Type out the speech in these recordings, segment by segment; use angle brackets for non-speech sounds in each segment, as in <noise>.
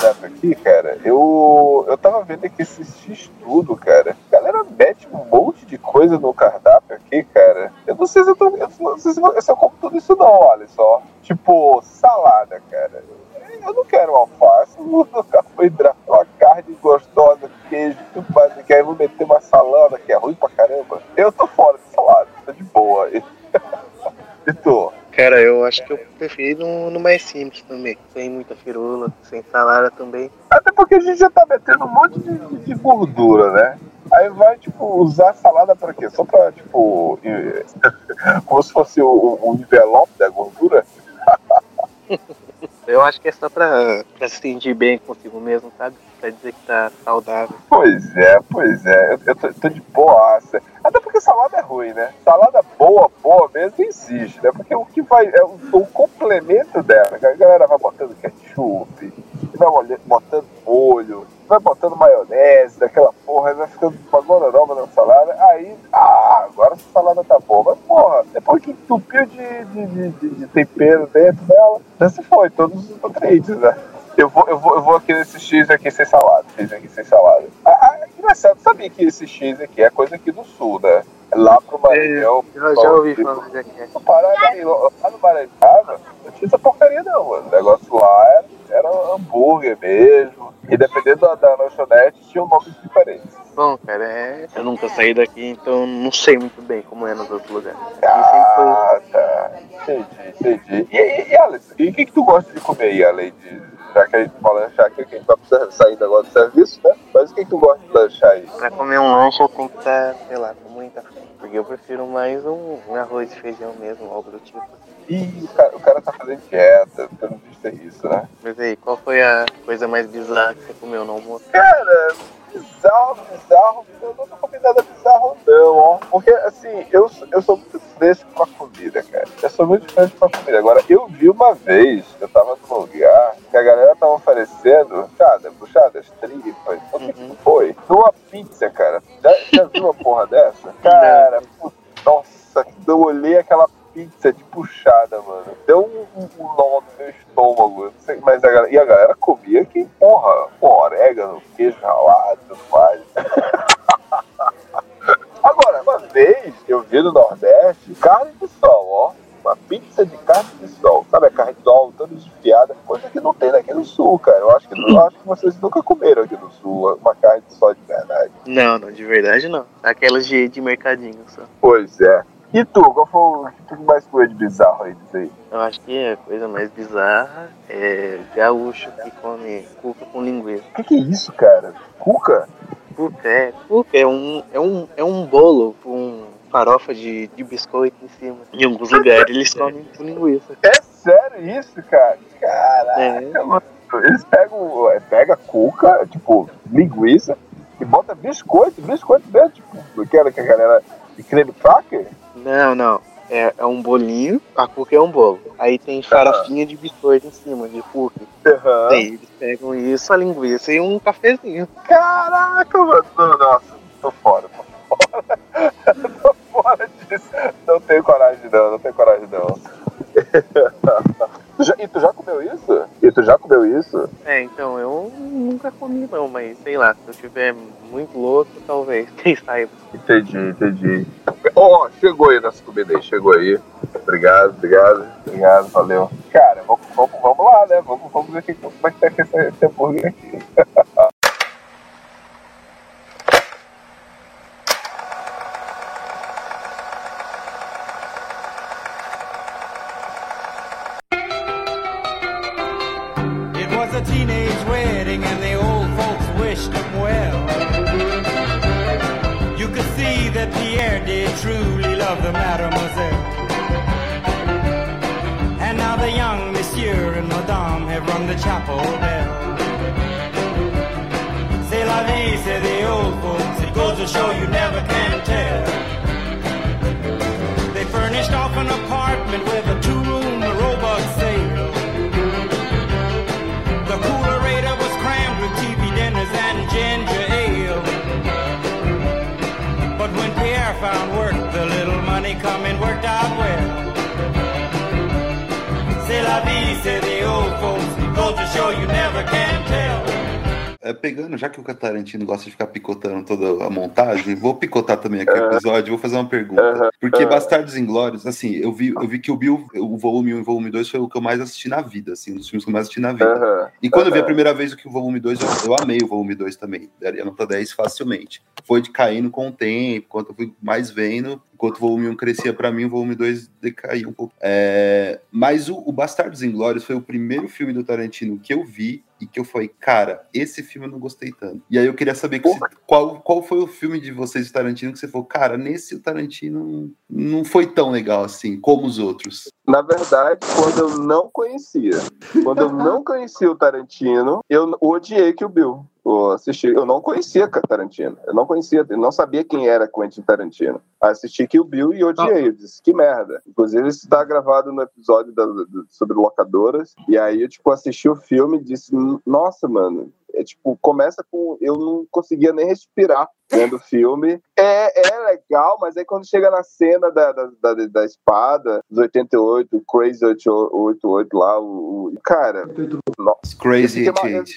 esse cardápio aqui, cara, eu, eu tava vendo aqui esse X-Tudo, cara. A galera mete um monte de coisa no cardápio aqui, cara. Eu não sei se eu tô. Eu não sei se eu, se eu como tudo isso, não, olha só. Tipo, salada, cara. Eu não quero alface, <laughs> eu não carboidrato, uma carne gostosa, queijo, tudo mais. Que aí eu vou meter uma salada que é ruim pra caramba. Eu tô fora de salada, tô de boa. E <laughs> tu? Cara, eu acho que eu prefiro no, no mais simples também. Sem muita firula, sem salada também. Até porque a gente já tá metendo um monte de, de gordura, né? Aí vai, tipo, usar salada pra quê? Só pra, tipo, <laughs> como se fosse o, o envelope da gordura? <laughs> Eu acho que é só pra, pra se sentir bem consigo mesmo, sabe? Pra dizer que tá saudável. Pois é, pois é. Eu, eu tô, tô, de boaça. Até porque salada é ruim, né? Salada boa, boa mesmo, existe, né? Porque o que vai. É o, o complemento dela. A galera vai botando ketchup, vai botando molho, vai botando maionese, daquela porra, vai ficando uma gororoba na salada. Aí, ah, agora essa salada tá boa. Mas, porra, depois que entupiu de, de, de, de tempero dentro dela, já se foi, todos os nutrientes, né? Eu vou, eu, vou, eu vou aqui nesse X aqui sem salada. X aqui sem salada. Ah, ah, engraçado, sabia que esse X aqui é coisa aqui do sul, né? Lá pro Maranhão. Eu já ouvi falar daqui. Parada aí, lá no Maranhão, não tinha essa porcaria não, mano. O negócio lá era, era hambúrguer mesmo. E dependendo da, da lanchonete, tinha um nome diferente. Bom, cara, é... eu nunca saí daqui, então não sei muito bem como é nos outros lugares. Ah, tá. Entendi, entendi. E, e, e Alisson, e o que, que tu gosta de comer aí, além de já que a gente vai lanchar aqui, que a gente tá saindo agora do serviço, né? Mas o que, que tu gosta de lanchar aí? Pra comer um lanche eu tenho que estar, sei lá, com muita fome. Porque eu prefiro mais um, um arroz e feijão mesmo, algo do tipo. Ih, o cara, o cara tá fazendo dieta, pelo visto é isso, né? Mas aí, qual foi a coisa mais bizarra que você comeu no almoço? Cara, bizarro, bizarro, eu não tô comendo nada bizarro não, ó. Porque, assim, eu, eu sou muito fresco com a comida, cara. Eu sou muito fresco com a comida. Agora, eu vi uma vez, vez eu vi no Nordeste carne de sol, ó. Uma pizza de carne de sol. Sabe a carne de sol toda desfiada? Coisa que não tem aqui no sul, cara. Eu acho que, eu acho que vocês nunca comeram aqui no sul uma carne de sol de verdade. Não, não, de verdade não. Aquelas de, de mercadinho só. Pois é. E tu, qual foi o que mais foi de bizarro aí disso aí? Eu acho que a coisa mais bizarra é gaúcho que come cuca com linguiça. O que, que é isso, cara? Cuca? É. É um, é um, é um bolo com farofa de, de biscoito em cima. Em alguns lugares eles comem com linguiça. É sério isso, cara? Caraca, É. mano. Eles pegam, é, pega cuca, tipo, linguiça, e bota biscoito, biscoito dentro, tipo, aquela que a galera de creme cracker. Não, não. É, é um bolinho, a cuca é um bolo. Aí tem farofinha de biscoito em cima, de cookie. Aham. Aí eles pegam isso, a linguiça e um cafezinho. Caraca, mano. Nossa, tô fora, tô fora. <laughs> tô fora disso. Não tenho coragem não, não tenho coragem não. <laughs> Tu já- e tu já comeu isso? E tu já comeu isso? É, então eu nunca comi não, mas sei lá, se eu tiver muito louco, talvez. <laughs> Quem saiba. Entendi, entendi. Ó, chegou aí nossa comida aí, chegou aí. Obrigado, obrigado, obrigado, valeu. Cara, vamos, vamos, vamos lá, né? Vamos, vamos ver como é que tá esse, esse hambúrguer aqui. <laughs> C'est la vie, say the old folks. Goes to show you never can é, pegando, já que o Tarantino gosta de ficar picotando toda a montagem, vou picotar também aqui o episódio, vou fazer uma pergunta. Porque Bastardos Inglórios, assim, eu vi, eu vi que o Bill, o volume 1 e o volume 2 foi o que eu mais assisti na vida, assim, um dos filmes que eu mais assisti na vida. E quando eu vi a primeira vez o que o volume 2, eu, eu amei o volume 2 também. Daria nota 10 facilmente. Foi de caindo com o tempo, quanto eu fui mais vendo, enquanto o volume 1 crescia para mim, o volume 2 decaiu um pouco. É, mas o, o Bastardos Inglórios foi o primeiro filme do Tarantino que eu vi e que eu falei, cara, esse filme eu não gostei tanto. E aí eu queria saber que se, qual, qual foi o filme de vocês do Tarantino que você falou, cara, nesse o Tarantino não foi tão legal assim como os outros. Na verdade, quando eu não conhecia, quando eu não <laughs> conhecia o Tarantino, eu odiei que o Bill. Eu assisti, eu não conhecia Tarantino, eu não conhecia, eu não sabia quem era Quentin Tarantino. Assisti Kill Bill e odiei, eu disse que merda. Inclusive isso está gravado no episódio da, sobre locadoras e aí eu tipo assisti o filme e disse, nossa mano, é tipo, começa com. Eu não conseguia nem respirar vendo o filme. É, é legal, mas aí quando chega na cena da, da, da, da espada, dos 88, o Crazy 88 lá, o. o cara. Nossa, Crazy 88.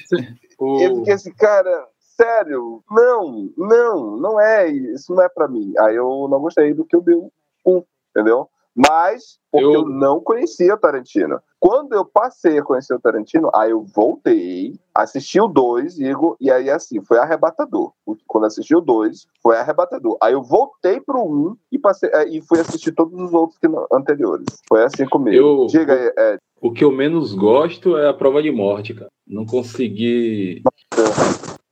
Eu fiquei assim, cara, sério, não, não, não é, isso não é pra mim. Aí eu não gostei do que eu dei um, entendeu? Mas porque eu... eu não conhecia Tarantino. Quando eu passei a conhecer o Tarantino, aí eu voltei, assisti o 2, Igor, e aí assim, foi arrebatador. Quando assisti o 2, foi arrebatador. Aí eu voltei pro 1 um e, passei, é, e fui assistir todos os outros que, anteriores. Foi assim comigo. Eu, Diga aí, Ed. O que eu menos gosto é a prova de morte, cara. Não consegui.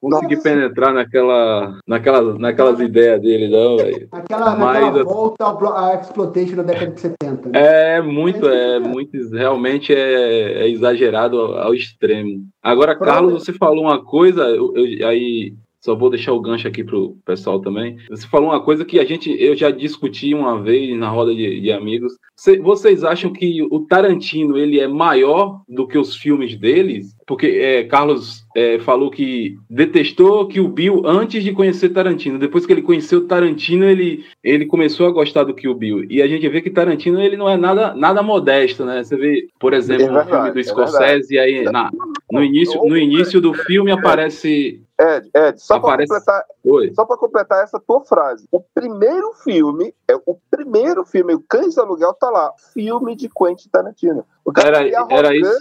Consegui penetrar naquela, naquela, naquelas ideias dele, não, velho. Aquela, Mas, naquela volta à exploitation da década de 70. Né? É muito, é muito, realmente é, é exagerado ao, ao, extremo. Agora, Carlos, você falou uma coisa, eu, eu, aí só vou deixar o gancho aqui pro pessoal também. Você falou uma coisa que a gente, eu já discuti uma vez na roda de, de amigos. vocês acham que o Tarantino ele é maior do que os filmes deles? Porque é, Carlos é, falou que detestou que o Bill antes de conhecer Tarantino. Depois que ele conheceu Tarantino, ele, ele começou a gostar do Kill Bill. E a gente vê que Tarantino ele não é nada, nada modesto, né? Você vê, por exemplo, é o filme do é Scorsese, e aí na, no, início, no início do filme aparece Ed, Ed, só para completar, só para completar essa tua frase. O primeiro filme, é o primeiro filme, o Cães Aluguel tá lá, filme de Quentin Tarantino. O cara era, era isso.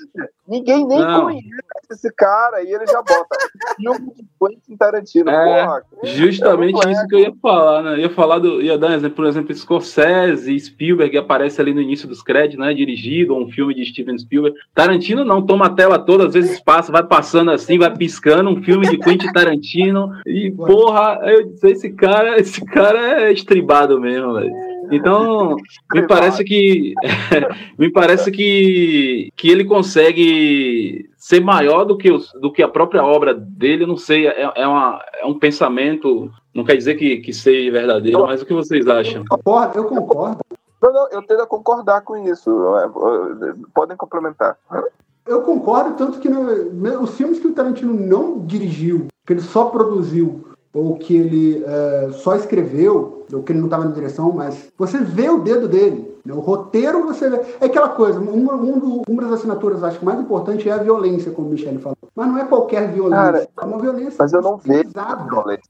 Ninguém nem não. conhece esse cara e ele já bota <laughs> filme de Quentin Tarantino. É, Porra, justamente isso que eu ia falar, né? Eu ia falar do, ia dar exemplo, por exemplo, Scorsese, Spielberg aparece ali no início dos créditos, né? Dirigido um filme de Steven Spielberg. Tarantino não toma a tela toda, às vezes passa, vai passando assim, vai piscando um filme de Quentin Tarantino e porra, eu disse, esse cara, esse cara é estribado mesmo, velho. Então, <laughs> me parece que <laughs> me parece que, que ele consegue ser maior do que, os, do que a própria obra dele, não sei, é, é, uma, é um pensamento, não quer dizer que, que seja verdadeiro, mas o que vocês acham? Eu concordo, eu concordo. Não, não, eu tendo a concordar com isso. Podem complementar. Eu concordo, tanto que no, os filmes que o Tarantino não dirigiu, que ele só produziu, ou que ele é, só escreveu, ou que ele não estava na direção, mas você vê o dedo dele. Né? O roteiro você vê. É aquela coisa, uma, um uma das assinaturas acho que mais importante é a violência, como o Michele falou. Mas não é qualquer violência. Cara, é uma violência mas eu não vejo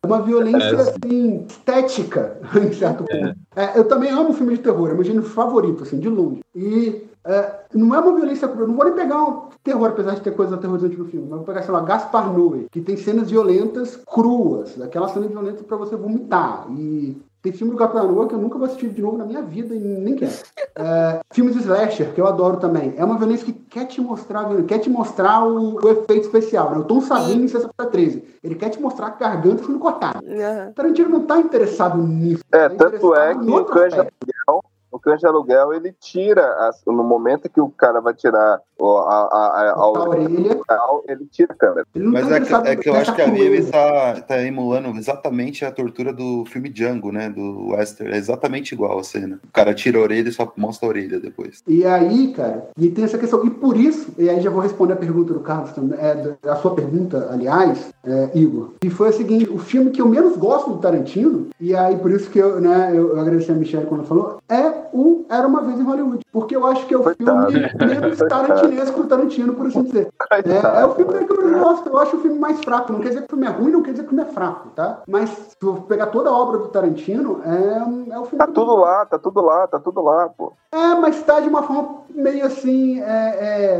É uma violência é. assim, estética, <laughs> em certo ponto. É. é. eu também amo filme de terror, é meu gênero favorito, assim, de longe. E é, não é uma violência Eu não vou nem pegar um terror, apesar de ter coisas aterrorizantes no filme. Mas vou pegar, sei lá, Gaspar Noé, que tem cenas violentas cruas. Aquelas cenas violentas para você vomitar. E tem filme do Gaspar Noé que eu nunca vou assistir de novo na minha vida e nem quero. É, filmes de slasher, que eu adoro também. É uma violência que quer te mostrar, quer te mostrar o, o efeito especial. Né? O Tom Savini em 13. Ele quer te mostrar a garganta sendo cortada. Uhum. Tarantino não está interessado nisso. É, tá tanto é que o Canja o cães de aluguel ele tira no momento que o cara vai tirar a, a, a, a orelha, ele tira a câmera. Mas tá é que, é que eu acho que a Mimi está tá emulando exatamente a tortura do filme Django, né? Do Western. É exatamente igual a cena. O cara tira a orelha e só mostra a orelha depois. E aí, cara, e tem essa questão. E por isso, e aí já vou responder a pergunta do Carlos também, é, a sua pergunta, aliás, é, Igor, que foi o seguinte: o filme que eu menos gosto do Tarantino, e aí por isso que eu, né, eu, eu agradeci a Michelle quando falou, é o Era Uma Vez em Hollywood. Porque eu acho que é o Coitado. filme <laughs> menos tarantinesco do Tarantino, por assim dizer. É, é o filme que eu gosto. Eu acho o filme mais fraco. Não quer dizer que o filme é ruim, não quer dizer que o filme é fraco, tá? Mas se eu pegar toda a obra do Tarantino, é, é o filme Tá tudo lá, tá tudo lá, tá tudo lá, pô. é, mas tá de uma forma meio assim, é,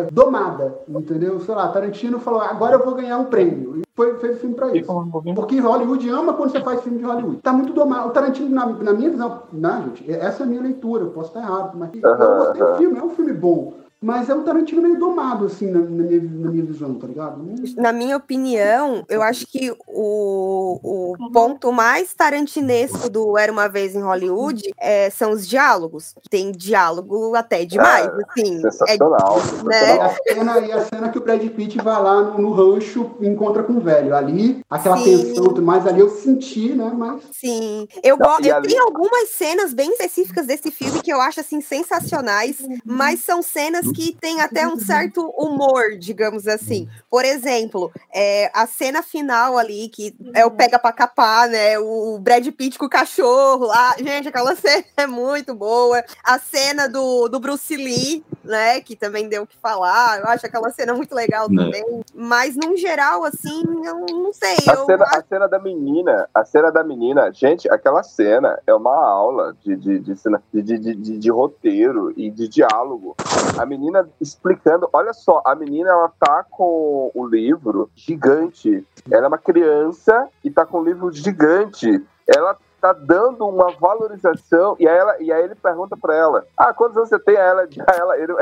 é, domada, entendeu? Sei lá, Tarantino falou, agora eu vou ganhar um prêmio. E foi, fez o filme pra isso. Porque Hollywood ama quando você faz filme de Hollywood. Tá muito domado. O Tarantino, na, na minha visão, não, gente, essa é a minha leitura, eu posso estar errado, mas eu gostei do filme, é um filme bom. Mas é um Tarantino meio domado, assim, na, na minha, na minha visão, tá ligado? Na minha opinião, eu acho que o, o ponto mais tarantinesco do Era Uma Vez em Hollywood é, são os diálogos. Tem diálogo até demais, assim. É, Sensacional. E né? a, cena, e a cena que o Brad Pitt vai lá no, no rancho e encontra com o velho. Ali, aquela Sim. tensão e tudo mais, ali eu senti, né? Mas Sim, eu, Não, e eu ali- tenho algumas cenas bem específicas desse filme que eu acho assim sensacionais, mas são cenas que têm até um certo humor, digamos assim. Por exemplo, é, a cena final ali que é o pega pra capar, né? O Brad Pitt com o cachorro lá, gente, aquela <laughs> cena é muito boa. A cena do, do Bruce Lee, né? Que também deu o que falar. Eu acho aquela cena muito legal Né. também. Mas num geral, assim, eu não sei. A eu cena, a cena da menina, a cena da menina, gente, aquela cena é uma aula de, de, de, cena- de, de, de, de- de roteiro e de diálogo. A menina explicando, olha só, a menina ela tá com o livro gigante. Ela é uma criança e tá com um livro gigante. Ela tá dando uma valorização e aí, ela, e aí ele pergunta pra ela: Ah, quantos anos você tem? Aí ela, <laughs> ela- ele,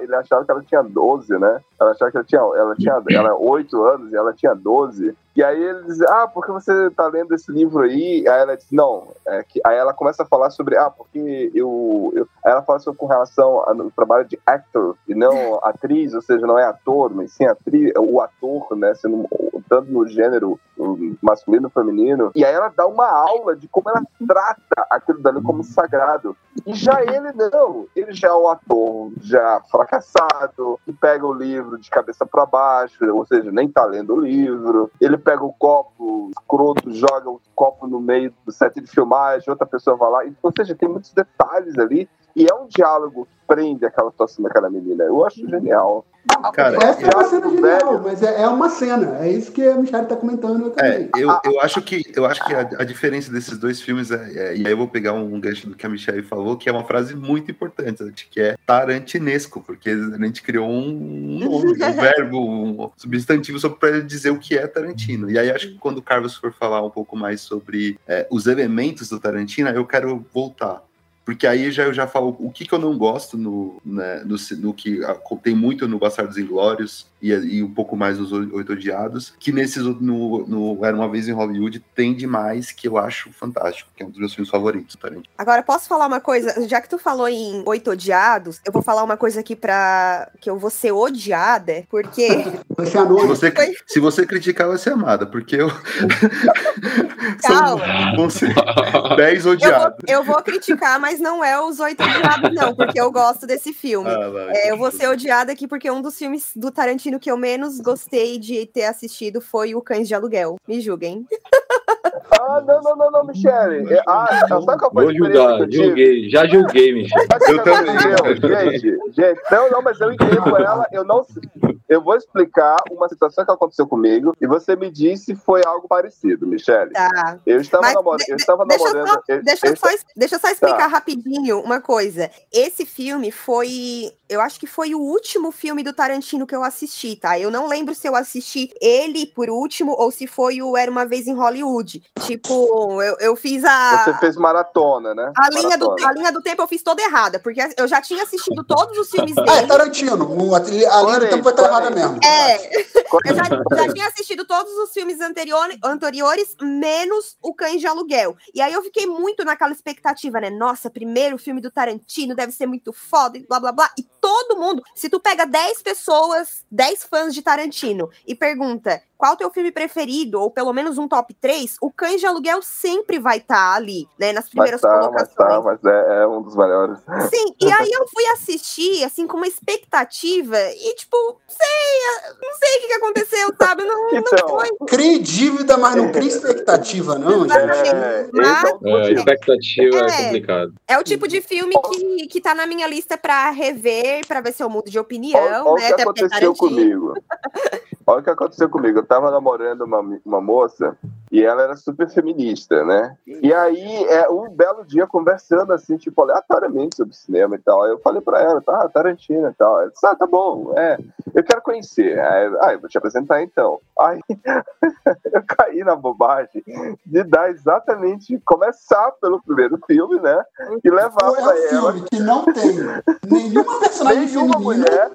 ele achava que ela tinha 12, né? Ela achava que ela tinha, ela tinha ela, 8 anos e ela tinha 12. E aí ele diz, ah, porque você tá lendo esse livro aí? Aí ela diz, não. É que, aí ela começa a falar sobre, ah, porque eu. eu... Aí ela fala sobre com relação ao trabalho de actor e não <laughs> atriz, ou seja, não é ator, mas sim atriz, o ator, né? Sendo, tanto no gênero masculino feminino. E aí ela dá uma aula de como ela trata aquilo dali como sagrado. E já ele não. Ele já é um ator já fracassado, que pega o livro de cabeça para baixo, ou seja, nem tá lendo o livro. Ele pega o copo escroto, joga o copo no meio do set de filmagem, outra pessoa vai lá. Ou seja, tem muitos detalhes ali. E é um diálogo que prende aquela situação daquela menina. Eu acho genial. Cara, essa é uma cena genial, velho. mas é, é uma cena. É isso que a Michelle tá comentando eu É, também. eu, eu acho que, eu acho que a, a diferença desses dois filmes é, é- E aí eu vou pegar um gancho do que a Michelle falou, que é uma frase muito importante, né, que é tarantinesco, porque a gente criou um, nome, um <laughs> verbo, um substantivo só para dizer o que é Tarantino. E aí acho que quando o Carlos for falar um pouco mais sobre é, os elementos do Tarantino, eu quero voltar. Porque aí já, eu já falo o que, que eu não gosto no, né, no, no que tem muito no Bastardos Inglórios e, e um pouco mais nos Oito Odiados, que nesses no, no Era Uma Vez em Hollywood tem demais que eu acho fantástico, que é um dos meus filmes favoritos, tá, gente? Agora, posso falar uma coisa? Já que tu falou em Oito Odiados, eu vou falar uma coisa aqui pra. que eu vou ser odiada, porque. <laughs> A Se você, Foi. se você criticar, vai ser amada, porque eu. <laughs> Calma. São, ser 10 Eu vou, odiados. eu vou criticar, mas não é os Oito Odiados, não, porque eu gosto desse filme. Ah, vai. É, eu vou ser odiada aqui porque um dos filmes do Tarantino que eu menos gostei de ter assistido foi o Cães de Aluguel. Me julguem. <laughs> Ah, não, não, não, não, Michele. É, Ah, sabe qual foi a Vou julgar, que eu tive? julguei. Já julguei, <laughs> Michel. Sabe o Eu também. Gente, gente, não, não, mas eu entendo ela, eu não Eu vou explicar uma situação que aconteceu comigo e você me disse se foi algo parecido, Michele. Tá. Eu estava Mas namorando. de- Eu estava deixa eu namorando. só- eu- Deixa eu eu- só, deixa eu só explicar Tá. rapidinho uma coisa. Esse filme foi. Eu acho que foi o último filme do Tarantino que eu assisti, tá? Eu não lembro se eu assisti ele por último ou se foi o Era uma Vez em Hollywood. Tipo, eu, eu fiz a. Você fez maratona, né? A linha, do, Maratona. a linha do tempo eu fiz toda errada, porque eu já tinha assistido todos os filmes Ah, <laughs> é dele. Tarantino. O- A, linha do tempo vai estar errada mesmo. É, eu já, já tinha assistido todos os filmes anterior, anteriores, menos o Cães de Aluguel. E aí eu fiquei muito naquela expectativa, né? Nossa, primeiro filme do Tarantino deve ser muito foda e blá blá blá. E todo mundo, se tu pega 10 pessoas, 10 fãs de Tarantino e pergunta qual o teu filme preferido, ou pelo menos um top 3, o Cães de Aluguel sempre vai estar tá ali, né? Nas primeiras mas tá, colocações. Mas, tá, mas é, é, um dos melhores. Sim, e aí eu fui assistir, assim, com uma expectativa, e tipo, sei, não sei o que, que aconteceu, sabe? Não, então, não foi. Dívida, mas não crie expectativa, não. É, mas, é, expectativa é, é, complicado. É o tipo de filme que, que tá na minha lista pra rever, pra ver se eu mudo de opinião, olha, olha né? O que aconteceu comigo. <laughs> Olha o que aconteceu comigo. Eu tava namorando uma, uma moça e ela era super feminista, né? E aí, é, um belo dia, conversando assim, tipo, aleatoriamente sobre cinema e tal. Aí eu falei pra ela, tá, Tarantino e tal. Ela disse, ah, tá bom, é, eu quero conhecer. Aí, ah, eu vou te apresentar então. Aí <laughs> eu caí na bobagem de dar exatamente, começar pelo primeiro filme, né? E levar é pra um ela. filme que não tem nenhuma personagem Nenhuma feminina. mulher.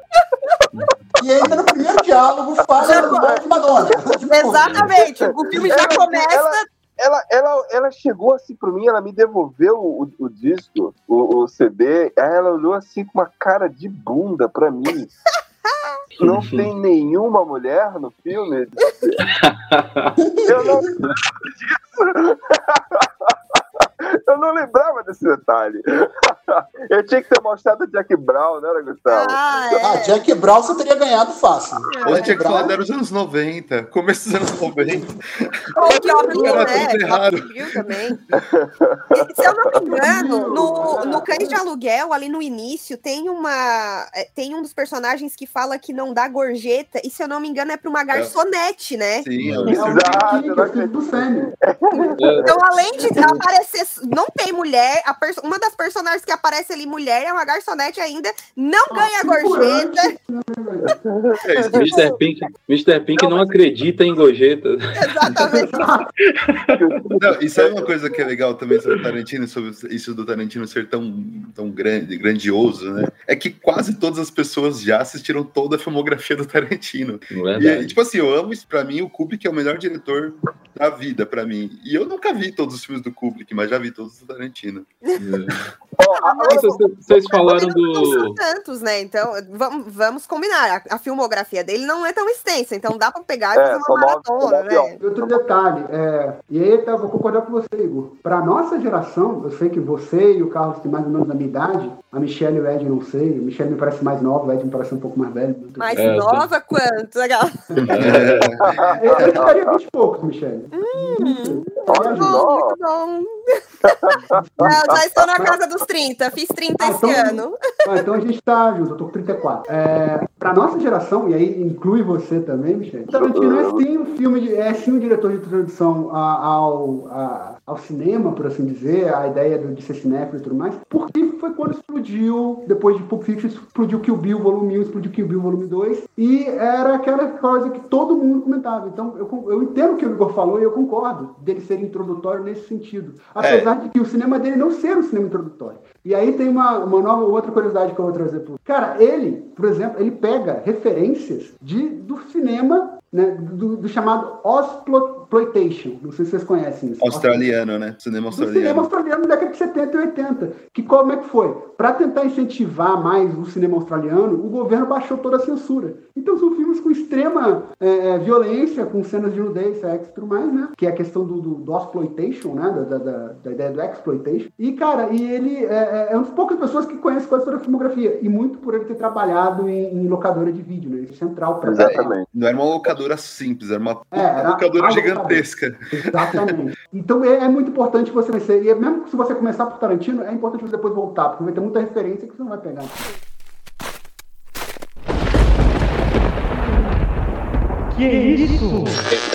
E ainda no primeiro diálogo fala de Madonna. <laughs> Tipo, Exatamente, o filme já Ela- começa. ela- Ela, ela, ela chegou assim pra mim, ela me devolveu o, o disco, o, o CD, aí ela olhou assim com uma cara de bunda pra mim. <laughs> Não tem nenhuma mulher no filme? <laughs> Eu não <laughs> Eu não lembrava desse detalhe. <laughs> Eu tinha que ter mostrado o Jack Brown, né, Gustavo? Ah, Ah, é. Jack Brown você teria ganhado fácil. Ela tinha que falar dos anos 90, começo dos anos 90. Ou Era né? errado. Top View também. E, se eu não me engano, no, no Cães de Aluguel, ali no início, tem uma. é, Tem um dos personagens que fala que não dá gorjeta, e se eu não me engano, é pra uma garçonete, né? Sim, é é Exato, que é do. Então, além de aparecer, não tem mulher, uma das personagens que aparece ali, mulher, é uma garçonete ainda, não ganha gorjeta. É. Mr. Pink, Mr. Pink não acredita em gorjetas. Exatamente. Não, e sabe uma coisa que é legal também sobre o Tarantino, sobre isso do Tarantino ser tão, tão grande, grandioso, né? É que quase todas as pessoas já assistiram toda a filmografia do Tarantino. Não é E, tipo assim, eu amo isso. Pra mim, o Kubrick é o melhor diretor da vida, pra mim. E eu nunca vi todos os filmes do Kubrick, mas já vi todos do Tarantino. Vocês vocês falaram Não são do. tantos, né? Então, vamos, vamos combinar. A, a filmografia dele não é tão extensa, então dá pra pegar e É, fazer uma maratona, né? E outro detalhe, é, e aí tá, vou concordar com você, Igor. Para nossa geração, eu sei que você e o Carlos têm mais ou menos a minha idade, a Michelle e o Ed não sei, a Michelle me parece mais nova, o Ed me parece um pouco mais velho. Mais É, nova quanto? Legal. Eu, eu estaria 20 e poucos, Michelle. Olha Muito bom, muito bom. Não, já estou na casa dos 30, fiz 30 Ah, esse então- ano. Ah, então a gente tá junto, eu tô com 34. É, pra nossa geração, e aí inclui você também, Michelle, Tarantino é sim um filme, de, é sim um diretor de introdução a- ao, a- ao cinema, por assim dizer, a ideia de ser cinéfilo e tudo mais, porque foi quando explodiu, depois de Pulp Fiction, explodiu Kill Bill volume 1, explodiu Kill Bill volume 2, e era aquela coisa que todo mundo comentava. Então eu, eu entendo o que o Igor falou e eu concordo dele ser introdutório nesse sentido. Apesar de que o cinema dele não ser um cinema introdutório. E aí tem uma, uma nova, outra curiosidade que eu vou trazer. pro- Cara, ele, por exemplo, ele pega referências de, do cinema, né, do, do chamado Exploitation. Não sei se vocês conhecem isso. Australiano, né? Cinema Do cinema australiano. australiano da década de 70 e 80. Que como é que foi? Para tentar incentivar mais o cinema australiano, o governo baixou toda a censura. Então são filmes com extrema é, é, violência, com cenas de nudez, sexo e tudo mais, né? Que é a questão do, do, do exploitation, né? Da, da, da- ideia do exploitation. E, cara, e ele é, é, é uma das poucas pessoas que conhece quase toda a filmografia. E muito por ele ter trabalhado em, em locadora de vídeo, né? Isso é central para Exatamente. Não era uma locadora simples, era uma É, era locadora a gigantesca. Exatamente. Então é, é muito importante você conhecer. E é mesmo se você começar por Tarantino, é importante você depois voltar, porque vai ter muita referência que você não vai pegar. Somewhere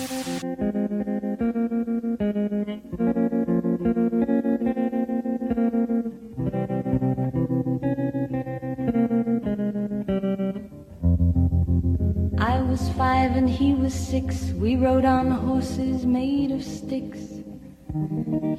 We rode on horses made of sticks.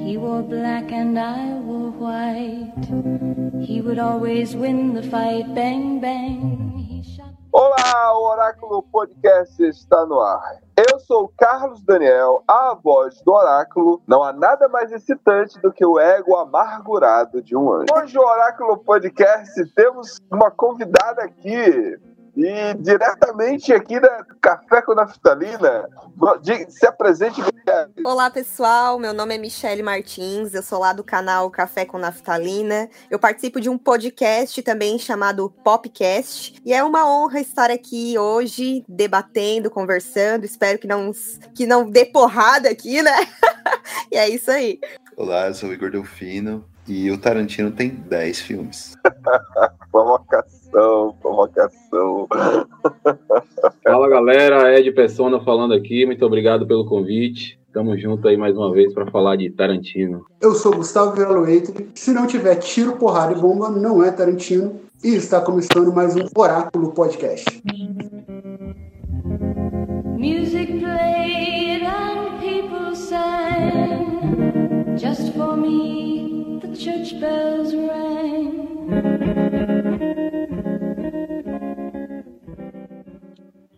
He wore black and I wore white. He would always win the fight. Bang, bang. He shot. Olá, o Oráculo Podcast está no ar. Eu sou Carlos Daniel, a voz do Oráculo. Não há nada mais excitante do que o ego amargurado de um anjo. Hoje, o Oráculo Podcast, temos uma convidada aqui. E diretamente aqui da Café com Naftalina, se apresente. Olá, pessoal. Meu nome é Michele Martins. Eu sou lá do canal Café com Naftalina. Eu participo de um podcast também chamado Popcast. E é uma honra estar aqui hoje debatendo, conversando. Espero que não, que não dê porrada aqui, né? <laughs> e é isso aí. Olá, eu sou o Igor Delfino e o Tarantino tem 10 filmes. <laughs> Provocação, provocação. <laughs> Fala galera, Ed Persona falando aqui, muito obrigado pelo convite. Tamo junto aí mais uma vez para falar de Tarantino. Eu sou Gustavo Veloeito. Se não tiver tiro, porrada e bomba, não é Tarantino. E está começando mais um Oráculo Podcast. Music played and people sang. Just for me, church bells rang.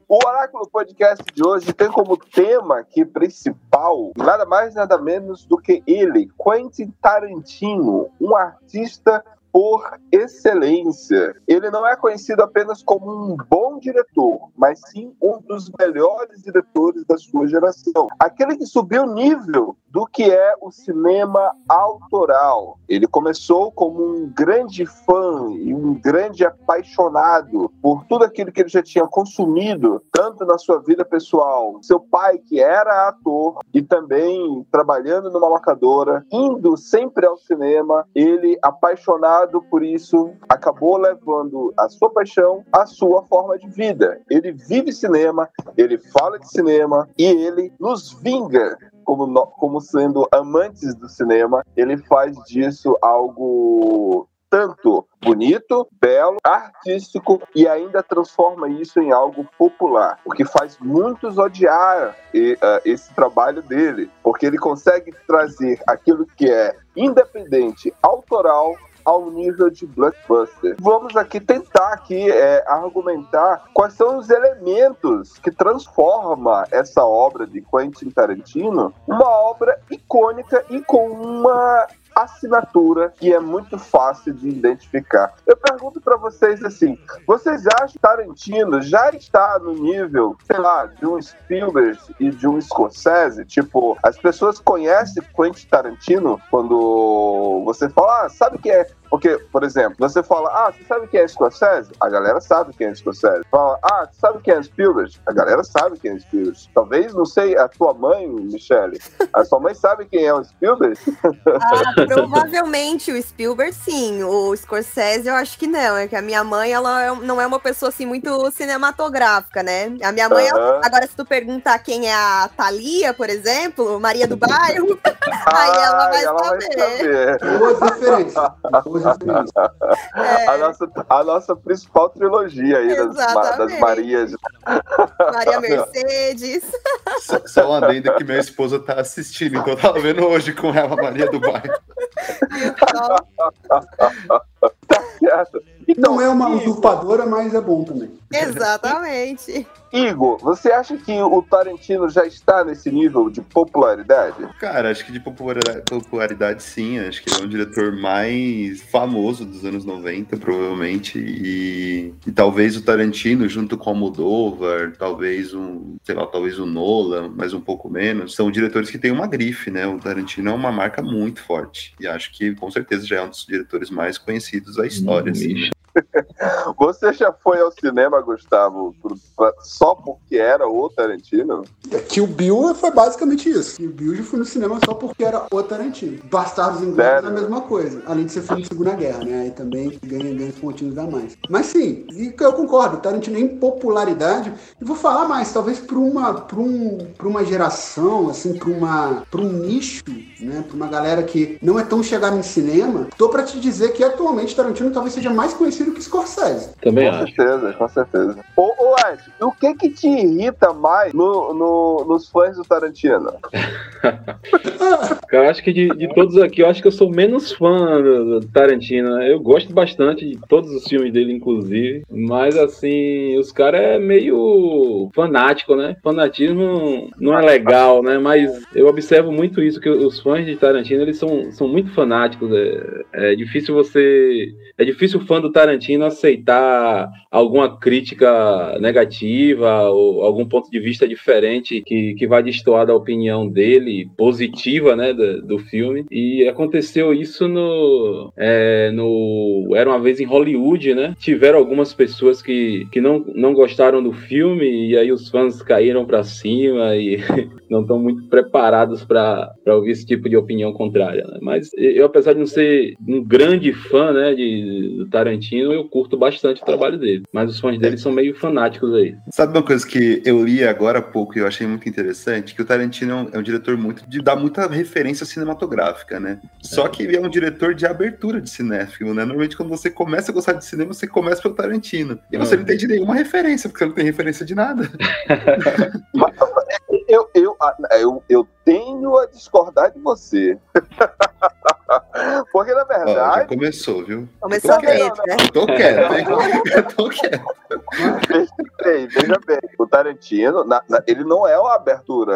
O Oráculo Podcast de hoje tem como tema aqui principal nada mais nada menos do que ele, Quentin Tarantino, um artista por excelência. Ele não é conhecido apenas como um bom diretor, mas sim um dos melhores diretores da sua geração. Aquele que subiu o nível do que é o cinema autoral. Ele começou como um grande fã e um grande apaixonado por tudo aquilo que ele já tinha consumido, tanto na sua vida pessoal, seu pai que era ator e também trabalhando numa locadora, indo sempre ao cinema, ele apaixonado por isso acabou levando a sua paixão à sua forma de vida. Ele vive cinema, ele fala de cinema e ele nos vinga como, como sendo amantes do cinema, ele faz disso algo tanto bonito, belo, artístico e ainda transforma isso em algo popular, o que faz muitos odiar ah, esse trabalho dele, porque ele consegue trazer aquilo que é independente, autoral ao nível de blockbuster. Vamos aqui tentar aqui é, argumentar quais são os elementos que transforma essa obra de Quentin Tarantino uma obra icônica e com uma assinatura que é muito fácil de identificar. Eu pergunto pra vocês assim, vocês acham que Tarantino já está no nível, sei lá, de um Spielberg e de um Scorsese? Tipo, as pessoas conhecem Quentin Tarantino quando você fala, ah, sabe quem é porque, por exemplo, você fala, ah, você sabe quem é Scorsese? A galera sabe quem é Scorsese. Fala, ah, você sabe quem é Spielberg? A galera sabe quem é Spielberg. Talvez, não sei, a tua mãe, Michele, a sua mãe sabe quem é o Spielberg? Ah, provavelmente o Spielberg, sim. O Scorsese, eu acho que não. É que a minha mãe, ela é- não é uma pessoa assim muito cinematográfica, né? A minha mãe, ela- Aham. agora se tu perguntar quem é a Thalia, por exemplo, Maria do Bairro, <laughs> aí ela vai ela vai saber. saber. Boas referências. Boas <laughs> referências. A, nossa, a nossa principal trilogia aí das, das. Marias. Maria <laughs> Mercedes. Só, só um adendo que minha esposa tá assistindo, então eu tava vendo hoje com ela, Maria do Bairro. certo? Não é uma usurpadora, mas é bom também. Exatamente. Igor, você acha que o Tarantino já está nesse nível de popularidade? Cara, acho que de popularidade, popularidade sim, acho que ele é um diretor mais famoso dos anos 90, provavelmente, e, e talvez o Tarantino, junto com o Almodóvar, talvez um, sei lá, talvez o Nolan, mas um pouco menos, são diretores que têm uma grife, né? O Tarantino é uma marca muito forte, e acho que com certeza já é um dos diretores mais conhecidos da história, assim, né? <laughs> Você já foi ao cinema, Gustavo, só porque era o Tarantino? Kill Bill foi basicamente isso. Kill Bill já fui no cinema só porque era o Tarantino. Bastardos Inglórios é a mesma coisa. Além de ser filme de Segunda Guerra, né? Aí também ganha, ganha os pontinhos a mais. Mas sim, e eu concordo. Tarantino em popularidade. E vou falar mais, talvez para uma, pra um, pra uma geração, assim, para uma, pra um nicho, né? Pra uma galera que não é tão chegada em cinema. Tô pra te dizer que atualmente Tarantino talvez seja mais conhecido Tarantino que Scorsese. Também com acho. certeza, com certeza. Ô, ô Ed, o que que te irrita mais no, no- nos fãs do Tarantino? Eu acho que de, de todos aqui, eu acho que eu sou menos fã do, do Tarantino. né? Eu gosto bastante de todos os filmes dele, inclusive. Mas, assim, os caras é meio fanático, né? Fanatismo não é legal, né? Mas eu observo muito isso, que os fãs de Tarantino, eles são, são muito fanáticos. É, é difícil você... É difícil o fã do Tarantino aceitar alguma crítica negativa ou algum ponto de vista diferente que, que vai destoar da opinião dele, positiva, né, do, do filme. E aconteceu isso no, é, no Era Uma Vez em Hollywood, né? Tiveram algumas pessoas que, que não, não gostaram do filme e aí os fãs caíram pra cima e <laughs> não estão muito preparados para ouvir esse tipo de opinião contrária. né? Mas eu, apesar de não ser um grande fã né, de, do Tarantino, eu curto bastante o trabalho dele. Mas os fãs dele são meio fanáticos aí. Sabe uma coisa que eu li agora há pouco e eu achei muito interessante? Que o Tarantino é um, é um diretor muito de dar muita referência cinematográfica, né? Só que ele é um diretor de abertura de cinéfilo, né? Normalmente quando você começa a gostar de cinema, você começa pelo Tarantino. E você Uhum. não entende nenhuma referência, porque você não tem referência de nada. <laughs> <laughs> Eu, eu, ah, eu, eu tenho a discordar de você. <laughs> Porque, na Ó, já verdade, começou, viu? Começou treta, né? Tô quieto, hein? Eu <laughs> tô quieto. Bem, veja bem, o Tarantino, na- na- ele não é uma abertura.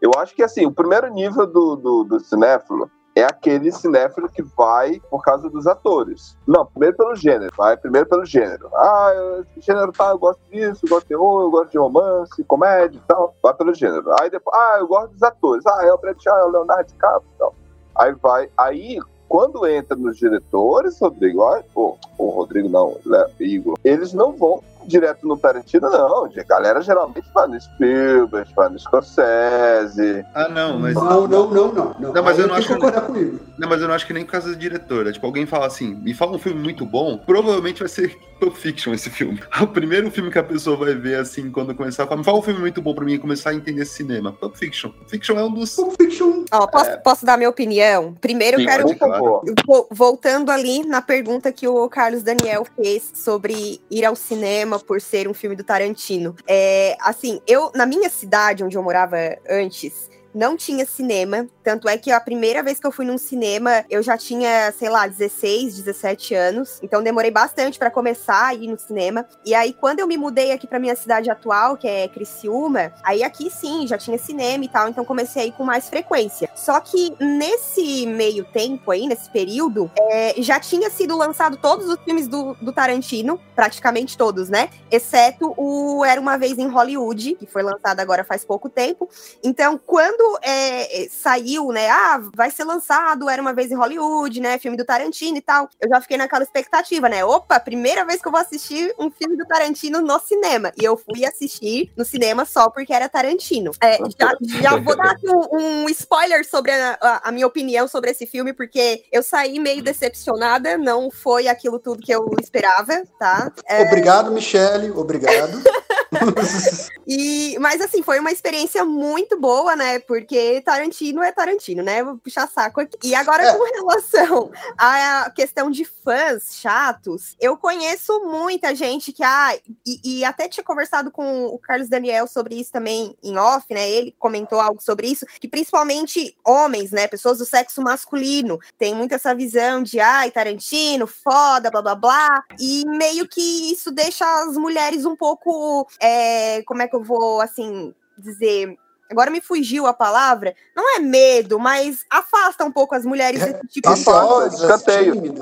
eu acho que assim, o primeiro nível do, do, do cinéfilo é aquele cinéfilo que vai por causa dos atores. Não, primeiro pelo gênero, vai primeiro pelo gênero. Ah, esse gênero tá, eu gosto disso, eu gosto de terror, eu gosto de romance, comédia e tal. Vai pelo gênero. Aí depois, ah, eu gosto dos atores. Ah, é o Brad Pitt, é o Leonardo DiCaprio e tal. Aí vai, aí quando entra nos diretores, Rodrigo, ó, o, o Rodrigo não, Igor, eles não vão direto no Tarantino, não. A galera geralmente vai no Spielberg, vai no Scorsese. Ah, não, mas. Não, não, não, não. Não, Não, mas eu não que acho- concordar comigo. Não, mas eu não acho que nem por causa da diretora. Tipo, alguém fala assim, me fala um filme muito bom, provavelmente vai ser <laughs> Pulp Fiction esse filme. <laughs> O primeiro filme que a pessoa vai ver, assim, quando começar a falar, me fala um filme muito bom pra mim começar a entender cinema. Pulp Fiction. Pulp Fiction é um dos... Pulp Fiction. Ó, posso, posso dar minha opinião? Primeiro eu Sim, quero. pode, claro. Vo- Voltando ali na pergunta que o Carlos Daniel fez sobre ir ao cinema por ser um filme do Tarantino. É, assim, eu, na minha cidade, onde eu morava antes, não tinha cinema. Tanto é que a primeira vez que eu fui num cinema, eu já tinha, sei lá, 16, 17 anos. Então demorei bastante pra começar a ir no cinema. E aí, quando eu me mudei aqui pra minha cidade atual, que é Criciúma, aí aqui sim, já tinha cinema e tal. Então comecei a ir com mais frequência. Só que nesse meio tempo aí, nesse período, é, já tinha sido lançado todos os filmes do, do Tarantino, praticamente todos, né? Exceto o Era Uma Vez em Hollywood, que foi lançado agora faz pouco tempo. Então, quando é, é, saiu, né? Ah, vai ser lançado Era Uma Vez em Hollywood, né? Filme do Tarantino e tal. Eu já fiquei naquela expectativa, né? Opa, primeira vez que eu vou assistir um filme do Tarantino no cinema. E eu fui assistir no cinema só porque era Tarantino. É, já, já vou dar aqui um, um spoiler sobre a, a- a minha opinião sobre esse filme, porque eu saí meio decepcionada. Não foi aquilo tudo que eu esperava, tá? É, Obrigado, Michele. Obrigado. <laughs> e, mas assim, foi uma experiência muito boa, né? Porque Tarantino é Tarantino, né? Vou puxar saco aqui. E <laughs> agora, É. com relação <laughs> à questão de fãs chatos, eu conheço muita gente que, ah, e, e até tinha conversado com o Carlos Daniel sobre isso também em off, né? Ele comentou algo sobre isso, que principalmente homens, né? Pessoas do sexo masculino, tem muito essa visão de, ai, Tarantino, foda, blá blá blá. E meio que isso deixa as mulheres um pouco é, como é que eu vou, assim, dizer. Agora me fugiu a palavra. Não é medo, mas afasta um pouco as mulheres desse tipo de Receosas, escanteio.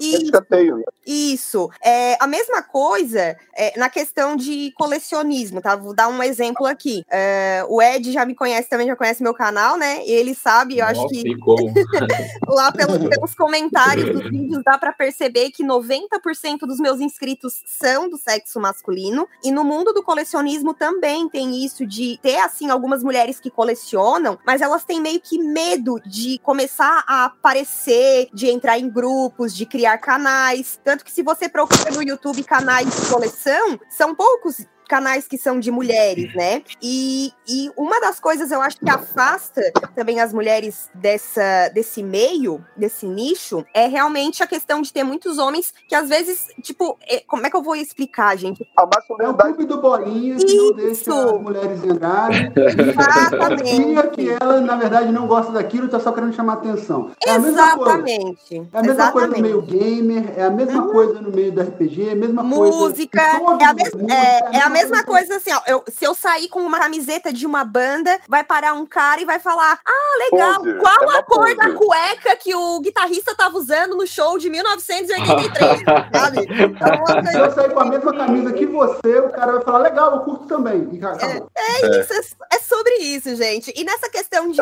Isso, Escanteio, né? isso. É, a mesma coisa é, na questão de colecionismo, tá? Vou dar um exemplo aqui. É, o Ed já me conhece também, já conhece meu canal, né? E ele sabe, eu acho Nossa, que e como? <laughs> lá pelos, pelos comentários dos <laughs> vídeos dá pra perceber que 90% dos meus inscritos são do sexo masculino. E no mundo do colecionismo também tem isso de ter, assim, algumas mulheres que colecionam, mas elas têm meio que medo de começar a aparecer, de entrar em grupos, de criar canais. Tanto que se você procura no YouTube canais de coleção, são poucos canais que são de mulheres, né? E, e uma das coisas eu acho que afasta também as mulheres dessa, desse meio, desse nicho, é realmente a questão de ter muitos homens que às vezes, tipo, é- como é que eu vou explicar, gente? A É o masculinidade. clube do Bolinha que não deixa Isso. as mulheres entrarem. Exatamente. Que ela, na verdade, não gosta daquilo, tá só querendo chamar atenção. É a mesma coisa. Exatamente. É a mesma coisa no Exatamente. meio gamer, é a mesma coisa no meio do RPG, é a mesma coisa. Música, em todo é a, mes- mundo, é- é a mesma coisa assim, ó. eu- se eu sair com uma camiseta de uma banda, vai parar um cara e vai falar: Ah, legal, Pose, qual é a cor pose. da cueca que o guitarrista tava usando no show de 1983? <laughs> sabe? Então, Se eu sair com a mesma camisa que você, o cara vai falar, legal, eu curto também. E acabou. É isso, é, é sobre isso, gente. E nessa questão de,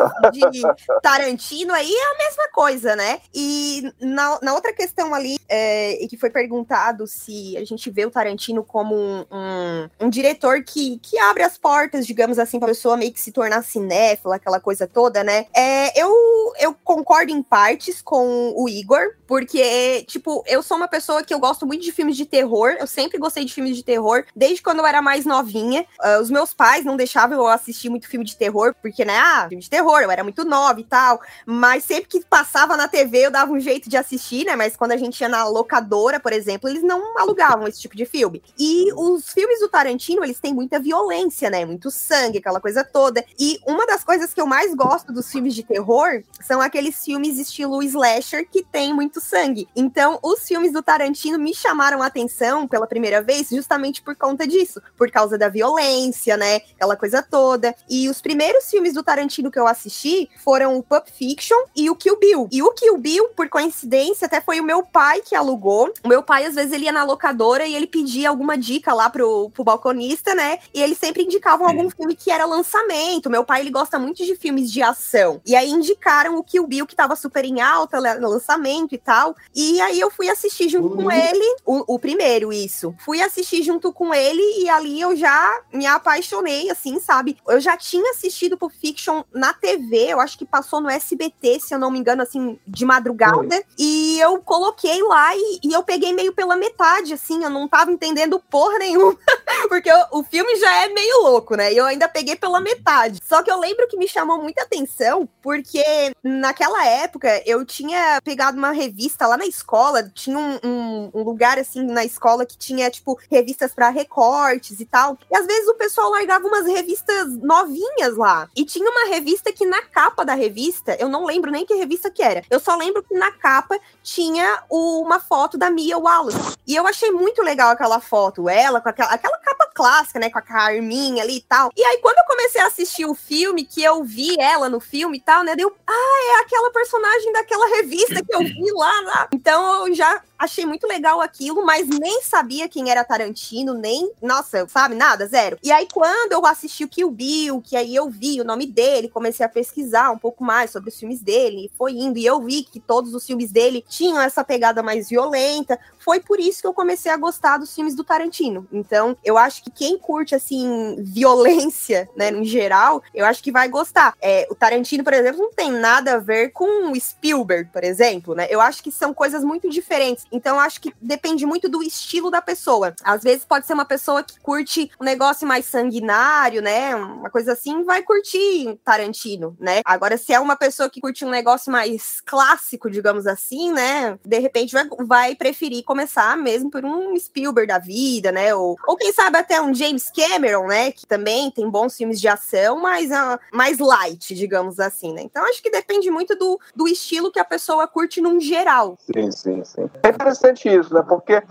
de Tarantino aí é a mesma coisa, né? E na, na outra questão ali, é, e que foi perguntado se a gente vê o Tarantino como um, um, um diretor que, que abre as portas, digamos assim, pra pessoa meio que se tornar cinéfila, aquela coisa toda, né? É, eu, eu concordo em partes com o Igor, porque, tipo, eu sou uma pessoa que eu gosto muito de filmes de terror, eu sempre gostei de filmes de terror, desde quando eu era mais novinha. Ah, os meus pais não deixavam eu assistir muito filme de terror, porque, né, ah, filme de terror, eu era muito nova e tal. Mas sempre que passava na TV, eu dava um jeito de assistir, né? Mas quando a gente ia na locadora, por exemplo, eles não alugavam esse tipo de filme. E os filmes do Tarantino, eles têm muita violência, né? Muito sangue, aquela coisa toda. E uma das coisas que eu mais gosto dos filmes de terror são aqueles filmes estilo slasher que tem muito sangue. Então, os filmes do Tarantino me chamaram a atenção pela primeira vez justamente por conta disso, por causa da violência, né? Aquela coisa toda. E os primeiros filmes do Tarantino que eu assisti foram o Pulp Fiction e o Kill Bill. E o Kill Bill, por coincidência, até foi o meu pai que alugou. O meu pai, às vezes, ele ia na locadora e ele pedia alguma dica lá pro, pro balconista, né? E eles sempre indicavam algum filme que era lançamento. Meu pai, ele gosta muito de filmes de ação. E aí indicaram o Kill Bill, que tava super em alta, no lançamento e tal. E aí eu fui assistir junto com ele, o, o primeiro, isso. Fui assistir junto com ele e ali eu já me apaixonei, assim, sabe? Eu já tinha assistido Pulp Fiction na TV, eu acho que passou no SBT, se eu não me engano, assim, de madrugada. E eu coloquei lá e, e eu peguei meio pela metade, assim, eu não tava entendendo porra nenhuma. <laughs> Porque o, o filme já é meio louco, né? E eu ainda peguei pela metade. Só que eu lembro que me chamou muita atenção, porque naquela época eu tinha pegado uma revista lá na escola, tinha um, um- um lugar assim na escola que tinha, tipo, revistas pra recortes e tal. E às vezes o pessoal largava umas revistas novinhas lá. E tinha uma revista que na capa da revista, eu não lembro nem que revista que era. Eu só lembro que na capa tinha o- uma foto da Mia Wallace. E eu achei muito legal aquela foto, ela com aquela, aquela capa clássica, né, com a Carminha ali e tal. E aí quando eu comecei a assistir o filme, que eu vi ela no filme e tal, né, deu, ah, é aquela personagem daquela revista que eu vi lá, lá. Então eu já achei muito legal aquilo, mas nem sabia quem era Tarantino, nem, nossa, sabe, nada, zero. E aí quando eu assisti o Kill Bill, que aí eu vi o nome dele, comecei a pesquisar um pouco mais sobre os filmes dele, e foi indo, e eu vi que todos os filmes dele tinham essa pegada mais violenta, foi por isso que eu comecei a gostar dos filmes do Tarantino. Então, eu acho que quem curte, assim, violência, né, no geral, eu acho que vai gostar. É, o Tarantino, por exemplo, não tem nada a ver com o Spielberg, por exemplo, né? Eu acho que são coisas muito diferentes. Então, acho que depende muito do estilo da pessoa. Às vezes pode ser uma pessoa que curte um negócio mais sanguinário, né? Uma coisa assim, vai curtir Tarantino, né? Agora, se é uma pessoa que curte um negócio mais clássico, digamos assim, né? De repente vai, vai preferir começar mesmo por um Spielberg da vida, né? Ou, ou quem sabe até um James Cameron, né? Que também tem bons filmes de ação, mas ah, mais light, digamos assim, né? Então acho que depende muito do, do estilo que a pessoa curte num geral. Sim, sim, sim. É interessante isso, né? Porque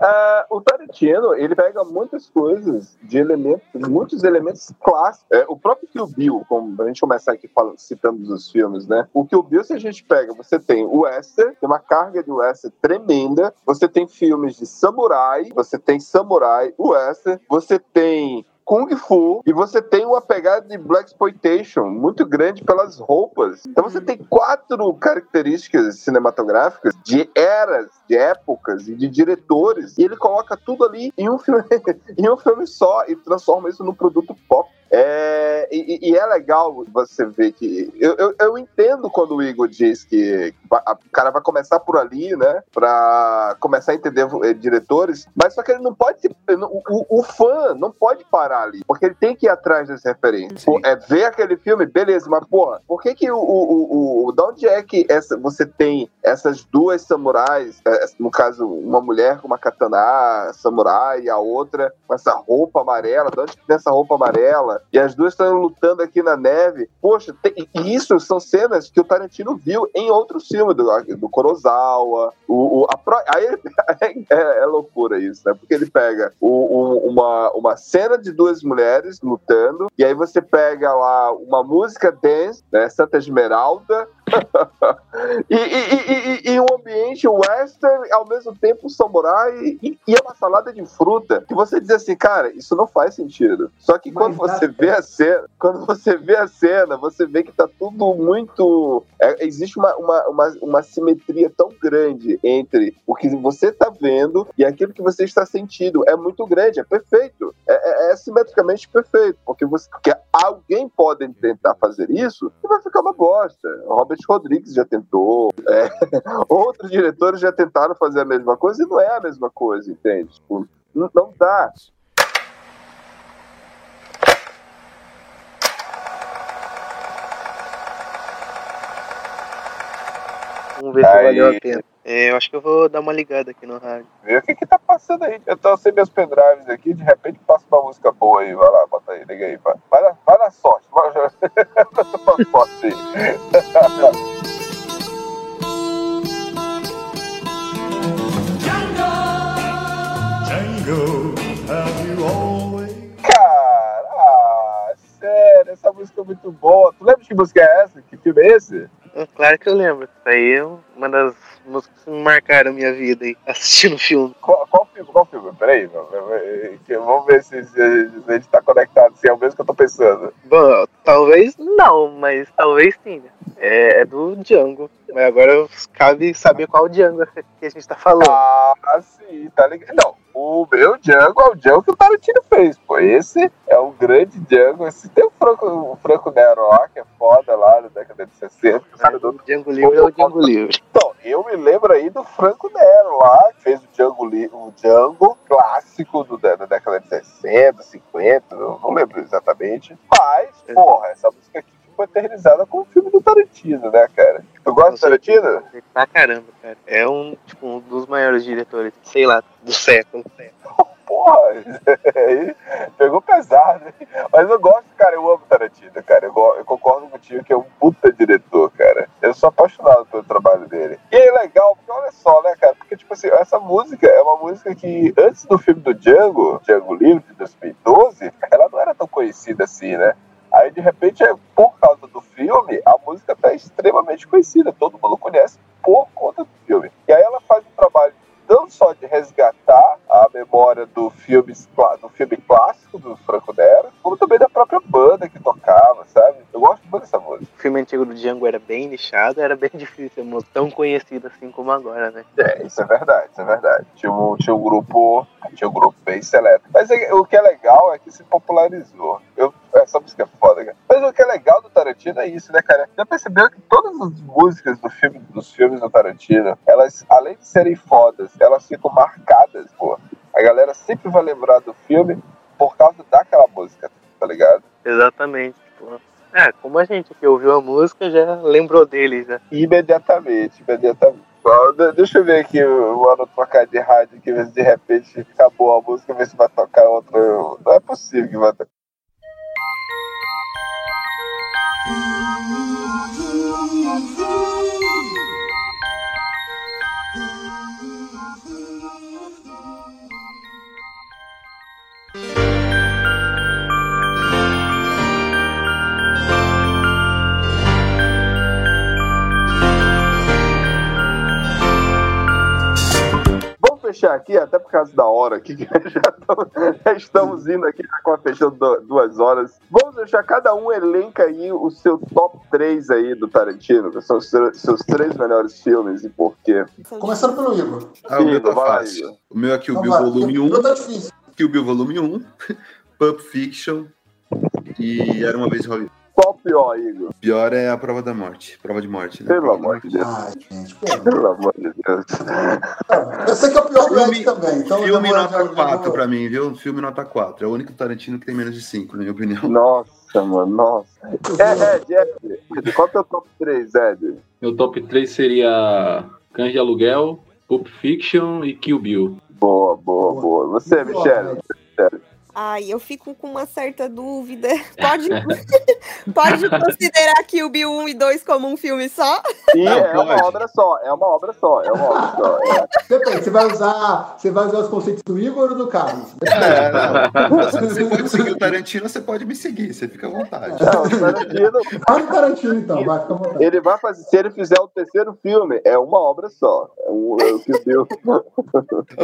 ah, o Tarantino, ele pega muitas coisas de elementos, muitos elementos clássicos. É, o próprio Kill Bill, como a gente começar aqui falando, citando os filmes, né? O Kill Bill, se a gente pega, você tem o western, tem uma carga de western tremenda, você tem filmes de samurai, você tem samurai, western, você tem Kung Fu e você tem uma pegada de Black Exploitation muito grande pelas roupas. Então você tem quatro características cinematográficas de eras, de épocas e de diretores e ele coloca tudo ali em um filme, <laughs> em um filme só e transforma isso num produto pop. É, e, e é legal você ver que. Eu, eu, eu entendo quando o Igor diz que o cara vai começar por ali, né? Pra começar a entender eh, diretores, mas só que ele não pode. o- o fã não pode parar ali, porque ele tem que ir atrás das referências. Pô, É ver aquele filme, beleza, mas porra, por que que o. o, o, o- da onde é que essa, você tem essas duas samurais, eh, no caso, uma mulher com uma katana samurai e a outra com essa roupa amarela, de onde que tem essa roupa amarela? E as duas estão lutando aqui na neve. Poxa, tem- e isso são cenas que o Tarantino viu em outros filmes, do, do Kurosawa. O, o- a aí ele- <laughs> é, é loucura isso, né? Porque ele pega o- o- uma, uma cena de duas mulheres lutando, e aí você pega lá uma música dance, né? Santa Esmeralda, <laughs> e, e, e, e- um ambiente western, ao mesmo tempo samurai, e, é uma salada de fruta, que você diz assim, cara, isso não faz sentido. Só que quando Mas você vê a cena, quando você vê a cena, você vê que tá tudo muito. é, existe uma, uma, uma, uma simetria tão grande entre o que você tá vendo e aquilo que você está sentindo. É muito grande, é perfeito. É, é, é simetricamente perfeito. Porque, você, porque alguém pode tentar fazer isso e vai ficar uma bosta. Robert Rodrigues já tentou. é, <laughs> outros diretores já tentaram fazer a mesma coisa e não é a mesma coisa, entende? Tipo, não, não dá. Vamos ver se Aí. valeu a pena. É, eu acho que eu vou dar uma ligada aqui no rádio. Vê o que que tá passando aí. Eu tô sem meus pendrives aqui, de repente passa uma música boa aí. Vai lá, bota aí, liga aí. Vai, vai, na, vai na sorte. Vai, na <laughs> sorte aí. Django, have you always Cara, ah, sério, essa música é muito boa. Tu lembra de que música é essa? Que filme é esse? Claro que eu lembro. Isso aí é uma das músicas que marcaram a minha vida aí, assistindo o filme. Qual, qual filme? Qual filme? Peraí, vamos ver- ver se, se a gente tá conectado, se é o mesmo que eu tô pensando. Bom, talvez não, mas talvez sim. né? É, é do Django. Mas agora cabe saber qual Django que a gente tá falando. Ah, sim, tá ligado? Não, o meu Django é o Django que o Tarantino fez, pô. Esse é o grande Django. Esse tem o Franco, o Franco Nero lá, que é foda lá na década de 60. Sabe, do... O Django Livre é o Django Livre. Então, eu me lembro aí do Franco Nero lá, que fez o Django, o Django clássico do, da, da década de 60, 50, eu não lembro exatamente. Mas, porra, essa música aqui ficou eternizada com o filme do Tarantino, né, cara? Tu gosta do Tarantino? Pra caramba, cara. É um, tipo, um dos maiores diretores, sei lá, do século. <laughs> Porra, <laughs> aí pegou pesado, hein? Mas eu gosto, cara, eu amo Tarantino, cara. Eu, eu concordo contigo que é um puta diretor, cara. Eu sou apaixonado pelo trabalho dele. E é legal, porque olha só, né, cara? Porque, tipo assim, essa música é uma música que, antes do filme do Django, Django Livre, de 2012, ela não era tão conhecida assim, né? Aí, de repente, é, por causa do filme, a música tá extremamente conhecida. Todo mundo conhece por conta do filme. E aí ela faz um trabalho não só de resgatar a memória do filme, do filme clássico do Franco Nero, como também da própria banda que tocava, sabe? Eu gosto muito dessa música. O filme antigo do Django era bem nichado, era bem <laughs> difícil mo- tão conhecido assim como agora, né? É, isso é verdade, isso é verdade. Tinha um, tinha um grupo, tinha um grupo bem seleto. Mas é- o que é legal é que se popularizou. Eu, essa música é foda, cara. Mas o que é legal do Tarantino é isso, né, cara? Já percebeu que todas as músicas do filme, dos filmes do Tarantino, elas, além de serem fodas, elas ficam marcadas, pô. A galera sempre vai lembrar do filme por causa daquela música, tá ligado? Exatamente. Tipo, é, como a gente que ouviu a música já lembrou dele, já. Imediatamente, imediatamente. Deixa eu ver aqui o o ano trocar de rádio se de repente acabou a música, ver se vai tocar outra. Não é possível que vai tocar. Oh, oh, oh, oh, fechar aqui, até por causa da hora aqui, que <laughs> já, tamo- já estamos indo aqui já com a fechando du- duas horas. Vamos deixar cada um elenca aí o seu top 3 aí do Tarantino, que são os seus, três melhores filmes e por quê. Começando pelo Igor. Ah, o meu tá fácil. O meu é Kill Então Bill. Volume 1, Não tá. Kill Bill Volume 1, <laughs> Pulp Fiction e Era Uma Vez em Hollywood. Qual o pior, Igor? Pior é a prova da morte. Prova de morte, né? Pelo amor de Deus. Ai, gente, pelo Pelo amor de Deus. Eu sei que é o pior Filme, também. Então filme nota já- já 4 vou- pra mim, viu? Filme nota 4. É o único Tarantino que tem menos de 5, na minha opinião. Nossa, mano, nossa. É, Ed, Ed, qual que é o top 3, Ed? Meu top 3 seria Cães de Aluguel, Pulp Fiction e Kill Bill. Boa, boa, boa. Você, Boa, Michele? Ai, eu fico com uma certa dúvida. <laughs> Pode, <laughs> pode <laughs> considerar que o Bill 1 e 2 como um filme só? Sim, Não, é uma obra só, é uma obra só, é uma obra só. É. Depende, você vai usar, você vai usar os conceitos do Igor ou do Carlos? É, não. Se você pode seguir o Tarantino, você pode me seguir, você fica à vontade. Não, o Tarantino, Vai no Tarantino, então, vai, fica à vontade. ele vai fazer, se ele fizer o terceiro filme, é uma obra só. É o, é o que deu.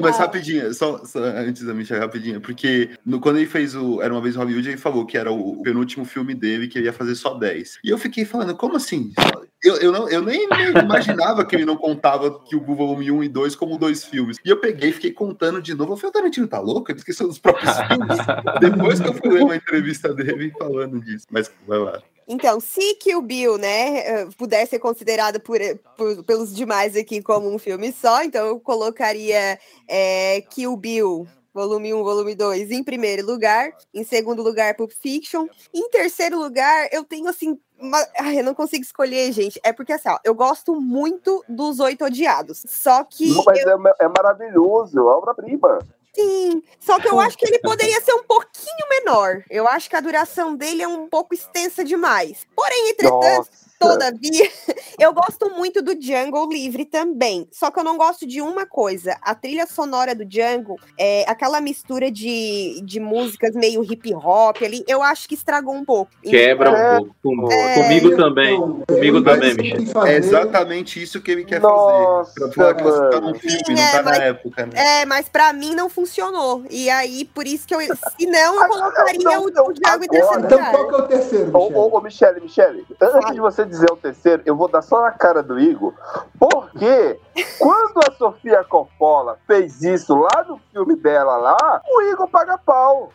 Mas rapidinho, só, só antes da Michelle, rapidinho, porque no- quando ele fez o Era uma vez em Hollywood, ele falou que era o penúltimo filme dele, que ele ia fazer só 10. E eu fiquei falando, como assim? Eu, eu, não, eu nem, nem imaginava que ele não contava que o volume 1 e 2 como dois filmes. E eu peguei e fiquei contando de novo. Eu falei, o Tarantino tá louco? Ele esqueceu dos próprios <laughs> filmes. Depois que eu fui ler uma entrevista dele falando disso. Mas vai lá. Então, se Kill Bill, né, eh, pudesse ser considerado por, por- pelos demais aqui como um filme só, então eu colocaria é, Kill Bill, volume 1, volume 2, em primeiro lugar. Em segundo lugar, Pulp Fiction. Em terceiro lugar, eu tenho, assim, uma... Ai, eu não consigo escolher, gente. É porque, assim, ó, eu gosto muito dos Oito Odiados. Só que... Não, mas é, é maravilhoso, é obra-prima. Sim, só que eu acho que ele <laughs> poderia ser um pouquinho menor. Eu acho que a duração dele é um pouco extensa demais. Porém, entretanto, Nossa. Todavia, <laughs> eu gosto muito do Django livre também. Só que eu não gosto de uma coisa. A trilha sonora do Django, é aquela mistura de, de músicas meio hip hop ali, eu acho que estragou um pouco. Quebra É. um pouco. Com- É. Comigo também. Comigo Eu também, Michel. É exatamente isso que ele quer Nossa, fazer. Pra falar que você tá num filme, Sim, não é, tá mas- na época, né? É, mas pra mim não funcionou. E aí, por isso que eu. Se não, eu <laughs> colocaria Não, o, não, o Django em terceiro Então qual que é o terceiro, Ô, Michel? ô, ô, Michele, Michele, antes de você dizer o terceiro, eu vou dar só na cara do Igor, porque <laughs> quando a Sofia Coppola fez isso lá no filme dela lá, o Igor paga pau.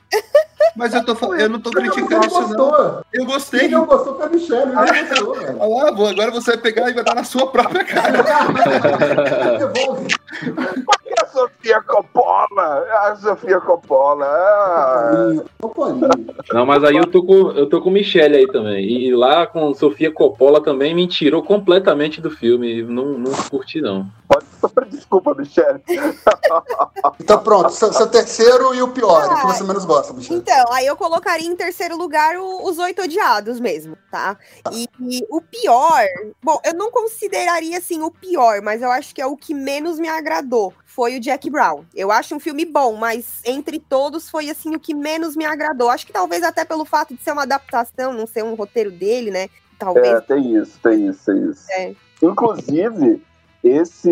Mas eu, tô, eu não tô criticando isso, não. Eu Quem gostei. não gostou foi a Michelle, não gostou, velho. Olha lá, vou- agora você vai pegar e vai dar na sua própria cara. <laughs> Devolve. A Sofia Coppola, a Sofia Coppola, ah, Não, mas aí eu tô com eu tô com Michelle aí também. E lá com Sofia Coppola também me tirou completamente do filme. Não, não curti, não. pode desculpa, Michele. <laughs> Então pronto, seu, seu terceiro e o pior, o que Ah, você menos gosta, Michelle. Então, aí eu colocaria em terceiro lugar o- os oito odiados mesmo, tá? E, e o pior, bom, eu não consideraria assim o pior, mas eu acho que é o que menos me agradou. Foi o Jack Brown. Eu acho um filme bom, mas entre todos foi assim o que menos me agradou. Acho que talvez até pelo fato de ser uma adaptação, não ser um roteiro dele, né? Talvez. É, tem isso, tem isso, tem isso. É. Inclusive, esse,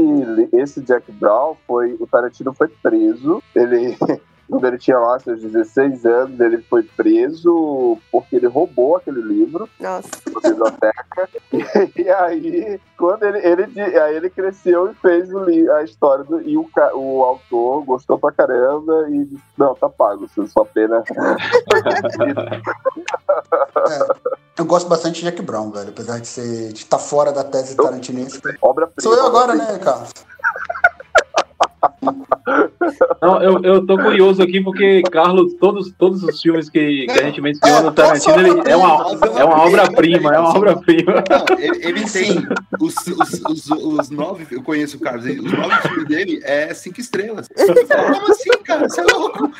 esse Jack Brown foi. O Tarantino foi preso. Ele. <laughs> Quando ele tinha lá seus 16 anos, ele foi preso porque ele roubou aquele livro Nossa. da biblioteca. <laughs> E aí, quando ele, ele, aí ele cresceu e fez o li- a história do. E o, o autor gostou pra caramba e disse: Não, tá pago, sua pena. <laughs> Eu gosto bastante de Jack Brown, velho, apesar de ser de estar fora da tese tarantinense. Obra Sou eu agora, né, Carlos? Não, eu, eu tô curioso aqui porque, Carlos, todos, todos os filmes que, que a gente menciona no É, Tarantino ele é uma, é uma obra-prima, é uma obra-prima. Ele, tem os, os, os, os nove, eu conheço o Carlos, hein? os nove filmes dele é cinco estrelas. Como assim, cara? Você é louco?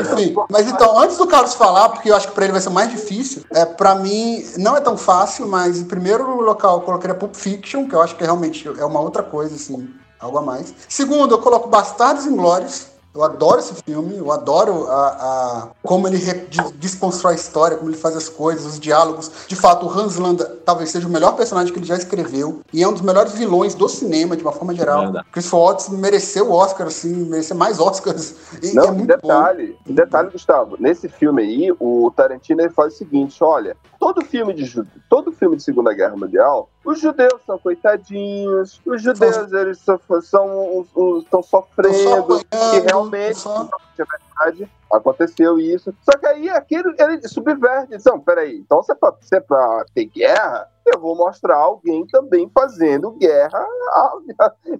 Enfim, mas então, antes do Carlos falar, porque eu acho que pra ele vai ser mais difícil, é, pra mim não é tão fácil, mas em primeiro local eu colocaria Pulp Fiction, que eu acho que realmente é uma outra coisa, assim, algo a mais. Segundo, eu coloco Bastardos Inglórios. Eu adoro esse filme, eu adoro a, a- como ele re- de- desconstrói a história, como ele faz as coisas, os diálogos. De fato, o Hans Landa talvez seja o melhor personagem que ele já escreveu e é um dos melhores vilões do cinema, de uma forma geral. Verdade. Christopher Watts mereceu o Oscar, assim, mereceu mais Oscars. E Não, é muito bom. detalhe, e detalhe, Gustavo, nesse filme aí, o Tarantino ele faz o seguinte, olha, todo filme de todo filme de Segunda Guerra Mundial, os judeus são coitadinhos, os judeus eles são, os- estão sofrendo, apanhando, realmente só- é verdade, aconteceu isso. Só que aí aquele, ele subverte. Não, peraí, então se é pra, se é pra ter guerra, eu vou mostrar alguém também fazendo guerra.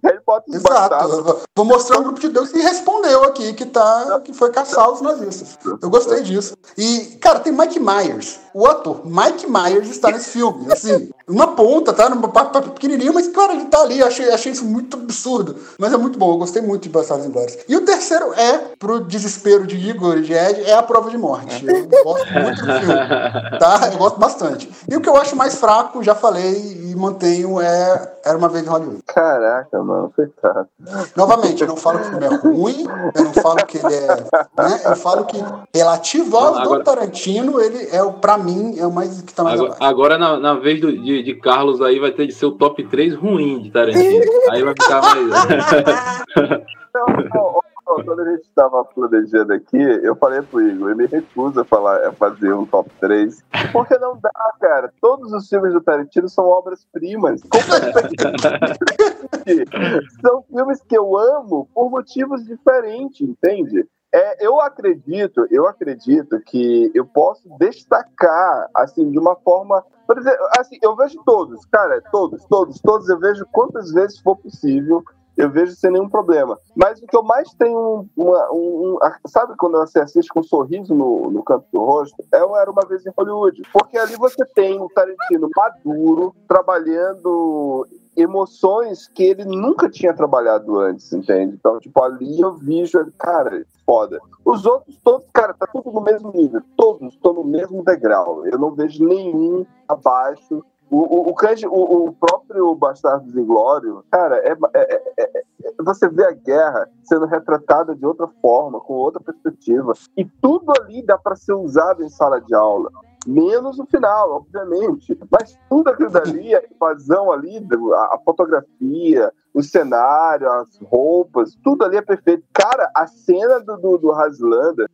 Aí bota os Exato. Vou mostrar um grupo de Deus que respondeu aqui, que, tá, que foi caçar os nazistas. Eu gostei disso. E, cara, tem Mike Myers. O ator Mike Myers está nesse filme. Assim, uma ponta, tá? Numa parte pequenininho, mas, cara, ele tá ali. Eu achei, achei isso muito absurdo. Mas é muito bom. Eu gostei muito de Bastardos Inglórios. E o terceiro é, pro desespero de Igor e de Ed, é a prova de morte. Eu gosto muito do filme. Tá? Eu gosto bastante. E o que eu acho mais fraco, já falei e mantenho, é Era uma vez em Hollywood. Caraca, mano, coitado. Novamente, eu não falo que o filme é ruim, eu não falo que ele é. Né, eu falo que, relativo ao Agora- do Tarantino, ele é, o pra mim, é o mais que tá mais Agora, agora na, na vez do- de, de Carlos aí vai ter de ser o top 3 ruim de Tarantino. Aí vai ficar mais. <laughs> Não, não, quando a gente estava planejando aqui, eu falei pro Igor, ele me recusa a, falar, a fazer um top 3, porque não dá, cara. Todos os filmes do Tarantino são obras-primas. <laughs> São filmes que eu amo por motivos diferentes, entende? É, eu acredito, eu acredito que eu posso destacar, assim, de uma forma. Por exemplo, assim, eu vejo todos, cara, todos, todos, todos, eu vejo quantas vezes for possível eu vejo sem nenhum problema. Mas o que eu mais tenho, uma, um, um- sabe quando você assiste com um sorriso no, no canto do rosto? É o Era Uma Vez em Hollywood. Porque ali você tem o Tarantino maduro, trabalhando emoções que ele nunca tinha trabalhado antes, entende? Então, tipo, ali eu vejo, cara, foda. Os outros todos, cara, tá tudo no mesmo nível. Todos estão no mesmo degrau. Eu não vejo nenhum abaixo. O, o, o, Kanji- o- o próprio Bastardos Inglório, cara, é, é- é- é- você vê a guerra sendo retratada de outra forma, com outra perspectiva. E tudo ali dá para ser usado em sala de aula. Menos o final, obviamente. Mas tudo aquilo dali, a invasão ali, a, a fotografia, o cenário, as roupas, tudo ali é perfeito. Cara, a cena do, do, do Haslanda,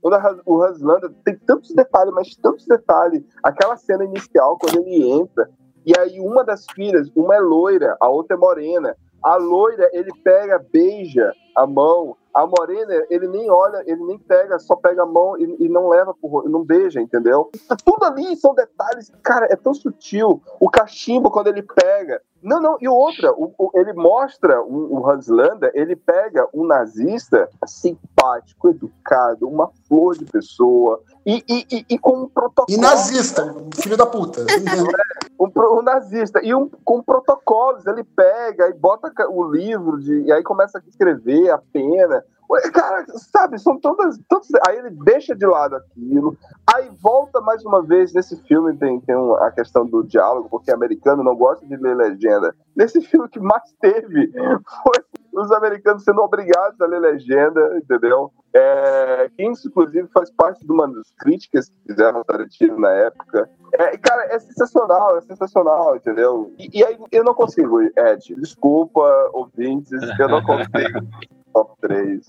o Haslanda tem tantos detalhes, mas tantos detalhes. Aquela cena inicial, quando ele entra, e aí uma das filhas, uma é loira, a outra é morena. A loira, ele pega, beija a mão. A morena, ele nem olha, ele nem pega, só pega a mão e, e não leva pro rosto, não beija, entendeu? Tudo ali são detalhes, cara, é tão sutil. O cachimbo, quando ele pega. Não, não, e outra, o- o- ele mostra o, o Hanslander, ele pega um nazista simpático, educado, uma flor de pessoa, e, e, e, e com um protocolo. E nazista, filho da puta. <laughs> um, pro- um nazista e um, com protocolos ele pega e bota o livro de, e aí começa a escrever a pena cara sabe são todas, todas aí ele deixa de lado aquilo aí volta mais uma vez nesse filme tem, tem a questão do diálogo porque americano não gosta de ler legenda. Nesse filme que mais teve <laughs> foi os americanos sendo obrigados a ler legenda entendeu é, que isso, inclusive, faz parte de uma das críticas que fizeram Tarantino na época. É, cara, é sensacional, é sensacional, entendeu? E, e aí eu não consigo, Ed. Desculpa, ouvintes, eu não consigo. <laughs> Top 3.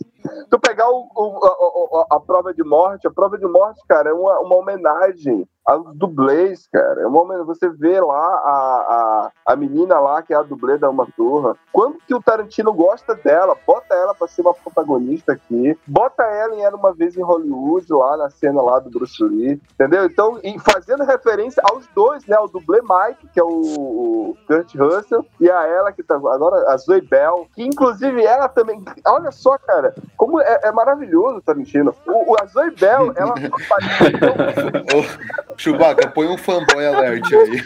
Tu pegar o, o- a, a- a prova de morte, a prova de morte, cara, é uma, uma homenagem aos dublês, cara. É homenagem. Você vê lá a, a, a menina lá, que é a dublê da Uma Turra. Quando que o Tarantino gosta dela, bota ela pra ser uma protagonista aqui, bota ela em Era Uma Vez em Hollywood, lá na cena lá do Bruce Lee, entendeu? Então, fazendo referência aos dois, né? O dublê Mike, que é o, o Kurt Russell, e a ela, que tá agora, a Zoe Bell, que inclusive ela também, olha só, cara, como é, é maravilhoso o Tarantino. O, o- a Zoe Bell, ela <laughs> <laughs> Chewbacca, põe um fanboy alert aí.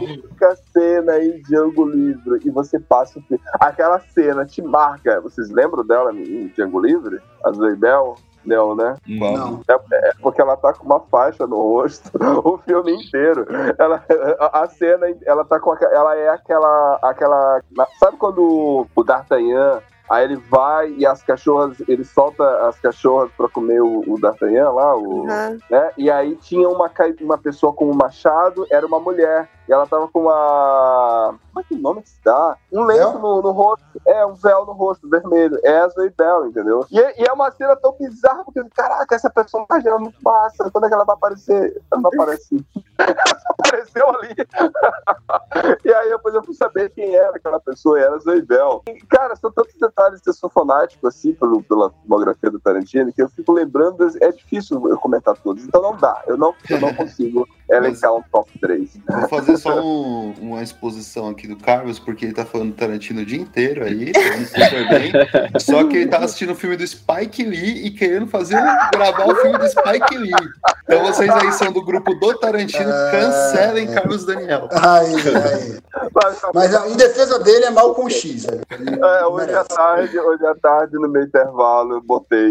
única cena em Django Livre e você passa o. Aquela cena te marca. Vocês lembram dela em Django Livre? A Zoe Bell? Não, né? Não. É, é porque ela tá com uma faixa no rosto <laughs> o filme inteiro. Ela, a, a cena, ela tá com aque- ela é aquela aquela, sabe quando o D'Artagnan Aí ele vai e as cachorras, ele solta as cachorras pra comer o, o D'Artagnan lá, o, Aham. né? E aí tinha uma, uma pessoa com um machado, era uma mulher. E ela tava com uma. Como é que nome que se dá? Um lenço no, no rosto. É, um véu no rosto, vermelho. É a Zoe Bell, entendeu? E, e é uma cena tão bizarra, porque, caraca, essa personagem é muito massa. Quando é que ela vai aparecer? Ela não aparece. ela <laughs> só apareceu ali. <laughs> e aí depois eu fui saber quem era aquela pessoa, e era a Zoe Bell. E, cara, são tantos detalhes que eu sou fanático, assim, pelo, pela filmografia do Tarantino, que eu fico lembrando, é difícil eu comentar todos, então não dá, eu não, eu não <laughs> consigo elencar um top 3. Vou fazer só um- uma exposição aqui do Carlos, porque ele tá falando do Tarantino o dia inteiro aí, super bem. Só que ele tá assistindo o filme do Spike Lee e querendo fazer gravar o filme do Spike Lee. Então vocês aí são do grupo do Tarantino, cancelem Carlos Daniel. Ai, ai. Mas a- em defesa dele é mal com X, velho. É, hoje à tarde, hoje à tarde, no meu intervalo, eu botei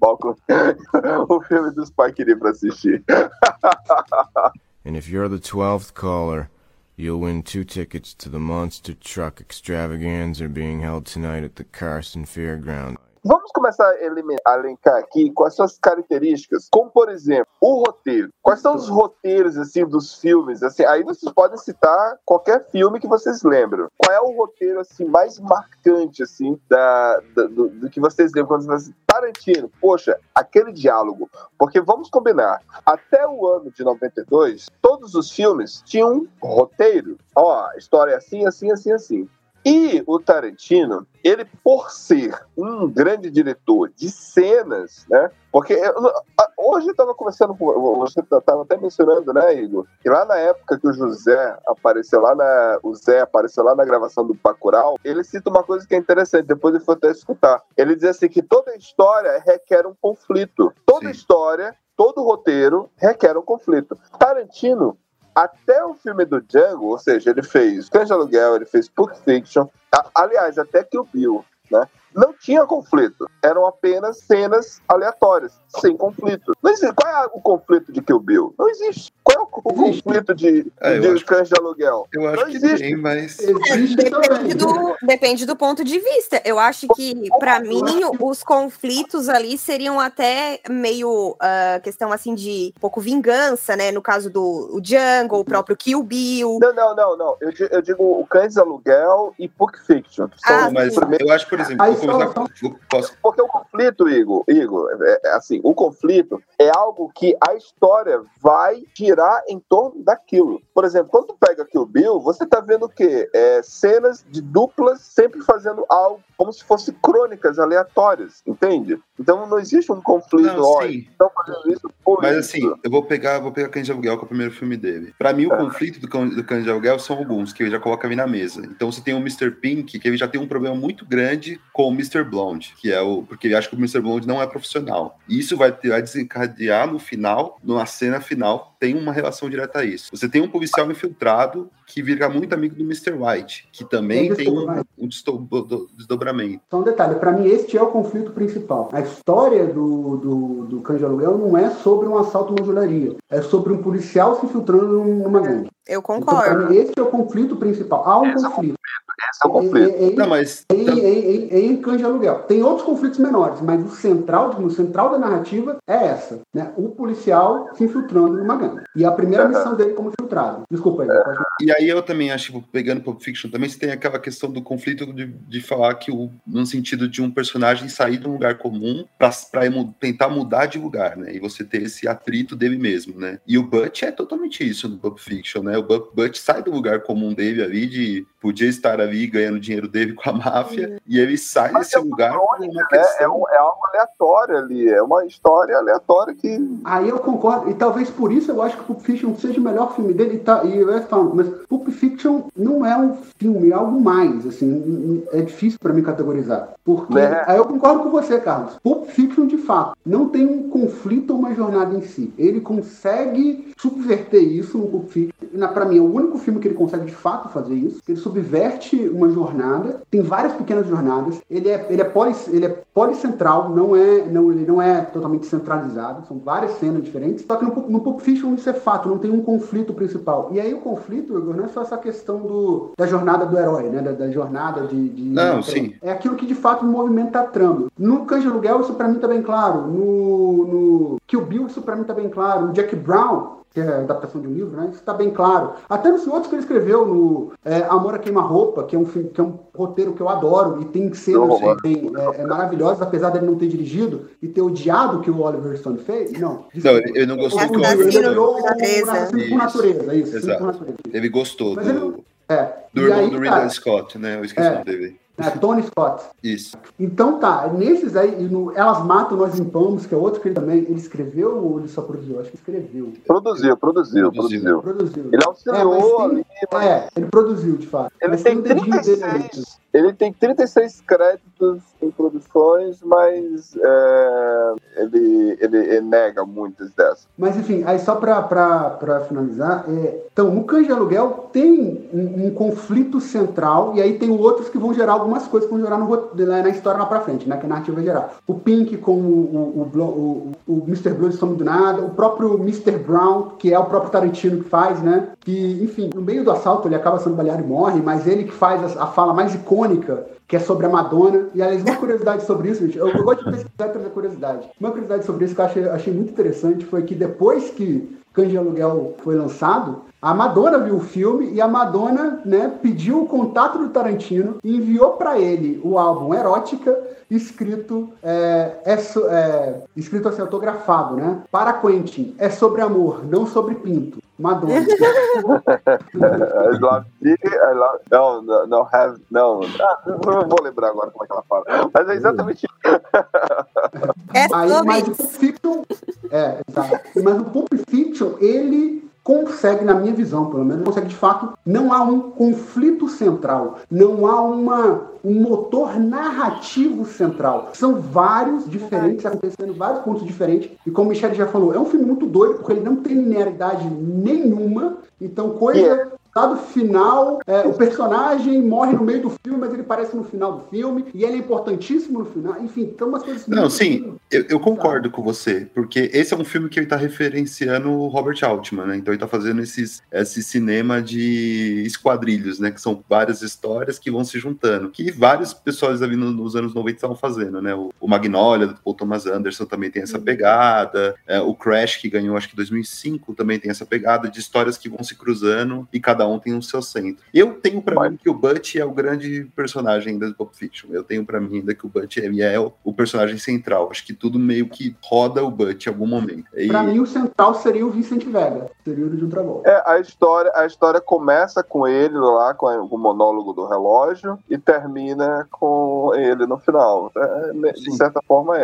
palcos, <laughs> o filme do Spike Lee pra assistir. <laughs> And if you're the 12th caller, you'll win two tickets to the Monster Truck Extravaganza being held tonight at the Carson Fairground. Vamos começar a elencar aqui quais são as características, como por exemplo, o roteiro. Quais são os roteiros assim dos filmes? Assim, aí vocês podem citar qualquer filme que vocês lembram. Qual é o roteiro assim mais marcante assim da, da- do, do que vocês lembram quando vocês Tarantino? Poxa, aquele diálogo. Porque vamos combinar, até o ano de 92, todos os filmes tinham um roteiro. Ó, a história é assim, assim, assim, assim. E o Tarantino, ele por ser um grande diretor de cenas, né? Porque eu- hoje eu estava conversando com você estava até mencionando, né, Igor? Que lá na época que o José apareceu lá na o Zé apareceu lá na gravação do Bacurau, ele cita uma coisa que é interessante, depois eu vou até escutar. Ele diz assim que toda história requer um conflito. Toda história, todo roteiro requer um conflito. Tarantino até o filme do Django, ou seja, ele fez Cães de Aluguel, ele fez Pulp Fiction, a- aliás, até que o Bill, né? Não tinha conflito, eram apenas cenas aleatórias, sem conflito. Não existe. Qual é o conflito de Kill Bill? Não existe. Qual é o, conflito de, É, eu de acho- Cães de Aluguel? Eu acho não que existe. tem, mas. Depende do, depende do ponto de vista. Eu acho que, pra mim, os conflitos ali seriam até meio ah, questão assim de um pouco vingança, né? No caso do o Django, o próprio Kill Bill. Não, não, não, não. Eu, eu digo o Cães de Aluguel e Pulp Fiction. que Ah, Mas primeiros- eu acho, por exemplo, Aí começar- vou- posso- Porque o conflito, Igor, Igor, é, é assim, o conflito é algo que a história vai girar em torno daquilo. Por exemplo, quando tu pega Kill Bill, você tá vendo o quê? É, cenas de duplas sempre fazendo algo como se fosse crônicas aleatórias, entende? Então não existe um conflito, Não, ó, sim. estão fazendo isso por Mas isso. assim, eu vou pegar, vou pegar Cães de Aluguel, que é o primeiro filme dele. Pra mim, o Ah. conflito do, Cão- do Cães de Aluguel são alguns, que ele já coloca ali na mesa. Então você tem o Mr. Pink, que ele já tem um problema muito grande com o Mr. Blonde, que é o. Porque ele acha que o Mr. Blonde não é profissional. E isso vai, vai desencadear no final, numa cena final, tem uma relação direta a isso. Você tem um policial infiltrado que vira muito amigo do Mr. White, que também Tem um, desdobramento. um desdobramento. Só um detalhe, pra mim este é o conflito principal. A história do, do, do Cães de Aluguel não é sobre um assalto numa joalheria. É sobre um policial se infiltrando num- numa gangue. Eu Então, concordo. mim, esse é o conflito principal. Há um conflito. Esse é o conflito. Em, em- Não, mas. em, em, em, em Cães de Aluguel. Tem outros conflitos menores, mas o central, no central da narrativa é essa. Né? O policial se infiltrando numa gangue. E a primeira missão dele como infiltrado. Desculpa aí. pode- E aí eu também acho, pegando Pulp Fiction, também você tem aquela questão do conflito de, de falar que o, no sentido de um personagem sair de um lugar comum emu- tentar mudar de lugar, né? E você ter esse atrito dele mesmo, né? E o Butch é totalmente isso no Pulp Fiction, né? O Bu- Butch sai do lugar comum dele ali, de podia estar ali ganhando dinheiro dele com a máfia, e ele sai desse lugar por uma É, é, um- é algo aleatório ali, é uma história aleatória que. Aí eu concordo, e talvez por isso eu acho que Pulp Fiction seja o melhor filme dele, e, tá, e eu ia falando, mas Pulp Fiction não é um filme, é algo mais, assim, é difícil pra mim categorizar. Porque, Né? aí eu concordo com você, Carlos, Pulp Fiction, de fato, não tem um conflito ou uma jornada em si. Ele consegue subverter isso no Pulp Fiction, na, pra mim é o único filme que ele consegue de fato fazer isso, ele subverte uma jornada, tem várias pequenas jornadas, ele é, ele é, poli, ele é policentral, não é, não, ele não é totalmente centralizado, são várias cenas diferentes, só que no, no Pulp Fiction isso é fato, não tem um conflito principal. E aí o conflito, Igor, não é só essa questão do, da jornada do herói, né, da, da jornada de... de- Não, de- sim. É aquilo que de fato movimenta a trama. No de Aluguel isso pra mim tá bem claro, no, no Kill Bill isso pra mim tá bem claro, no Jack Brown que é a adaptação de um livro, né? Isso está bem claro. Até nos outros que ele escreveu, no é, Amor a Queima-Roupa, que é um filme, que é um roteiro que eu adoro e tem cenas Não, tem, é, é maravilhosas, apesar dele não ter dirigido e ter odiado o que o Oliver Stone fez. Não, Não, ele, ele não gostou do que o Assassino Oliver ele odiou por o natureza. Assassino por natureza, isso, Exato. natureza. Ele gostou Mas ele do, não- É. do e irmão aí, do Ridley cara, Scott, né? Eu esqueci É. o nome dele. É, Tony Scott. Isso. Então tá, nesses aí, no Elas Matam, Nós Limpamos, que é outro que ele também, ele escreveu ou ele só produziu? Acho que escreveu. Produziu, produziu, Produziu. produziu. Ele auxiliou É, tem- ali, mas É, ele produziu, de fato. Ele Mas tem um dedinho dele ali. 36, ele tem 36 créditos em produções, mas é, ele, ele, ele nega muitas dessas. Mas enfim, aí só pra finalizar, é, então, no Cães de Aluguel tem um, um conflito central, e aí tem outros que vão gerar algumas coisas que vão gerar no, na, história lá pra frente, né? Que a narrativa vai gerar. O Pink com o, o, o, o, o Mr. Blue Some do Nada, o próprio Mr. Brown, que é o próprio Tarantino que faz, né? Que, enfim, no meio do assalto ele acaba sendo baleado e morre, mas ele que faz a, a fala mais icônica, que é sobre a Madonna. E, aliás, uma curiosidade sobre isso, gente, eu, eu gosto de pesquisar e trazer curiosidade. Uma curiosidade sobre isso que eu achei, achei muito interessante foi que depois que Cães de Aluguel foi lançado, a Madonna viu o filme e a Madonna né, pediu o contato do Tarantino e enviou para ele o álbum Erótica, escrito, é, é é, escrito assim, autografado, né? Para Quentin, é sobre amor, não sobre pinto. Madonna. <laughs> I love you, I love... Não, não, não, have, não. Ah, não vou lembrar agora como é que ela fala. Mas é exatamente isso. É Aí, mas o Pulp Fiction, é, exato. Mas o Pulp Fiction, ele consegue, na minha visão, pelo menos, consegue de fato, não há um conflito central, não há uma, um motor narrativo central. São vários diferentes, acontecendo vários pontos diferentes. E como o Michele já falou, é um filme muito doido, porque ele não tem linearidade nenhuma. Então, coisa. Lado final, é, o personagem morre no meio do filme, mas ele aparece no final do filme, e ele é importantíssimo no final. Enfim, tem umas coisas Não, sim, eu, eu concordo com você, porque esse é um filme que ele tá referenciando o Robert Altman, né? Então ele tá fazendo esses, esse cinema de esquadrilhos, né? Que são várias histórias que vão se juntando, que vários pessoas ali no- nos anos 90 estavam fazendo, né? O, o Magnolia, do Paul Thomas Anderson, também tem essa pegada, é, o Crash, que ganhou acho que 2005, também tem essa pegada de histórias que vão se cruzando e cada um tem o seu centro. Eu tenho pra mim que o Butch é o grande personagem ainda do Pulp Fiction. Eu tenho pra mim ainda que o Butch é, é o, o personagem central. Acho que tudo meio que roda o Butch em algum momento. E- Pra mim, o central seria o Vicente Vega, seria o de um Travolta. É, a história, a história começa com ele lá, com, a- com o monólogo do relógio, e termina com ele no final. É, de certa forma, é.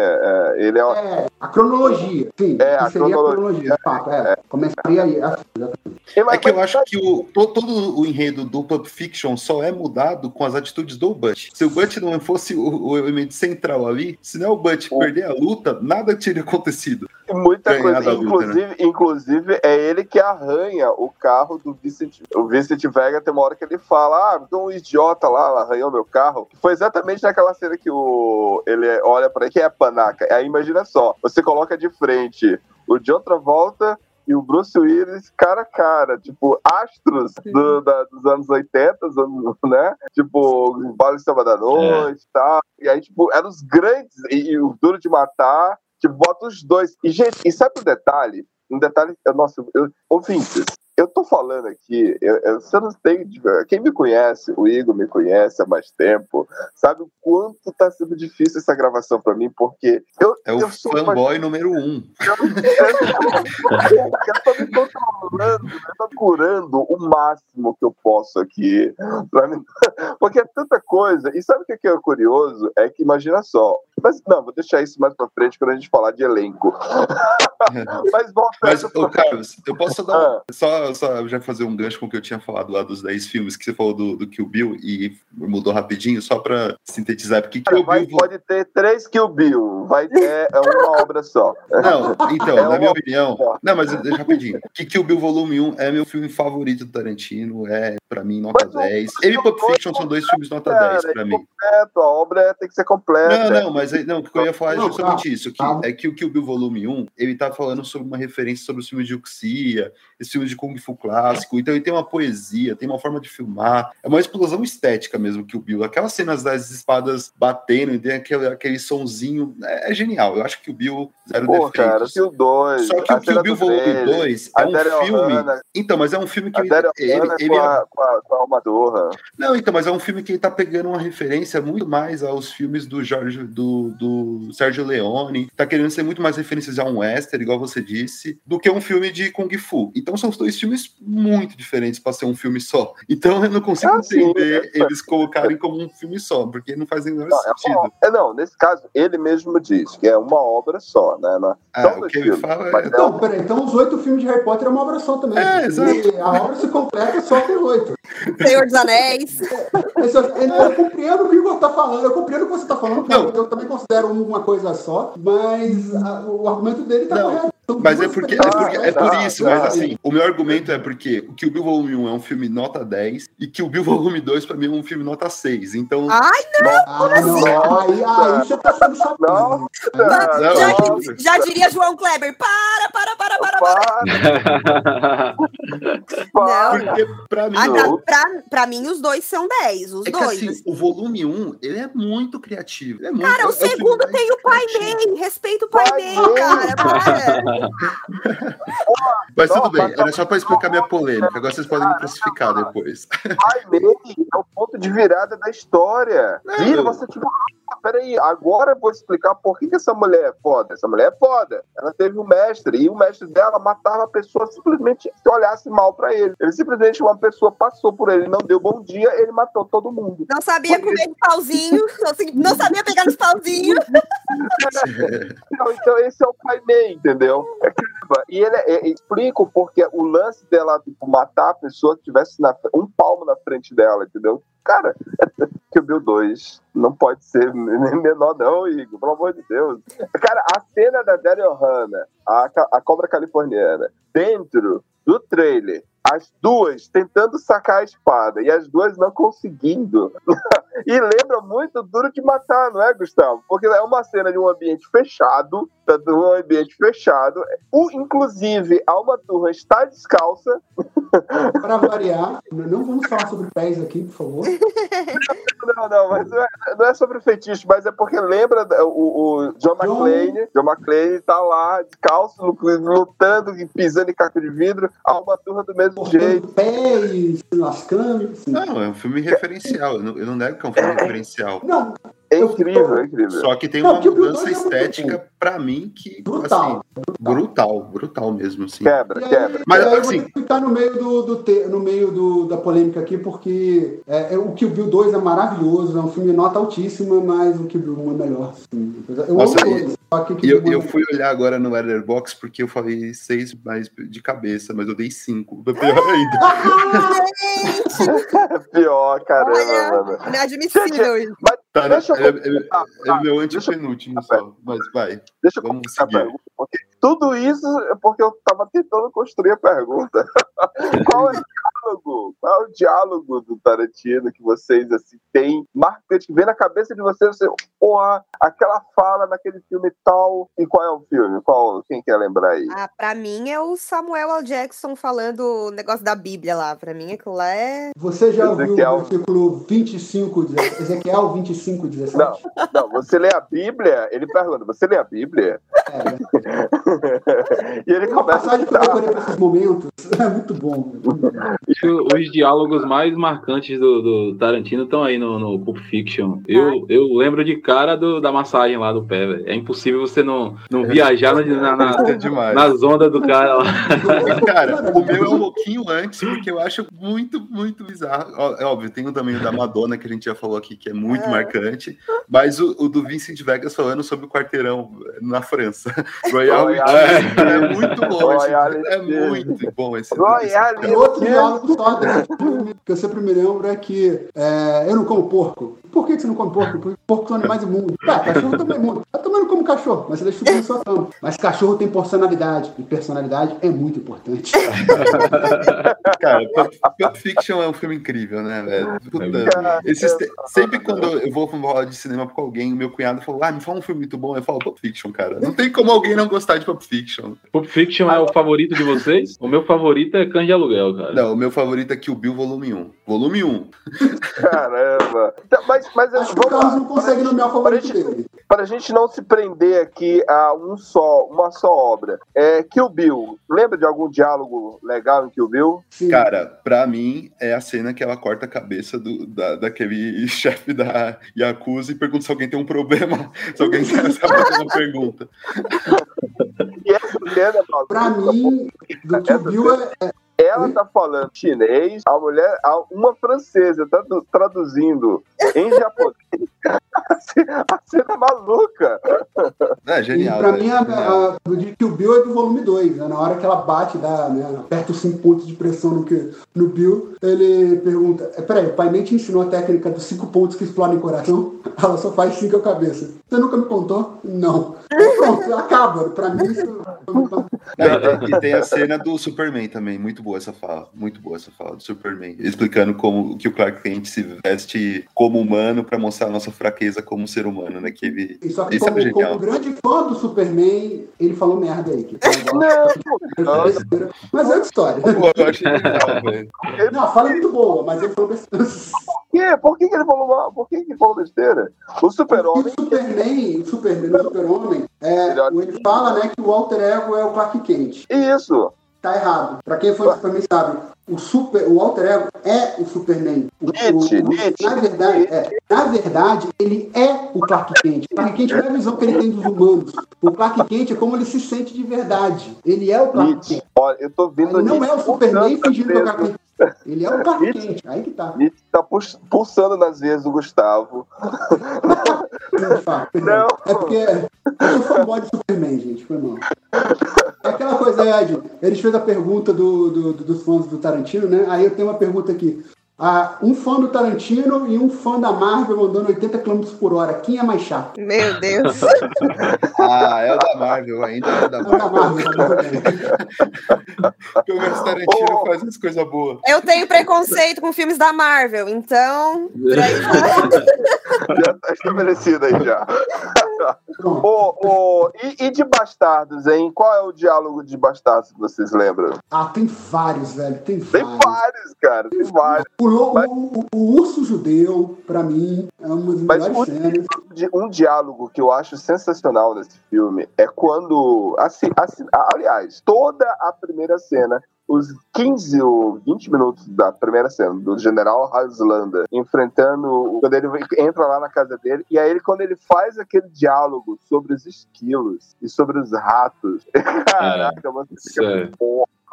é, ele é, É, a cronologia, sim, É, a seria a cronologia, cronologia, de fato, é. Começaria aí, assim, exatamente. É que eu acho que o, todo o enredo do Pulp Fiction só é mudado com as atitudes do Butch. Se o Butch não fosse o, o elemento central ali, se não é o Butch perder a luta, nada teria acontecido. Muita coisa. da luta, inclusive, né? inclusive, é ele que arranha o carro do Vincent. O Vincent Vega tem uma hora que ele fala: Ah, um idiota lá arranhou meu carro. Foi exatamente naquela cena que o, ele olha pra ele, que é a panaca. Aí imagina só: você coloca de frente o John Travolta e o Bruce Willis cara a cara, tipo, astros do- da- dos anos 80, dos anos, né? Tipo, Vale Samba da Noite e tal. E aí, tipo, eram os grandes, e, e o Duro de Matar, tipo, bota os dois. E, gente, e sabe um detalhe? Um detalhe, nossa, eu, ouvintes, eu tô falando aqui, eu, eu, você não tem, quem me conhece, o Igor me conhece há mais tempo, sabe o quanto tá sendo difícil essa gravação pra mim, porque eu, É o eu sou fanboy número um. eu tô me controlando, eu tô curando o máximo que eu posso aqui. <laughs> Porque é tanta coisa. E sabe o que que é curioso? É que imagina só. Mas não, vou deixar isso mais pra frente quando a gente falar de elenco. <laughs> Mas volta Mas, ô, Carlos, eu posso dar Ah. um, só, só já fazer um gancho com o que eu tinha falado lá dos 10 filmes, que você falou do, do Kill Bill e mudou rapidinho, só pra sintetizar, porque Kill Vai, Bill... pode ter três Kill Bill. Vai ter é uma obra só. Não, então, <laughs> É na minha opinião. Não, mas deixa rapidinho. Que Kill Bill Volume 1 é meu filme favorito do Tarantino, é pra mim nota 10. Ele e Pulp Fiction são dois filmes nota 10 pra mim. Completo, a obra tem que ser completa. Não, não, mas não, o que eu ia falar é justamente calma, isso, que, calma. é que o Kill Bill Volume 1, ele tá falando sobre uma referência sobre os filmes de Uxia, esse filme de Kung Fu clássico, então ele tem uma poesia, tem uma forma de filmar, é uma explosão estética mesmo, que o Bill, aquelas cenas das espadas batendo, e tem aquele, aquele sonzinho, é, é genial, eu acho que o Bill, zero Pô, cara, defeitos. Kill 2. Só que o Kill Bill Volume trailer, 2 a é um Daryl filme... Então, mas é um filme que A ele, ele, Hannah ele com, é a, com, a, com a Almadorra. não, então, mas é um filme que ele tá pegando uma referência muito mais aos filmes do Jorge, do, do Sérgio Leone, tá querendo ser muito mais referências a um western, igual você disse, do que um filme de Kung Fu. Então são dois filmes muito diferentes para ser um filme só. Então eu não consigo Ah, entender é. eles colocarem como um filme só, porque não faz nenhum Não, é, sentido. é, não, nesse caso, ele mesmo diz que é uma obra só, né? Não, Ah, são o que ele filmes, fala é- é Então, peraí, então os oito filmes de Harry Potter é uma obra só também. É, exato. E a obra se completa só com os oito. Senhor dos Anéis. Eu, eu compreendo o que o Igor tá falando, eu compreendo o que você tá falando. Não. Eu também considero uma coisa só, mas a- o argumento dele tá Não, correto. Mas é porque é, porque, é por Ah, isso, tá. mas assim, o meu argumento é porque o Kill Bill Volume 1 é um filme nota 10 e Kill Bill <laughs> Volume 2 pra mim é um filme nota 6. Então, Ai, Ah, não, aí, aí você tá sendo Não, já, já diria João Kleber. Para, para, para, para, para. Para, Não. porque pra mim, Ah, não. pra, pra mim, os dois são 10. Os é que dois. assim, o volume 1, ele é muito criativo. Ele é muito, Cara, é o filme segundo tem o Pai. Mei. Respeita o Pai Mei. cara. Para. <laughs> Mas tudo bem, mas- era só pra explicar minha polêmica. Agora vocês podem me crucificar depois. Pai Mei é o ponto de virada da história. Vira, você tipo, ah, peraí, agora eu vou explicar por que, que essa mulher é foda. Essa mulher é foda. Ela teve um mestre, e o mestre dela matava a pessoa simplesmente se olhasse mal pra ele. Ele simplesmente, uma pessoa passou por ele, não deu bom dia, ele matou todo mundo. Não sabia comer de pauzinho. Não sabia pegar nos pauzinhos. <laughs> Não, então esse é o Pai Mei, entendeu? É, E ele é, é, explica porque o lance dela tipo, matar a pessoa que tivesse na, um palmo na frente dela, entendeu? Cara, que o Bill 2 não pode ser <laughs> menor, não, Igor, pelo amor de Deus. Cara, a cena da Daryl Hannah, a, a cobra californiana, dentro do trailer, as duas tentando sacar a espada e as duas não conseguindo. <laughs> e lembra muito Duro de Matar, não é, Gustavo? Porque é uma cena de um ambiente fechado, tá, de um ambiente fechado. O, inclusive, a uma turma está descalça. Para variar, não vamos falar sobre pés aqui, por favor. <laughs> Não, não, mas não é, não é sobre fetiche, mas é porque lembra o, o John McClane. John McClane tá lá, descalço, lutando e pisando em caco de vidro, a uma turma do mesmo jeito. Cortando pés, lascando. assim. Não, é um filme referencial. Eu não, eu não nego que é um filme referencial. Não, É incrível, é incrível. Só que tem Não, uma mudança 2 é estética pra mim que brutal. assim, brutal, brutal mesmo, assim. Quebra, aí, quebra. Mas, aí eu assim- vou ter que ficar no meio, do, do te- no meio do- da polêmica aqui, porque é, é, o Kill Bill 2 é maravilhoso, é um filme nota altíssima, mas o Kill Bill 1 é melhor. sim. Eu Nossa, amo e- todos, eu, 1 eu é fui olhar agora no Letterboxd porque eu falei seis mais de cabeça, mas eu dei cinco. Foi <laughs> pior ainda. Gente, <laughs> <laughs> Pior, caramba, olha, mano. inadmissível isso. Mas Tá, deixa eu é, é- é meu antepenúltimo só, mas vai. Deixa eu Vamos seguir. pergunta, porque tudo isso é porque eu tava tentando construir a pergunta. <laughs> Qual é o diálogo? Qual é o diálogo do Tarantino que vocês assim têm marcante, que vem na cabeça de vocês, você, porra, aquela fala naquele filme tal, e qual é o filme? Qual, quem quer lembrar aí? Ah, pra mim é o Samuel L. Jackson falando o negócio da Bíblia lá. Pra mim aquilo lá é. Você já ouviu Ezequiel. o versículo 25, Ezequiel 25, 17? Não, não, você lê a Bíblia, ele pergunta, você lê a Bíblia? É, <laughs> <laughs> e ele começa a decorei pra esses momentos. É muito bom. Os diálogos mais marcantes do, do Tarantino estão aí no, no Pulp Fiction. Eu, eu lembro de cara do- da massagem lá do pé, velho. É impossível você não, não viajar na, na- É demais. nas ondas do cara lá. Cara, o meu é um pouquinho antes, porque eu acho muito, muito bizarro. É óbvio, tem o também o da Madonna, que a gente já falou aqui, que é muito É. marcante, mas o, o do Vincent Vegas falando sobre o quarteirão na França. <laughs> Royal é, é muito bom, é muito bom esse. Royale. E outro diálogo filme que eu sempre me lembro é que é, eu não como porco. Por que, que você não come porco? Porque porcos são animais imundos. Tá, cachorro também é imundo. Eu como cachorro, mas você deixa tudo na sua cama. Mas cachorro tem personalidade. E personalidade é muito importante. <laughs> Cara, Pulp, Pulp Fiction é um filme incrível, né, velho? Puta, Cara, esses te- sempre quando eu vou falar de cinema com alguém, o meu cunhado falou, ah, me fala um filme muito bom, eu falo Pulp Fiction, cara. Não tem como alguém não gostar de Pulp Fiction. Pulp Fiction é o favorito de vocês? O meu favorito é Cães de Aluguel, cara. Não, o meu favorito é Kill Bill Volume 1. Volume 1. Caramba. Então, Mas, mas Acho que o Carlos lá. não consegue nomear o favorito dele. Para a gente não se prender aqui a um só, uma só obra. É, Kill Bill. Lembra de algum diálogo legal em Kill Bill? Sim. Cara, pra mim, é a cena que ela corta a cabeça do, da, daquele <laughs> chefe da Yakuza e pergunta se alguém tem um problema, se alguém quer saber uma pergunta. <laughs> E essa cena, Pra mim, do Kill Bill é, é- ela tá falando chinês, a mulher, uma francesa, tradu- traduzindo em japonês. <laughs> A cena- é maluca. É E genial. pra velho, mim, a, genial. a, de Kill Bill é do volume 2. Né? Na hora que ela bate, dá, né? aperta os 5 pontos de pressão no, que, no Bill, ele pergunta: "É, Peraí, o pai nem te ensinou a técnica dos 5 pontos que explodem o coração? <laughs> Ela só faz 5 a cabeça. Você nunca me contou? Não. E pronto, acaba. Pra mim, isso. Não, e, tem, e tem a cena do Superman também, muito boa essa fala, muito boa essa fala do Superman, explicando como que o Clark Kent se veste como humano pra mostrar a nossa fraqueza como ser humano, né? Que ele, E Só que, isso é como, genial. como grande fã do Superman, ele falou merda aí. Que <laughs> Não, mas é outra história. Eu achei legal, <laughs> velho. Não, a fala é muito boa, mas ele falou besteira. que? Por que, que ele falou mal? Por que, que ele falou besteira? O super-homem. o Superman, o Superman, o Super-Homem, é, ele fala né, que o alter ego é o Clark Kent. Isso. Tá errado. Pra quem foi do Superman sabe, o, super, o alter ego é o Superman. O, Nietzsche, o- Nietzsche. na, verdade, é, na verdade, ele é o Clark Kent. O Clark Kent não é a visão que ele tem dos humanos. O Clark Kent é como ele se sente de verdade. Ele é o Clark. Kent. Olha, eu tô vendo Ele não é o Superman fingindo que é o Clark Kent. Ele é o Clark Kent. Aí que tá. Nietzsche tá pulsando nas veias do Gustavo. De. Não. É porque eu sou fanboy do Superman, gente. Foi mal. É aquela coisa, Ed. Eles fez a pergunta do, do- do- dos fãs do Tarantino, né? Aí eu tenho uma pergunta aqui. Ah, um fã do Tarantino e um fã da Marvel andando 80 km por hora. Quem é mais chato? Meu Deus. <laughs> Ah, é o da Marvel, ainda é o da É o da Marvel. Tá. <laughs> Pelo menos Tarantino faz as coisas boas. Eu tenho preconceito com filmes da Marvel, então. <laughs> Já tá estabelecido aí já. Ô, ô, e, e de Bastardos, hein? Qual é o diálogo de Bastardos que vocês lembram? Ah, tem vários, velho. Tem Tem vários. vários, cara. Tem vários. O, lo- o- o- urso judeu, pra mim, é uma das Mas melhores o- cenas. de- um diálogo que eu acho sensacional nesse filme é quando. Assim, assim, aliás, toda a primeira cena, os 15 ou 20 minutos da primeira cena, do general Haslanda enfrentando. o- Quando ele entra lá na casa dele, e aí ele, quando ele faz aquele diálogo sobre os esquilos e sobre os ratos, <laughs> caraca, você fica.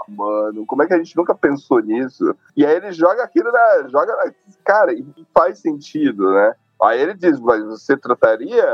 Mano, como é que a gente nunca pensou nisso? E aí ele joga aquilo na. Joga na, cara, e faz sentido, né? Aí ele diz, mas você trataria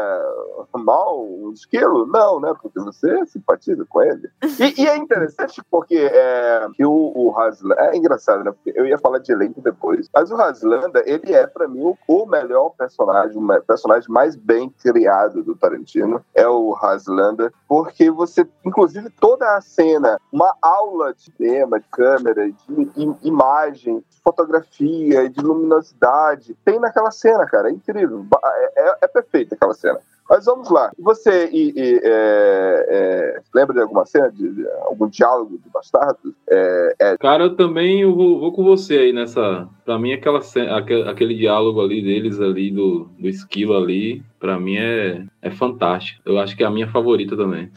mal um esquilo? Não, né? Porque você simpatiza com ele. <laughs> E, e é interessante porque é, que o, o Haslanda... É engraçado, né? Porque eu ia falar de elenco depois. Mas o Haslanda, ele é, pra mim, o, o melhor personagem, o personagem mais bem criado do Tarantino. É o Haslanda. Porque você, inclusive, toda a cena, uma aula de cinema, de câmera, de im- imagem, de fotografia, de luminosidade, tem naquela cena, cara. É incrível. É, é, é perfeita aquela cena. Mas vamos lá. Você e, e, é, é, lembra de alguma cena, de, de algum diálogo de Bastardos? É, é, Cara, eu também vou, vou com você aí nessa. Pra mim, aquela, ce- aque- aquele diálogo ali deles ali, do, do esquilo ali, pra mim é, é fantástico. Eu acho que é a minha favorita também.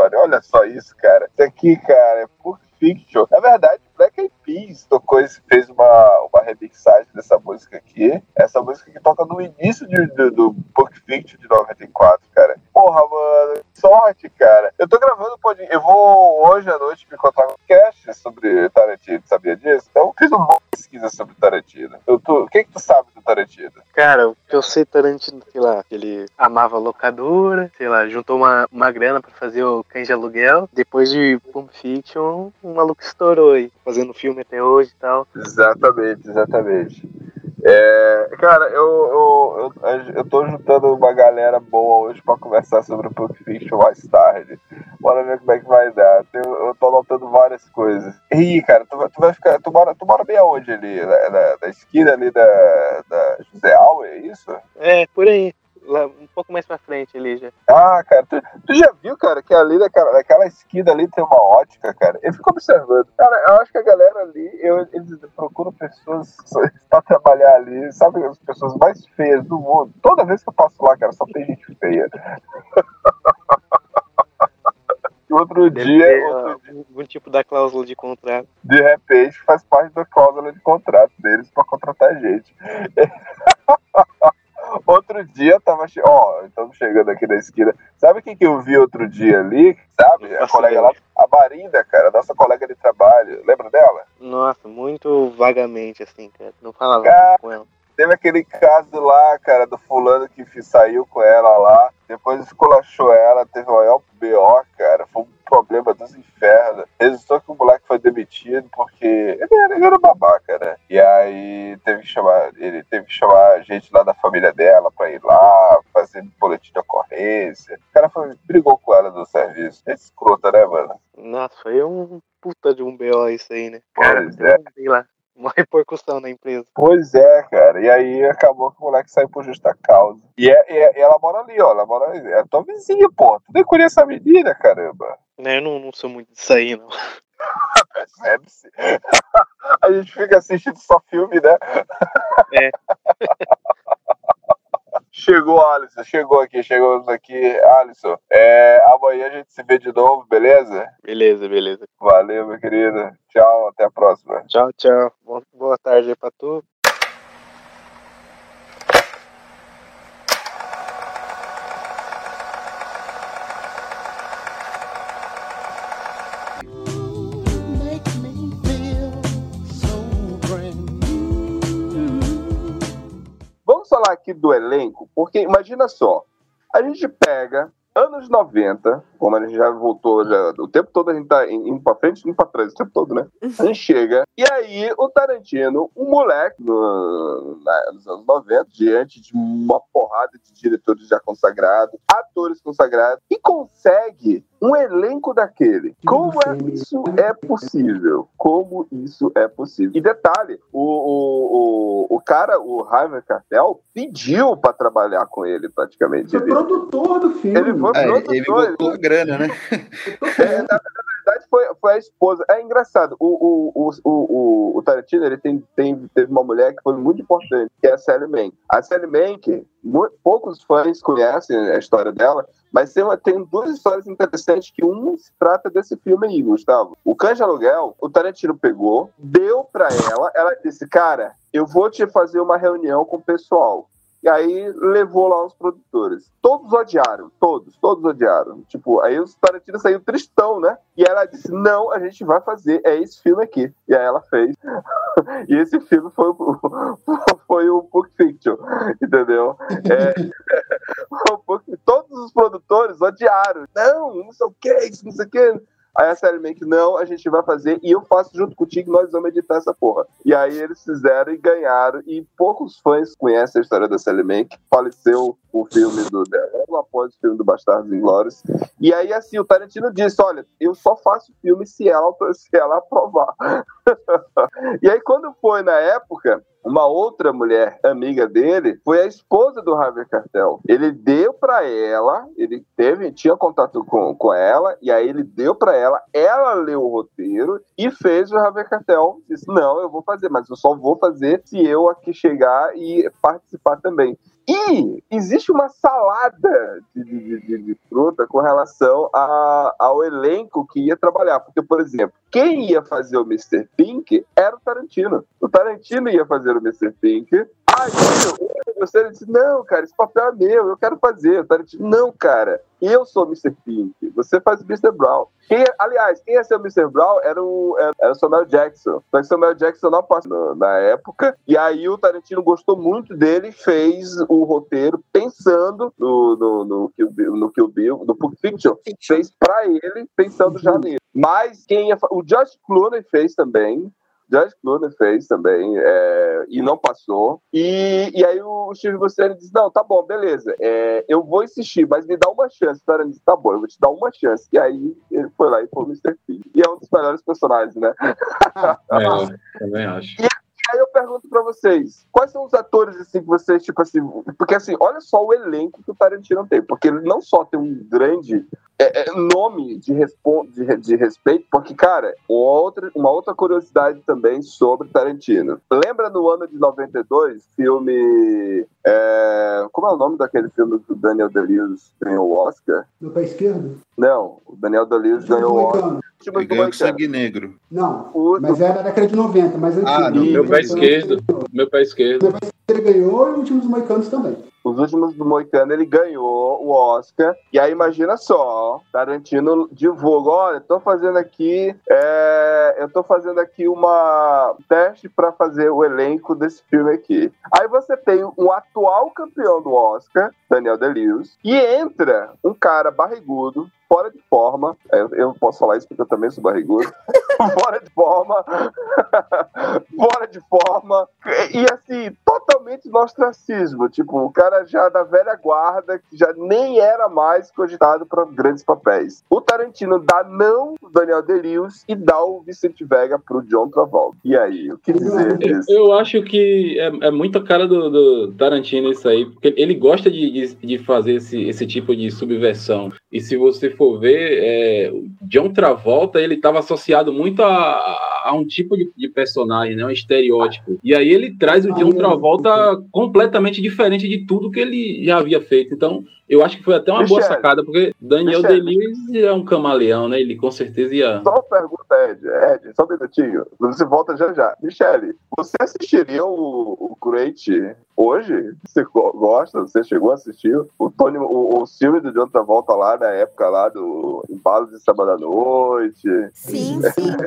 Olha só isso, cara. Isso aqui, cara, é Pulp Fiction. Na verdade, Black Eyed Tocou esse, fez uma, uma remixagem dessa música aqui. Essa música que toca no início de- do, do Pulp Fiction de 94, cara. Porra, mano, sorte, cara. Eu tô gravando. Eu vou hoje à noite me contar um cast sobre Tarantino, sabia disso? Então fiz uma pesquisa sobre Tarantino. Eu tô... O que, que tu sabe do Tarantino? Cara, o que eu sei Tarantino, sei lá, ele amava locadora, sei lá, juntou uma, uma grana pra fazer o Cães de Aluguel. Depois de Pulp Fiction, um maluco estourou aí, fazendo filme até hoje e tal. Exatamente, exatamente. É, cara, eu, eu, eu, eu tô juntando uma galera boa hoje pra conversar sobre o Pulp Fiction mais tarde. Bora ver como é que vai dar. Eu, eu tô anotando várias coisas. Ih, cara, tu, tu vai ficar. Tu mora, tu mora bem aonde ali? Na, na, na esquina ali da, da José Alves, é isso? É, por aí. Lá, um pouco mais pra frente já. Ah, cara, tu, tu já viu, cara, que ali naquela, naquela esquina ali tem uma ótica, cara? Eu fico observando. Cara, eu acho que a galera ali, eu, eles procuram pessoas pra trabalhar ali, sabe, as pessoas mais feias do mundo. Toda vez que eu passo lá, cara, só tem gente feia. <laughs> Outro Deve dia, ter, outro ó, algum tipo da cláusula de contrato. de repente faz parte da cláusula de contrato deles pra contratar gente. <laughs> outro dia tava. che- Ó, estamos chegando aqui na esquina. Sabe o que, eu vi outro dia ali? Sabe? A colega lá, a Marinda, cara, nossa colega de trabalho. Lembra dela? Nossa, muito vagamente, assim, cara. Não falava Cara, com ela. Teve aquele caso lá, cara, do fulano que saiu com ela lá, depois esculachou ela, teve o maior BO, cara, foi um problema dos infernos. Resultou que o moleque foi demitido porque ele era, ele era babaca, né? E aí teve que chamar, ele teve que chamar a gente lá da família dela pra ir lá, fazer boletim de ocorrência. O cara foi, brigou com ela do serviço. É escrota, né, mano? Nossa, foi um puta de um BO isso aí, né? Cara, Pois é. lá, <laughs> uma repercussão na empresa. Pois é, cara. E aí acabou que o moleque saiu por justa causa. E, é, é- ela mora ali, ó. Ela mora ali. É tua vizinha, pô. Tu nem conhece a menina, caramba. Né, eu não, não sou muito disso aí, não. Percebe-se. <laughs> a gente fica assistindo só filme, né? É. <laughs> Chegou, Alisson. Chegou aqui. Chegamos aqui. Alisson, é, amanhã a gente se vê de novo, beleza? Beleza, beleza. Valeu, meu querido. Tchau, até a próxima. Tchau, tchau. Boa, boa tarde aí pra tu. Falar aqui do elenco, porque imagina só, a gente pega anos 90, como a gente já voltou, já, o tempo todo a gente tá indo pra frente, indo pra trás, o tempo todo, né? A gente chega, e aí o Tarantino, um moleque no, na- nos anos 90, diante de uma porrada de diretores já consagrados, atores consagrados, e consegue um elenco daquele. Como é isso é possível? Como isso é possível? E detalhe, o, o, o, o cara, o Harvey Cartel, pediu pra trabalhar com ele praticamente. Foi Ele, produtor do filme. ele foi É, produtor, ele botou a grana, né? é, na, na verdade, foi, foi a esposa. É engraçado. O, o, o, o, o- Tarantino ele tem, tem, teve uma mulher que foi muito importante, que é a Sally Mank. A Sally Mank, mu- poucos fãs conhecem a história dela, mas tem, uma- tem duas histórias interessantes que um se trata desse filme aí, Gustavo. O Cães de Aluguel, o Tarantino pegou, deu pra ela, ela disse, cara, eu vou te fazer uma reunião com o pessoal. E aí levou lá os produtores. Todos odiaram, todos, todos odiaram. Tipo, aí o Tarantino saiu tristão, né? E ela disse: Não, a gente vai fazer, é esse filme aqui. E aí ela fez. <laughs> e esse filme foi, <laughs> foi o Pulp Fiction, entendeu? É, <laughs> todos os produtores odiaram. Não, não sei o que, isso, não sei o que. Aí a série que não, a gente vai fazer e eu faço junto contigo, nós vamos editar essa porra. E aí eles fizeram e ganharam. E poucos fãs conhecem a história da Sally Mank. Faleceu o filme do logo após o filme do Bastardos Inglórios. E aí, assim, o Tarantino disse: Olha, eu só faço filme se ela, se ela aprovar. <laughs> e aí, quando foi na época, uma outra mulher amiga dele foi a esposa do Harvey Cartel. Ele deu pra ela, ele teve, tinha contato com, com ela, e aí ele deu pra ela, ela leu o roteiro e fez o Harvey Cartel. Disse: Não, eu vou fazer, mas eu só vou fazer se eu aqui chegar e participar também. E existe uma salada de, de, de, de fruta com relação a, ao elenco que ia trabalhar. Porque, por exemplo, quem ia fazer o Mr. Pink era o Tarantino. O Tarantino ia fazer o Mr. Pink. Aí, o, disse, não, cara, esse papel é meu, eu quero fazer. O Tarantino, não, cara, eu sou Mr. Pink, você faz o Mr. Brown. Quem, aliás, quem ia ser o Mr. Brown era o, era o Samuel Jackson. Só que Samuel Jackson não passou na época. E aí o Tarantino gostou muito dele fez o roteiro pensando no, no, no, Kill Bill, no Kill Bill, no Pulp Fiction. Fez pra ele, pensando já nele. Mas quem ia, o George Clooney fez também. George Clooney fez também é, e não passou. E, e aí o Steve Buscemi disse: Não, tá bom, beleza, é, eu vou insistir, mas me dá uma chance. O disse: Tá bom, eu vou te dar uma chance. E aí ele foi lá e foi o Mr. P. E é um dos melhores personagens, né? É, também acho. E aí eu pergunto pra vocês, quais são os atores assim que vocês, tipo assim, porque assim, olha só o elenco que o Tarantino tem, porque ele não só tem um grande é, é, nome de, de, de, respeito, porque, cara, outra, uma outra curiosidade também sobre Tarantino. Lembra no ano de 92, filme. É, como é o nome daquele filme que o Daniel Day-Lewis ganhou o Oscar? Do pé esquerdo? Não, o Daniel Day-Lewis ganhou o Oscar. Ele ganhou sangue negro. Não, mas era da década de 90, mas antigo. Ah, meu pé esquerdo. Meu pé esquerdo. Meu pé esquerdo ele ganhou e o Últimos Moicanos também. Os Últimos do Moicano ele ganhou o Oscar. E aí imagina só, Tarantino divulga, olha, tô fazendo aqui, é, eu tô fazendo aqui uma teste para fazer o elenco desse filme aqui. Aí você tem um atual campeão do Oscar, Daniel Day-Lewis, e entra um cara barrigudo, fora de forma. Eu, eu, posso falar isso porque eu também sou barrigudo. <laughs> fora de forma. <laughs> fora de forma. E assim, totalmente no ostracismo. Tipo, o cara já da velha guarda, que já nem era mais cogitado para grandes papéis. O Tarantino dá não o Daniel Day-Lewis e dá o Vicente Vega pro John Travolta. E aí, o que dizer disso? Eu, eu acho que é, é muito a cara do, do, Tarantino isso aí, porque ele gosta de, de, de fazer esse, esse tipo de subversão. E se você for ver, é, John Travolta, ele estava associado muito a, a um tipo de, de, personagem, né, um estereótipo. E aí ele traz o John Travolta completamente diferente de tudo que ele já havia feito. Então, eu acho que foi até uma Michele, boa sacada, porque Daniel Day-Lewis é um camaleão, né? Ele com certeza ia... Só uma pergunta, Ed. Ed, só um minutinho. Você volta já já. Michele, você assistiria o, o Great hoje? Você gosta? Você chegou a assistir o, Tony, o, o filme do John Travolta lá na época lá do Embalo de Sábado à Noite? Sim, sim. <laughs>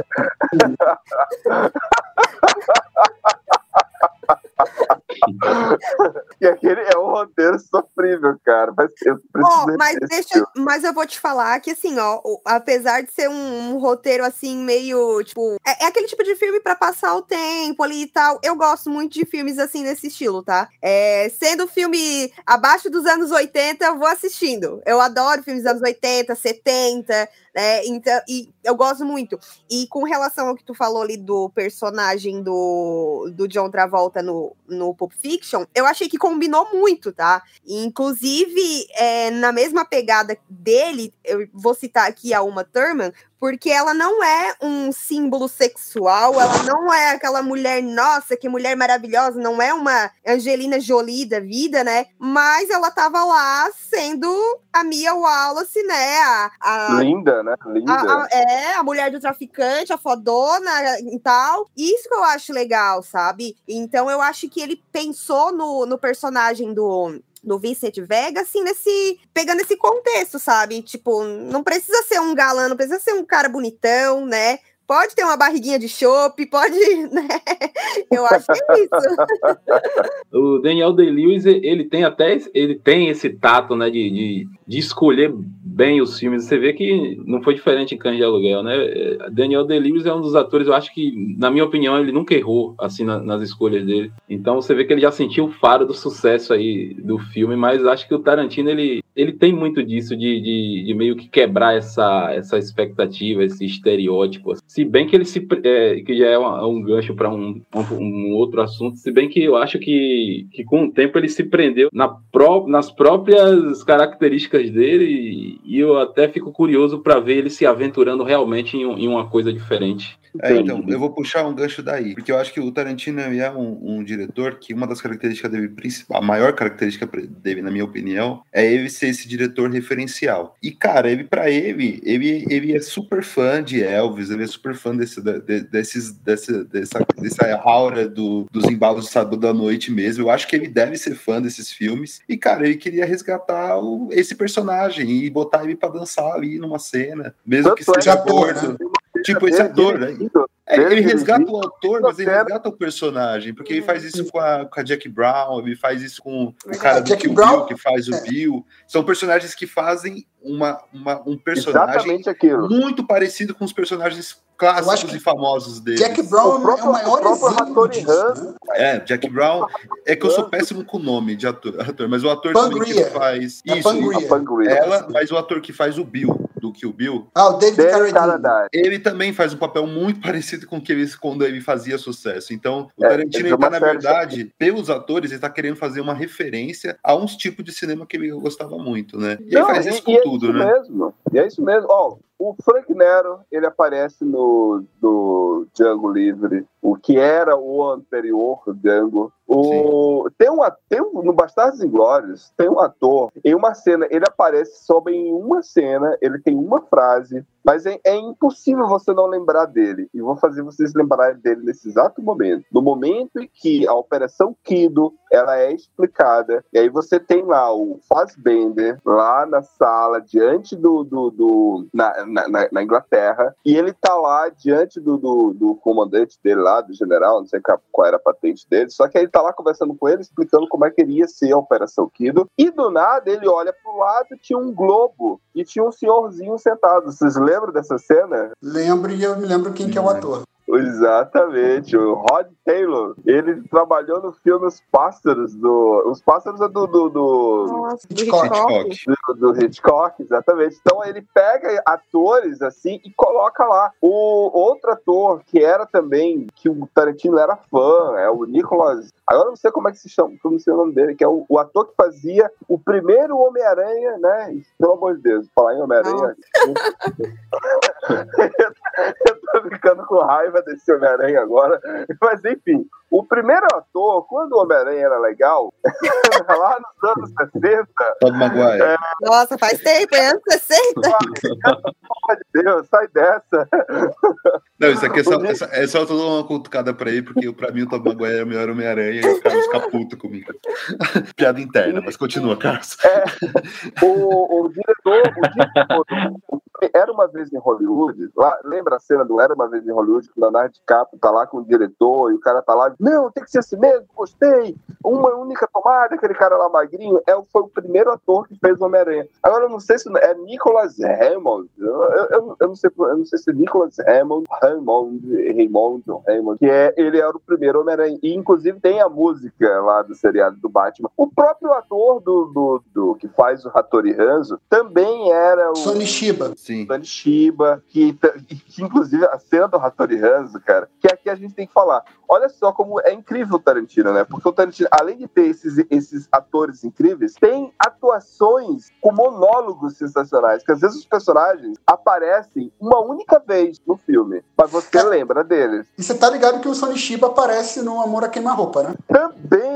<laughs> <laughs> e aquele é um roteiro sofrível, cara. Mas eu, oh, mas, deixa, mas eu vou te falar que, assim, ó, apesar de ser um, um roteiro assim, meio tipo. É, é, aquele tipo de filme para passar o tempo ali e tal. Eu gosto muito de filmes assim nesse estilo, tá? É, sendo filme abaixo dos anos 80, eu vou assistindo. Eu adoro filmes dos anos 80, 70. Né? então, e eu gosto muito. E com relação ao que tu falou ali do personagem do, do John Travolta no, no Pulp Fiction, eu achei que combinou muito, tá? inclusive, é, na mesma pegada dele, eu vou citar aqui a Uma Thurman, porque ela não é um símbolo sexual, ela não é aquela mulher, nossa, que mulher maravilhosa, não é uma Angelina Jolie da vida, né? Mas ela tava lá sendo a Mia Wallace, né? A, a Linda, né? Linda. A, a, é, a mulher do traficante, a fodona e tal. Isso que eu acho legal, sabe? Então eu acho que ele pensou no, no personagem do do Vincent Vega, assim, nesse. pegando esse contexto, sabe? Tipo, não precisa ser um galã, não precisa ser um cara bonitão, né? Pode ter uma barriguinha de chope, pode, <laughs> né? Eu acho que é isso. <laughs> o Daniel Day-Lewis, ele tem até ele tem esse tato, né, de, de, de escolher bem os filmes. Você vê que não foi diferente em Cães de Aluguel, né? Daniel Day-Lewis é um dos atores, eu acho que, na minha opinião, ele nunca errou, assim, na, nas escolhas dele. Então você vê que ele já sentiu o faro do sucesso aí do filme, mas acho que o Tarantino, ele, ele tem muito disso, de, de, de meio que quebrar essa, essa expectativa, esse estereótipo. Se bem que ele se... É, que já é um, um gancho para um, um, um, outro assunto, se bem que eu acho que, que com o tempo ele se prendeu na pró nas próprias características dele e eu até fico curioso para ver ele se aventurando realmente em, em uma coisa diferente. É, então, eu vou puxar um gancho daí, porque eu acho que o Tarantino é um, um diretor que uma das características dele, a maior característica dele, na minha opinião, é ele ser esse diretor referencial. E, cara, ele, para ele, ele, ele é super fã de Elvis, ele é super fã desse, de, desses, dessa, dessa, dessa aura do, dos embalos de sábado da noite mesmo. Eu acho que ele deve ser fã desses filmes. E, cara, ele queria resgatar o, esse personagem e botar ele para dançar ali numa cena, mesmo que seja ator, gordo. Tipo, esse ator, né? É, ele resgata o autor, mas ele resgata o personagem, porque ele faz isso com a, com a Jack Brown, ele faz isso com o cara do Jack Kill Brown- Bill, que faz o é. Bill. São personagens que fazem uma, uma- um personagem muito parecido com os personagens clássicos que e famosos dele. Jack Brown O próprio- é o maior o próprio exemplo disso. Né? É, Jack Brown. É que eu sou péssimo com o nome de ator, ator, mas o ator que faz. É Isso, a Pangria. ela, mas o ator que faz o Bill, do Kill Bill, Ah, o David David Carradine. Ele também faz um papel muito <laughs> parecido com o que ele, quando ele fazia sucesso. Então, o É, Tarantino, ele ele tá, é uma na série verdade, pelos atores, ele tá querendo fazer uma referência a uns tipos de cinema que ele gostava muito, né? E ele Não, faz e- isso com e é tudo, isso né? mesmo. E é isso mesmo. Ó, o Frank Nero, ele aparece no do Django Livre, o que era o anterior Django. O, tem um, tem um, no Bastardos Inglórios, tem um ator, em uma cena, ele aparece só em uma cena, ele tem uma frase, mas é, é impossível você não lembrar dele. E vou fazer vocês lembrarem dele nesse exato momento. No momento em que a Operação Kido ela é explicada, e aí você tem lá o Fassbender lá na sala, diante do. do, do- na, na, na- Inglaterra, e ele tá lá diante do, do, do comandante dele lá, do general, não sei qual era a patente dele, só que aí tá lá conversando com ele, explicando como é que iria ser a Operação Kido, e do nada ele olha pro lado, tinha um globo, e tinha um senhorzinho sentado. Vocês lembram dessa cena? Lembro e eu me lembro quem que é o ator. Exatamente, o Rod Taylor. Ele trabalhou no filme Os Pássaros do. Os Pássaros é do. do, do... Nossa, do Hitchcock. Hitchcock. Do, do Hitchcock, exatamente. Então ele pega atores assim e coloca lá. O outro ator que era também, que o Tarantino era fã, é o Nicholas. Agora eu não sei como é que se chama, como se é o nome dele, que é o, o ator que fazia o primeiro Homem-Aranha, né? Pelo amor de Deus, falar em Homem-Aranha. <laughs> eu tô ficando com raiva desse Homem-Aranha agora. Mas enfim, o primeiro ator, quando o Homem-Aranha era legal, <laughs> lá nos anos 60, Todd Maguire. Nossa, faz tempo, é anos 60. <laughs> pelo amor de Deus, sai dessa. Não, isso aqui é só, é só, é só toda uma cutucada pra ele, porque pra mim o Todd Maguire é o melhor Homem-Aranha e o Carlos fica puto comigo. Piada interna, mas continua, Carlos. O, o diretor, o diretor do- Era uma vez em Hollywood, lá, lembra a cena do Era uma vez em Hollywood, que o Leonardo DiCaprio tá lá com o diretor e o cara tá lá, não, tem que ser assim mesmo, gostei, uma única tomada, aquele cara lá magrinho, é, foi o primeiro ator que fez o Homem-Aranha. Agora eu não sei se é Nicholas Hammond, eu, eu, eu- não, sei, eu não sei se é Nicholas Hammond, Hammond, Raymond, ou Hammond, que é, ele era o primeiro Homem-Aranha, e inclusive tem a música lá do seriado do Batman. O próprio ator do, do, do- que faz o Hattori Hanzo também era o Sonny Shiba. Sim. Tony Shiba, que, que inclusive a cena do Hattori Hanzo, cara, que aqui a gente tem que falar. Olha só como é incrível o Tarantino, né? Porque o Tarantino, além de ter esses, esses atores incríveis, tem atuações com monólogos sensacionais, que às vezes os personagens aparecem uma única vez no filme, mas você lembra deles. E você tá ligado que o Sonny Shiba aparece no Amor a Queima-Roupa, né? Também,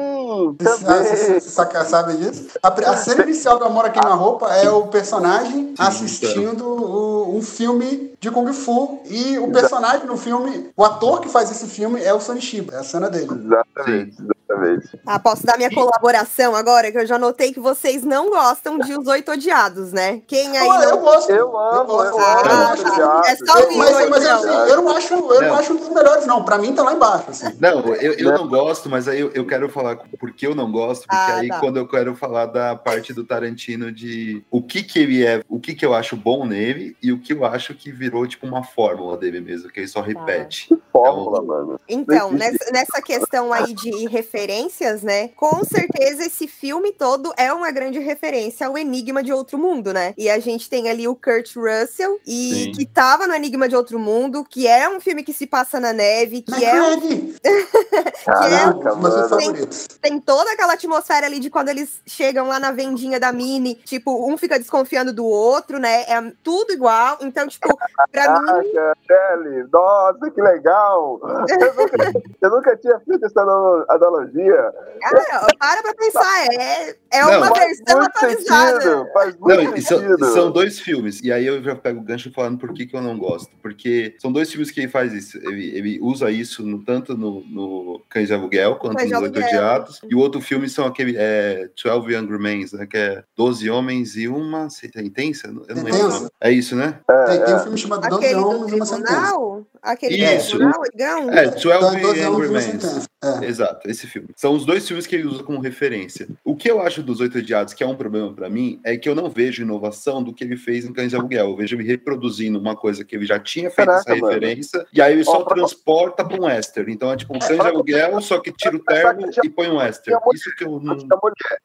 Você também. saca- sabe disso? A, a cena inicial do Amor a Queima-Roupa é o personagem assistindo o- um filme de Kung Fu e o personagem no filme, o ator que faz esse filme é o Sonny Shiba, é a cena dele. Exatamente, exatamente. Ah, posso dar minha colaboração agora? Que eu já notei que vocês não gostam de Os Oito Odiados, né? Quem aí Ah, eu não... gosto. Eu amo, eu Ah, amo. tá. É só o Mas, mas então. assim, eu não acho, eu não Não. acho um dos melhores, não. Pra mim tá lá embaixo. Assim. Não, eu, eu não gosto, mas aí eu, eu quero falar por que eu não gosto, porque Ah, aí tá. quando eu quero falar da parte do Tarantino de o que que ele é, o que que eu acho bom nele e o que eu acho que virou tipo uma fórmula dele mesmo, que ele só repete. Fórmula, mano. Então, nessa, nessa questão aí de referências, né? Com certeza esse filme todo é uma grande referência ao Enigma de Outro Mundo, né? E a gente tem ali o Kurt Russell, e Sim. que tava no Enigma de Outro Mundo, que é um filme que se passa na neve, que é um McCready, <laughs> Caraca, um meus mano. favoritos. tem toda aquela atmosfera ali de quando eles chegam lá na vendinha da Mini, tipo, um fica desconfiando do outro, né? É tudo igual. Então, tipo, pra mim, Caraca, Kelly, nossa, que legal! <laughs> Eu nunca, eu nunca tinha feito essa analo- analogia, fantasia. Ah, para pra pensar, é, é Não, uma versão atualizada. sentido, faz Não, muito são, sentido. são dois filmes, e aí eu já pego o gancho falando por que, que eu não gosto. Porque são dois filmes que ele faz isso. Ele, ele usa isso no- tanto no, no Cães de Aluguel quanto Cães de nos Oito. Odiados. E o outro filme são aquele é, 12 Younger Men, né, que é 12 Homens e uma sentença? Eu não lembro. É isso, né? Tem, tem um filme chamado Doze Aquele do Homens e uma Sentença. Aquele Isso. do tribunal, Igão? É, 12 Doze Homens e Younger uma Men. É. Exato, esse filme. São os dois filmes que ele usa como referência. O que eu acho dos Oito Odiados, que é um problema pra mim, é que eu não vejo inovação do que ele fez em Cães de Aluguel. Eu vejo ele reproduzindo uma coisa que ele já tinha feito Caraca, essa mano. referência, e aí ele só pra- transporta pra um western. Então é tipo um Cães de Aluguel, só que tira o terno e põe um western. Isso que eu não...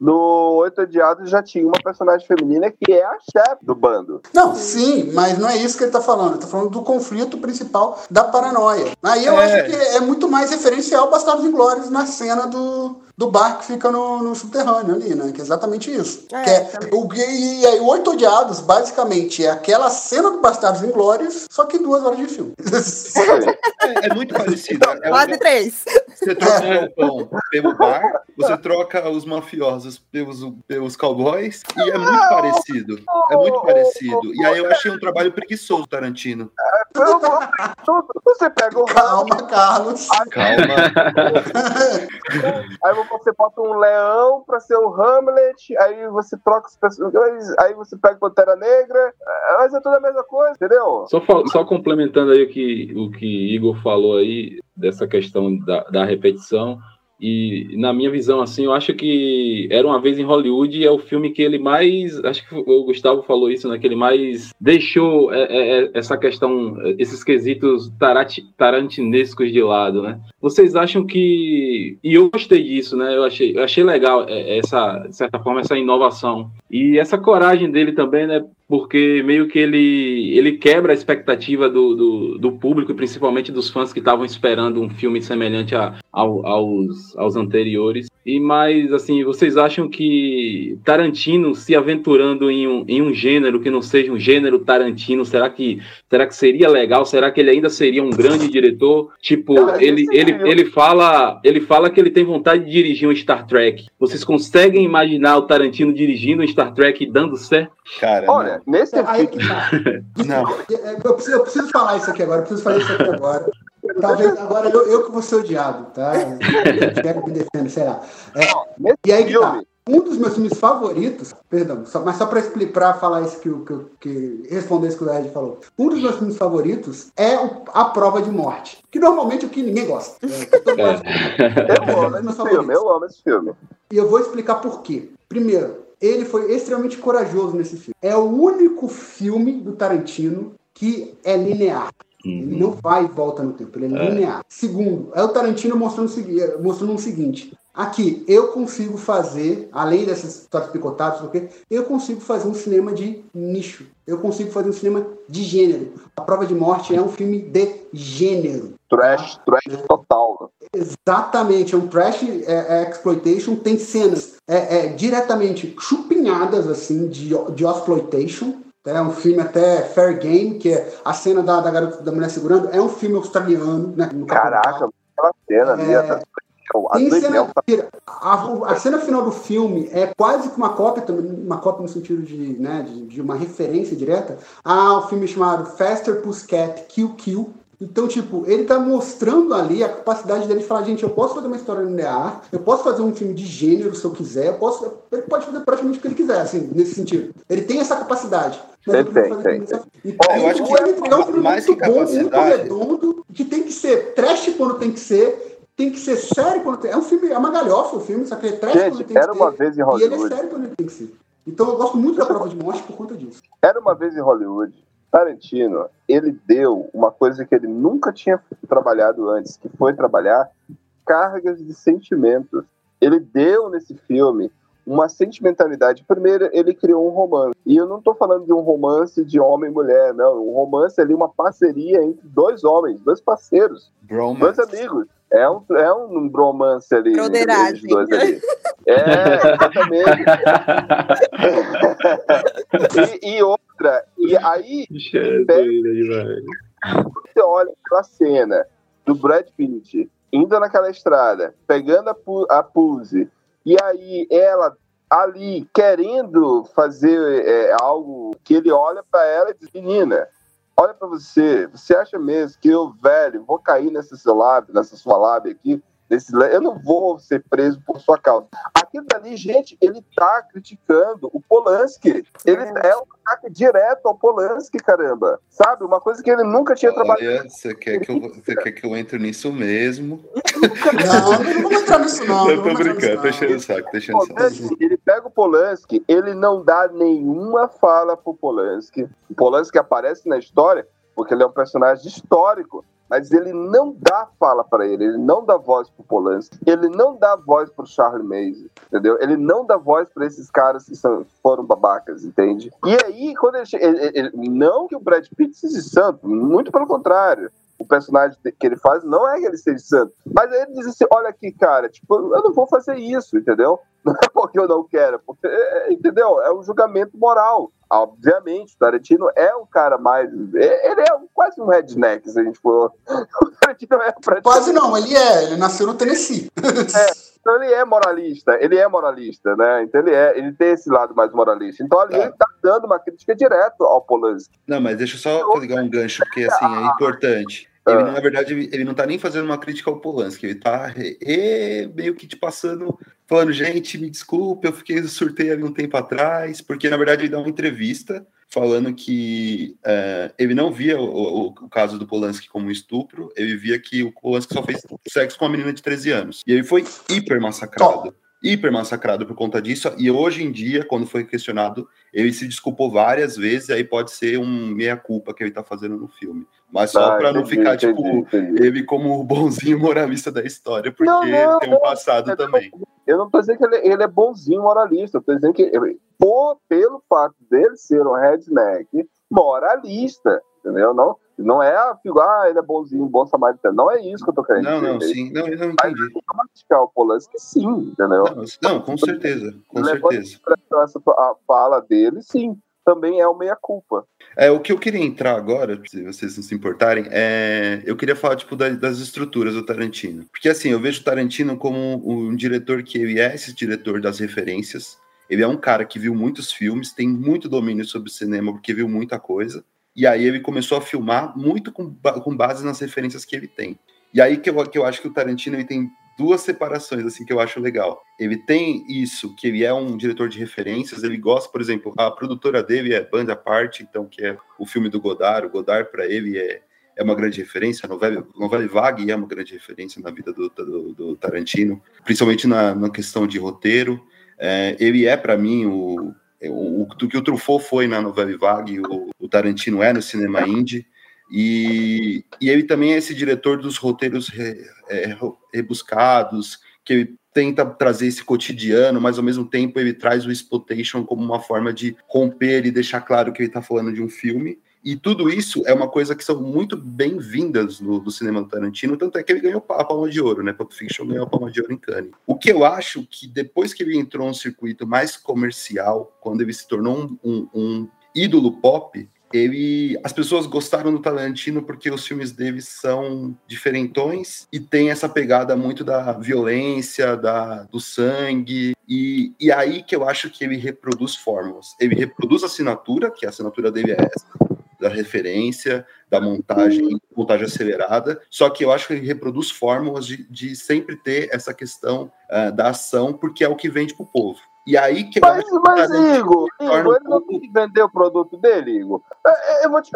No Oito Odiados já tinha uma personagem feminina que é a chefe do bando. Não, sim, mas não é isso que ele tá falando. Ele tá falando do conflito principal da paranoia. Aí eu É. acho que é muito mais referencial Bastardos Inglórios na cena do, do bar que fica no, no subterrâneo ali, né? Que é exatamente isso. É, que é, também. o, e, e aí, Oito Odiados, basicamente, é aquela cena do Bastardos Inglórios, só que duas horas de filme. É, é muito parecido. É Quase três. Você troca o pão pelo bar, você troca os mafiosos pelos, pelos cowboys, e é muito parecido. É muito parecido. E aí eu achei um trabalho preguiçoso, Tarantino. Eu vou-. Você pega o Calma, Carlos. Calma. Aí você bota um leão pra ser o Hamlet, aí você troca os personagens, aí você pega Pantera Negra, mas é tudo a mesma coisa, entendeu? Só, só complementando aí o que, o que Igor falou aí, dessa questão da, da repetição. E na minha visão, assim, eu acho que Era Uma Vez em Hollywood é o filme que ele mais. Acho que o Gustavo falou isso, né? Que ele mais deixou é, é, é, essa questão, esses quesitos tarantinescos de lado, né? Vocês acham que. E eu gostei disso, né? Eu achei, eu achei legal é, essa, de certa forma, essa inovação. E essa coragem dele também, né? Porque meio que ele, ele quebra a expectativa do, do, do público, principalmente dos fãs que estavam esperando um filme semelhante a, ao- aos, aos anteriores. E mais, assim, vocês acham que Tarantino se aventurando em um, em um gênero que não seja um gênero Tarantino, será que, será que seria legal? Será que ele ainda seria um grande diretor? Tipo, Cara, ele, esse ele, ele, fala, ele fala que ele tem vontade de dirigir um Star Trek. Vocês conseguem imaginar o Tarantino dirigindo um Star Trek e dando certo? Cara, Olha, nesse Aí filme, que tá. <laughs> não. É, Eu preciso, eu preciso falar isso aqui agora, eu preciso falar isso aqui agora. Talvez agora eu, eu que vou ser odiado, tá? <laughs> Espero que me defenda, sei lá. É, e aí que tá. Um dos meus filmes favoritos, perdão, só- mas só para explicar, falar isso que, o- que, que responder isso que o Ed falou. Um dos meus filmes favoritos é o- A Prova de Morte, que normalmente é o que ninguém gosta. É, mundo gosta. eu amo esse filme, eu amo esse filme. E eu vou explicar por quê. Primeiro, ele foi extremamente corajoso nesse filme. É o único filme do Tarantino que é linear. Ele não vai e volta no tempo, ele é, É. linear. Segundo, é o Tarantino mostrando, mostrando o seguinte: aqui eu consigo fazer, além dessas histórias picotadas, porque eu consigo fazer um cinema de nicho. Eu consigo fazer um cinema de gênero. A Prova de Morte é um filme de gênero. Trash, trash total. Exatamente, é um trash é, é, exploitation, tem cenas é, é, diretamente chupinhadas assim de, de exploitation. É um filme até Fair Game, que é a cena da, da garota da mulher segurando, é um filme australiano, né? Caraca, aquela cena ali, É. a a Tem cena, tá a, a cena final do filme é quase que uma cópia, também, uma cópia no sentido de, né, de, de uma referência direta ao filme chamado Faster Pussycat Kill Kill. Então, tipo, ele tá mostrando ali a capacidade dele de falar, gente, eu posso fazer uma história linear, eu posso fazer um filme de gênero se eu quiser, eu posso, ele pode fazer praticamente o que ele quiser, assim, nesse sentido. Ele tem essa capacidade. Tem, tem, essa- E É, eu acho o que ele entregar um filme mais muito bom, muito redondo, que tem que ser trash quando tem que ser, tem que ser sério quando tem. É um filme, é uma galhofa o filme, só que é trash quando Gente, tem que era ser. uma vez em E ele é Hollywood. sério quando ele tem que ser. Então eu gosto muito da prova de morte por conta disso. Era uma vez em Hollywood. Tarantino, ele deu uma coisa que ele nunca tinha trabalhado antes, que foi trabalhar cargas de sentimentos. Ele deu nesse filme uma sentimentalidade. Primeiro, ele criou um romance. E eu não estou falando de um romance de homem e mulher, não. Um romance ali, uma parceria entre dois homens, dois parceiros, dois Bromance. amigos. É um, é um bromance ali. Broderagem. dois ali. É, exatamente. <laughs> e, e outra, e aí você olha aquela cena do Brad Pitt indo naquela estrada, pegando a, pu a Puse, e aí ela ali querendo fazer é, algo que ele olha para ela e diz: Menina, olha para você, você acha mesmo que eu, velho, vou cair nessa sua lábia, nessa sua lábia aqui? Nesse, eu não vou ser preso por sua causa. Aquilo dali, gente, ele tá criticando o Polanski. Ele é um ataque direto ao Polanski, caramba. Sabe? Uma coisa que ele nunca tinha trabalhado. Olha, você quer, que eu, você quer que eu entre nisso mesmo? Não, não vamos entrar nisso, não. eu tô brincando, enchendo o saco, tô enchendo o saco. Polanski, ele pega o Polanski, ele não dá nenhuma fala pro Polanski. O Polanski aparece na história porque ele é um personagem histórico, mas ele não dá fala para ele, ele não dá voz pro Polanski, ele não dá voz pro Charlie Mason, entendeu? Ele não dá voz para esses caras que são, foram babacas, entende? E aí, quando ele, ele- ele- não que o Brad Pitt seja santo, muito pelo contrário. O personagem que ele faz não é que ele seja santo. Mas aí ele diz assim: olha aqui, cara, tipo, eu não vou fazer isso, entendeu? <laughs> Não é porque eu não quero, porque, é, entendeu? É um julgamento moral. Obviamente, o Tarantino é um cara mais. é- Ele é quase um redneck, se a gente for. <laughs> O Tarantino é praticamente- Quase não, ele é, ele nasceu no Tennessee. Então ele é moralista, ele é moralista, né? Então ele é, ele tem esse lado mais moralista. Então ali Tá. ele tá dando uma crítica direto ao Polanski. Não, mas deixa eu só ligar um gancho, porque assim, é importante. Ele, Ah. na verdade, ele, não tá nem fazendo uma crítica ao Polanski, ele tá e- meio que te passando, falando, gente, me desculpe, eu fiquei surtei ali um tempo atrás, porque na verdade ele dá uma entrevista falando que eh, ele não via o, o- o caso do Polanski como um estupro, ele via que o Polanski só fez sexo com uma menina de 13 anos. E ele foi hiper massacrado. Hiper massacrado por conta disso, e hoje em dia, quando foi questionado, ele se desculpou várias vezes, aí pode ser um meia-culpa que ele tá fazendo no filme. Mas só Ah, pra não ficar, entendi, tipo, entendi. ele como o bonzinho moralista da história, porque Não, não, tem um passado também. Eu não tô dizendo que ele, ele é bonzinho moralista, eu tô dizendo que ele- por, pelo fato dele ser um redneck moralista, entendeu? Não, não é a figura, ah, ele é bonzinho, bom samaritano. Não é isso que eu tô querendo Não, não, dizer. sim, não, eu não Mas entendi. criticar o Polanski, sim, entendeu? Não, não, com certeza, com certeza. essa a fala dele, sim, também é o meia-culpa. É, o que eu queria entrar agora, se vocês não se importarem, é. Eu queria falar, tipo, da- das estruturas do Tarantino. Porque, assim, eu vejo o Tarantino como um, um diretor que ele é esse diretor das referências. Ele é um cara que viu muitos filmes, tem muito domínio sobre cinema, porque viu muita coisa. E aí ele começou a filmar muito com, com base nas referências que ele tem. E aí que eu, que eu acho que o Tarantino ele tem duas separações assim que eu acho legal. Ele tem isso, que ele é um diretor de referências, ele gosta, por exemplo, a produtora dele é Banda Parte, então que é o filme do Godard, o Godard para ele é é uma grande referência, a novela, novela Vague é uma grande referência na vida do, do, do Tarantino, principalmente na, na questão de roteiro. É, ele é, para mim, o, o, o que o Truffaut foi na novela Vague, o, o Tarantino é no cinema indie. E, e ele também é esse diretor dos roteiros re, é, rebuscados, que ele tenta trazer esse cotidiano, mas ao mesmo tempo ele traz o exploitation como uma forma de romper e deixar claro que ele está falando de um filme. E tudo isso é uma coisa que são muito bem-vindas no, do cinema Tarantino, tanto é que ele ganhou a Palma de Ouro, né? Pulp Fiction ganhou a Palma de Ouro em Cannes. O que eu acho que depois que ele entrou num circuito mais comercial, quando ele se tornou um, um, um ídolo pop, ele as pessoas gostaram do Tarantino porque os filmes dele são diferentões e tem essa pegada muito da violência, da, do sangue e, e aí que eu acho que ele reproduz fórmulas. Ele reproduz a assinatura, que a assinatura dele é essa, da referência, da montagem, montagem acelerada. Só que eu acho que ele reproduz fórmulas de, de sempre ter essa questão uh, da ação, porque é o que vende para o povo. E aí que eu mas, acho mas Igor, Igor, ele não tem que vender o produto dele, Igor. Eu, eu vou te...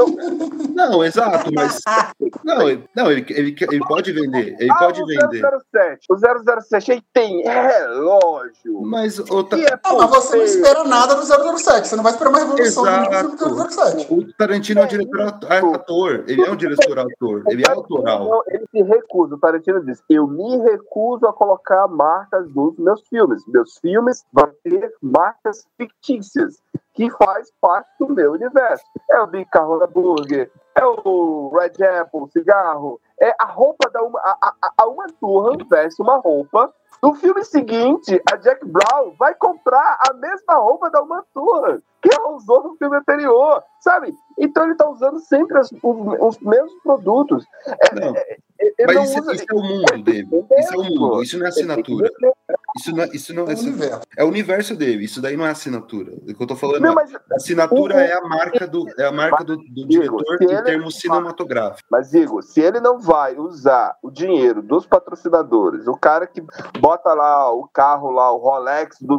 Não, exato, mas. <laughs> Não, ele, não ele, ele, ele pode vender. Ele ah, pode o vender. 007. O 007 aí tem relógio. Mas outra. É Ah, mas você não espera nada do 007. Você não vai esperar uma revolução Exato. do 007. O Tarantino é um diretor é ator. Ele é um diretor ator. Ele é autoral. Não, ele se recusa. O Tarantino diz: Eu me recuso a colocar marcas nos meus filmes. Meus filmes vão ter marcas fictícias que faz parte do meu universo. É o Big Carrona Burger, é o Red Apple, cigarro, é a roupa da uma. A, a, a Uma Turra veste uma roupa. No filme seguinte, a Jack Brown vai comprar a mesma roupa da Uma Turra. Que ela usou no filme anterior, sabe? Então ele tá usando sempre as- os, os mesmos produtos. É, Não. é, é, Mas não isso, usa- isso é o mundo dele. Isso é o mundo, isso não é assinatura. Isso não, é- isso não é, é o universo dele, isso daí não é assinatura. O que eu tô falando Não, é, mas- assinatura o- é a marca do, é a marca do, do diretor em termos cinematográficos. Mas digo, se ele não vai usar o dinheiro dos patrocinadores, o cara que bota lá o carro lá, o Rolex do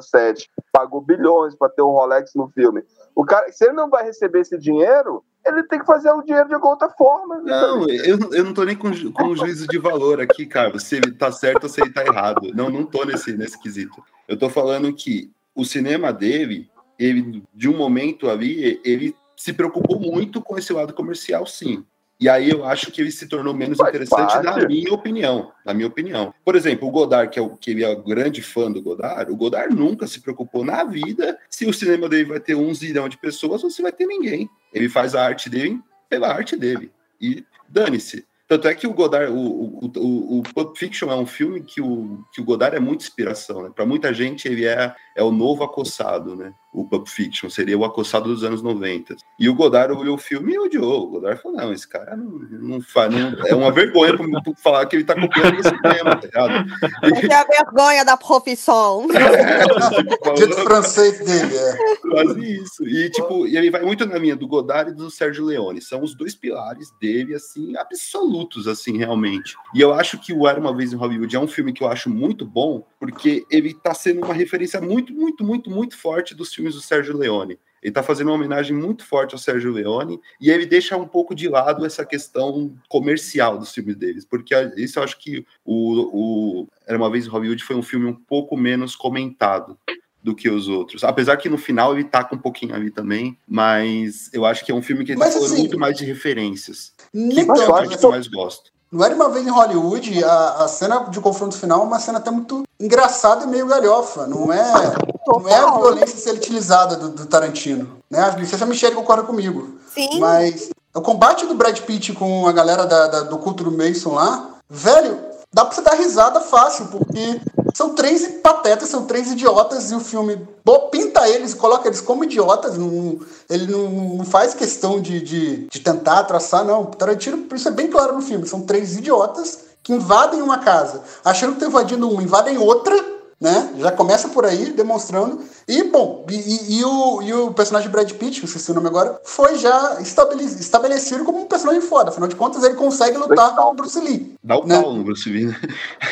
007, pagou bilhões para ter um Rolex no filme. O cara, se ele não vai receber esse dinheiro, ele tem que fazer o dinheiro de alguma outra forma. Não, eu, eu não tô nem com, com juízo de valor aqui, Carlos, se ele tá certo ou se ele tá errado. Não, não tô nesse, nesse quesito. Eu tô falando que o cinema dele, ele, de um momento ali, ele se preocupou muito com esse lado comercial, sim. E aí eu acho que ele se tornou menos Faz interessante, parte. na minha opinião. Na minha opinião. Por exemplo, o Godard, que é o que ele é o grande fã do Godard, o Godard nunca se preocupou na vida se o cinema dele vai ter um zilhão de pessoas ou se vai ter ninguém. Ele faz a arte dele pela arte dele. E dane-se. Tanto é que o Godard, o, o, o, o Pulp Fiction é um filme que o, que o Godard é muita inspiração, né? Para muita gente ele é, é o novo acossado, né? O Pulp Fiction seria o acossado dos anos 90. E o Godard olhou o filme e odiou. O Godard falou: não, esse cara não, não faz. Não, é uma vergonha falar que ele tá copiando esse cinema, tá ligado? Essa é a vergonha da profissão. <laughs> Jeito francês dele, é. Quase isso. E, tipo, e ele vai muito na linha do Godard e do Sérgio Leone. São os dois pilares dele, assim, absolutos, assim, realmente. E eu acho que o Era Uma Vez em Hollywood é um filme que eu acho muito bom, porque ele tá sendo uma referência muito, muito, muito, muito forte dos filmes do Sérgio Leone. Ele tá fazendo uma homenagem muito forte ao Sérgio Leone e ele deixa um pouco de lado essa questão comercial dos filmes deles, porque isso eu acho que o, o Era Uma Vez em Hollywood foi um filme um pouco menos comentado do que os outros. Apesar que no final ele taca um pouquinho ali também, mas eu acho que é um filme que ele Mas, tá falando assim, muito mais de referências. Que a tanto, parte né? que eu mais gosto. Não era uma vez em Hollywood, a, a cena de confronto final é uma cena até muito engraçada e meio galhofa. Não é, não é a violência ser utilizada do, do Tarantino. Né? Não sei se a Michelle concorda comigo. Sim. Mas o combate do Brad Pitt com a galera da- da- do culto do Mason lá, velho, dá pra você dar risada fácil, porque são três patetas, são três idiotas, e o filme pinta eles, coloca eles como idiotas, não- ele não, não faz questão de, de, de tentar traçar, não. Tarantino, isso é bem claro no filme, são três idiotas que invadem uma casa, achando que estão invadindo uma, invadem outra, né? Já começa por aí, demonstrando. E, bom, e, e- o, e o personagem Brad Pitt, que esqueci o nome agora, foi já estabele- estabelecido como um personagem foda. Afinal de contas, ele consegue lutar com o Bruce Lee. Dá o Né? pau no Bruce Lee, né?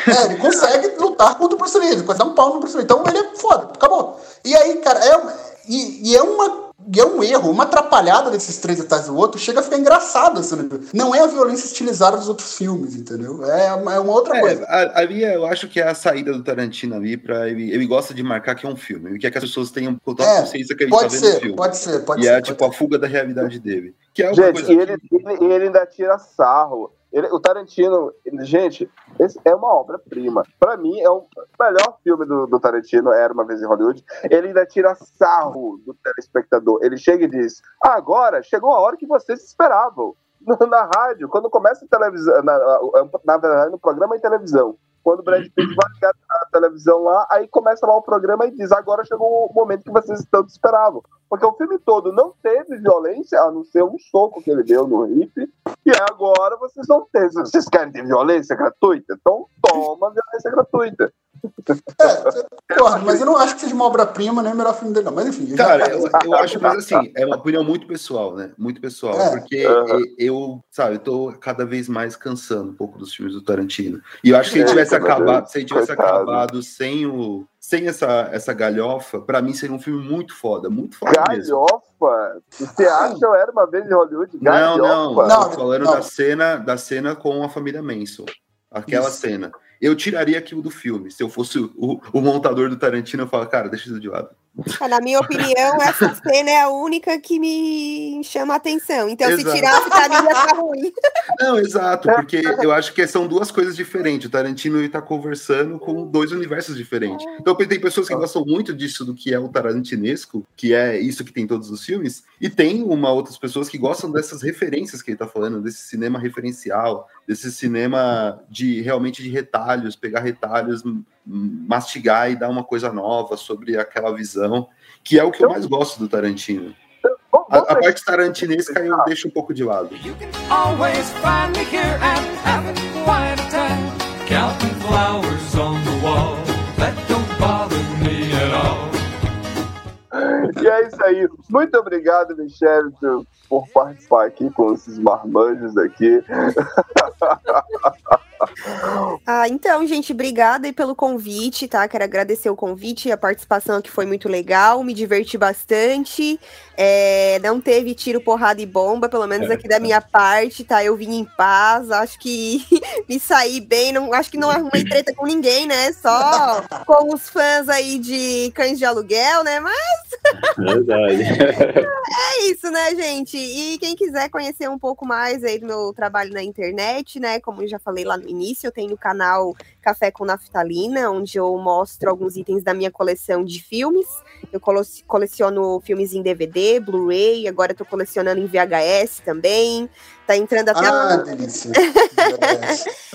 É, ele consegue lutar contra o Bruce Lee, ele consegue dar um pau no Bruce Lee. Então ele é foda, acabou. E aí, cara, é, e, e é uma. E é um erro, uma atrapalhada desses três atrás do outro, chega a ficar engraçado. Assim, né? não é a violência estilizada dos outros filmes, entendeu? É uma, é uma outra coisa. É, a- ali eu acho que é a saída do Tarantino ali para ele, ele gosta de marcar que é um filme, ele quer que as pessoas tenham total É, consciência que ele pode tá vendo ser, o filme. pode ser, pode e ser, é pode tipo a fuga da realidade dele. Que é uma Gente, coisa e ele, ele, e ele ainda tira sarro. Ele- o Tarantino, ele- gente, é uma obra-prima. Pra mim, é o melhor filme do, do Tarantino, Era Uma Vez em Hollywood. Ele ainda tira sarro do telespectador. Ele chega e diz: ah, agora chegou a hora que vocês esperavam. <laughs> Na, na rádio, quando começa a televisão, na, na, na no programa em televisão. Quando o Brad Pitt vai ligar na televisão lá, aí começa lá o programa e diz: agora chegou o momento que vocês tanto esperavam. Porque o filme todo não teve violência, a não ser um soco que ele deu no hip. E agora vocês vão ter. Vocês querem ter violência gratuita? Então toma violência gratuita. Concordo, mas eu não acho que seja uma obra-prima nem o melhor filme dele, não. Mas enfim. Cara, já- eu, eu acho, mas assim, é uma opinião muito pessoal, né? Muito pessoal. É. Porque e- eu, sabe, eu tô cada vez mais cansando um pouco dos filmes do Tarantino. E eu acho que se ele É, tivesse acabado, se ele tivesse coitado. acabado sem o. Sem essa, essa galhofa, pra mim seria um filme muito foda, muito foda mesmo. Galhofa? Você acha eu era uma vez em Hollywood? Não, Galhofa? não, tô falando da cena, da cena com a família Manson. Aquela Isso. cena. Eu tiraria aquilo do filme. Se eu fosse o, o montador do Tarantino, eu falo, cara, deixa isso de lado. É, Na minha opinião, <laughs> essa cena é a única que me chama a atenção. Então, Exato. se tirasse, pra mim ia ficar ruim. <laughs> Não, exato, porque eu acho que são duas coisas diferentes. O Tarantino está conversando com dois universos diferentes. Então tem pessoas que gostam muito disso do que é o tarantinesco, que é isso que tem em todos os filmes, e tem uma outras pessoas que gostam dessas referências que ele está falando, desse cinema referencial, desse cinema de realmente de retalhos, pegar retalhos, mastigar e dar uma coisa nova sobre aquela visão, que é o que eu mais gosto do Tarantino. A, a parte tarantinesca eu deixo um pouco de lado. Always E é isso aí. Muito obrigado, Michele, por- participar aqui com esses marmanjos aqui. <laughs> Ah, então, gente, obrigada aí pelo convite, tá? Quero agradecer o convite e a participação que foi muito legal, me diverti bastante. É, não teve tiro, porrada e bomba, pelo menos aqui da minha parte, tá? Eu vim em paz, acho que <laughs> me saí bem, não, acho que não arrumei treta com ninguém, né? Só <laughs> com os fãs aí de cães de aluguel, né? Mas Verdade. <laughs> é isso, né, gente? E quem quiser conhecer um pouco mais aí do meu trabalho na internet, né? Como eu já falei lá no início, eu tenho o canal Café com Naftalina, onde eu mostro alguns itens da minha coleção de filmes. Eu coleciono filmes em DVD, Blu-ray, agora tô colecionando em VHS também. Tá entrando até Ah, algum- delícia. <laughs>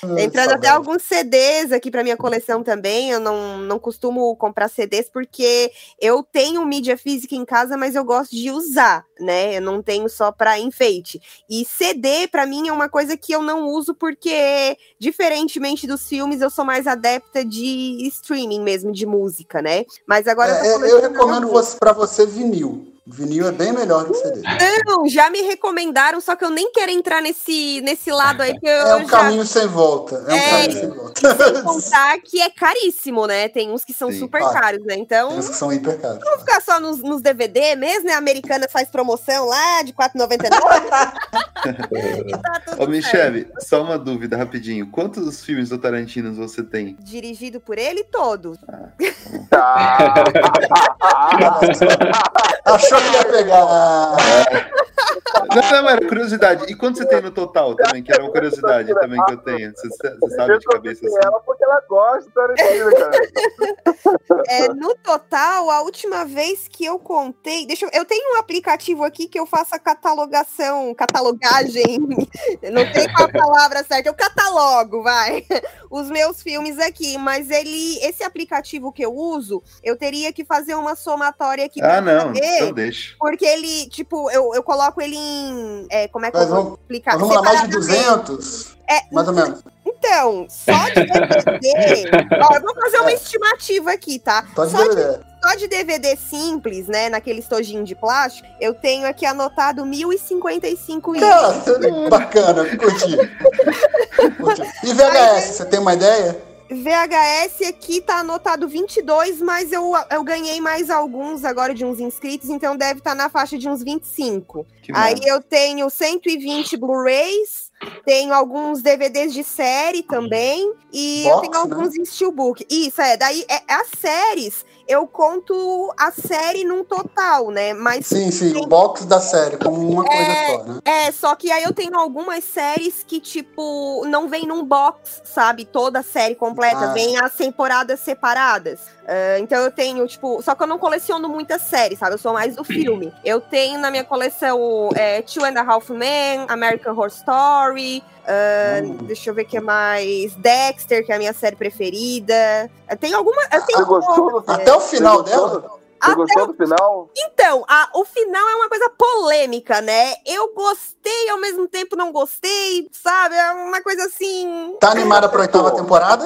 Tá entrando até alguns CDs aqui para minha coleção também. Eu não, não costumo comprar CDs porque eu tenho mídia física em casa, mas eu gosto de usar, né? Eu não tenho só para enfeite. E CD, para mim, é uma coisa que eu não uso porque, diferentemente dos filmes, eu sou mais adepta de streaming mesmo, de música, né? Mas agora É, é, eu colecionando recomendo você, pra você vinil. Vinil é bem melhor que CD. Não, já me recomendaram, só que eu nem quero entrar nesse, nesse lado aí, que eu É um já caminho sem volta. É um É. caminho sem volta. sem contar que é caríssimo, né? Tem uns que são Sim. super Ah, caros, né? Então, Tem uns que são hiper caros. vamos ficar só nos, nos DVD mesmo, né? A americana faz promoção lá de R$4,99. <laughs> Ô, Michele, só uma dúvida rapidinho. Quantos filmes do Tarantino você tem? Dirigido por ele todo. <laughs> <laughs> Achou que ia pegar. Não, não, era curiosidade. E quanto você tem no total também? Que era uma curiosidade também que eu tenho. Você, você sabe de cabeça assim? Ela porque ela gosta do Tarantino, cara. É, no total, a última vez que eu contei. Deixa eu, eu tenho um aplicativo aqui que eu faço a catalogação, catalogagem. não sei qual a palavra certa, eu catalogo, vai. Os meus filmes aqui, mas ele, esse aplicativo que eu uso, eu teria que fazer uma somatória aqui Ah, não. saber, Então deixa. Porque ele, tipo, eu, eu coloco ele em. é, como é que Mas eu vou vamos, explicar? vamos lá, mais de Separadamente. 200? É, Mais ou menos. Então, só de DVD. <laughs> ó, eu vou fazer uma estimativa aqui, tá? Só de Só de, DVD. só de DVD simples, né? Naquele estojinho de plástico, eu tenho aqui anotado 1055 Cara, itens. <laughs> bacana, curti. Curti. E VHS, você tem uma ideia? VHS aqui tá anotado 22, mas eu, eu ganhei mais alguns agora de uns inscritos, então deve estar na faixa de uns 25. Que Aí massa. eu tenho 120 Blu-rays, tenho alguns DVDs de série também, e eu Box, tenho né? alguns em Steelbook. Isso, é, daí é, as séries, eu conto a série num total, né? Mas Sim, sim, o box da série, como uma coisa É, só, né? é, só que aí eu tenho algumas séries que, tipo, não vem num box, sabe? Toda a série completa, Ah. vem as temporadas separadas. Ah, então eu tenho, tipo, só que eu não coleciono muitas séries, sabe? Eu sou mais do filme. Eu tenho na minha coleção é, Two and a Half Men, American Horror Story. ah, Deixa eu ver o que mais. Dexter, que é a minha série preferida. Eu tenho alguma. Você gostou do Até o final dela? do- Você gostou do final? então, a- o final é uma coisa polêmica, né? Eu gostei, ao mesmo tempo não gostei, sabe? É uma coisa assim. Tá animada pra oitava temporada?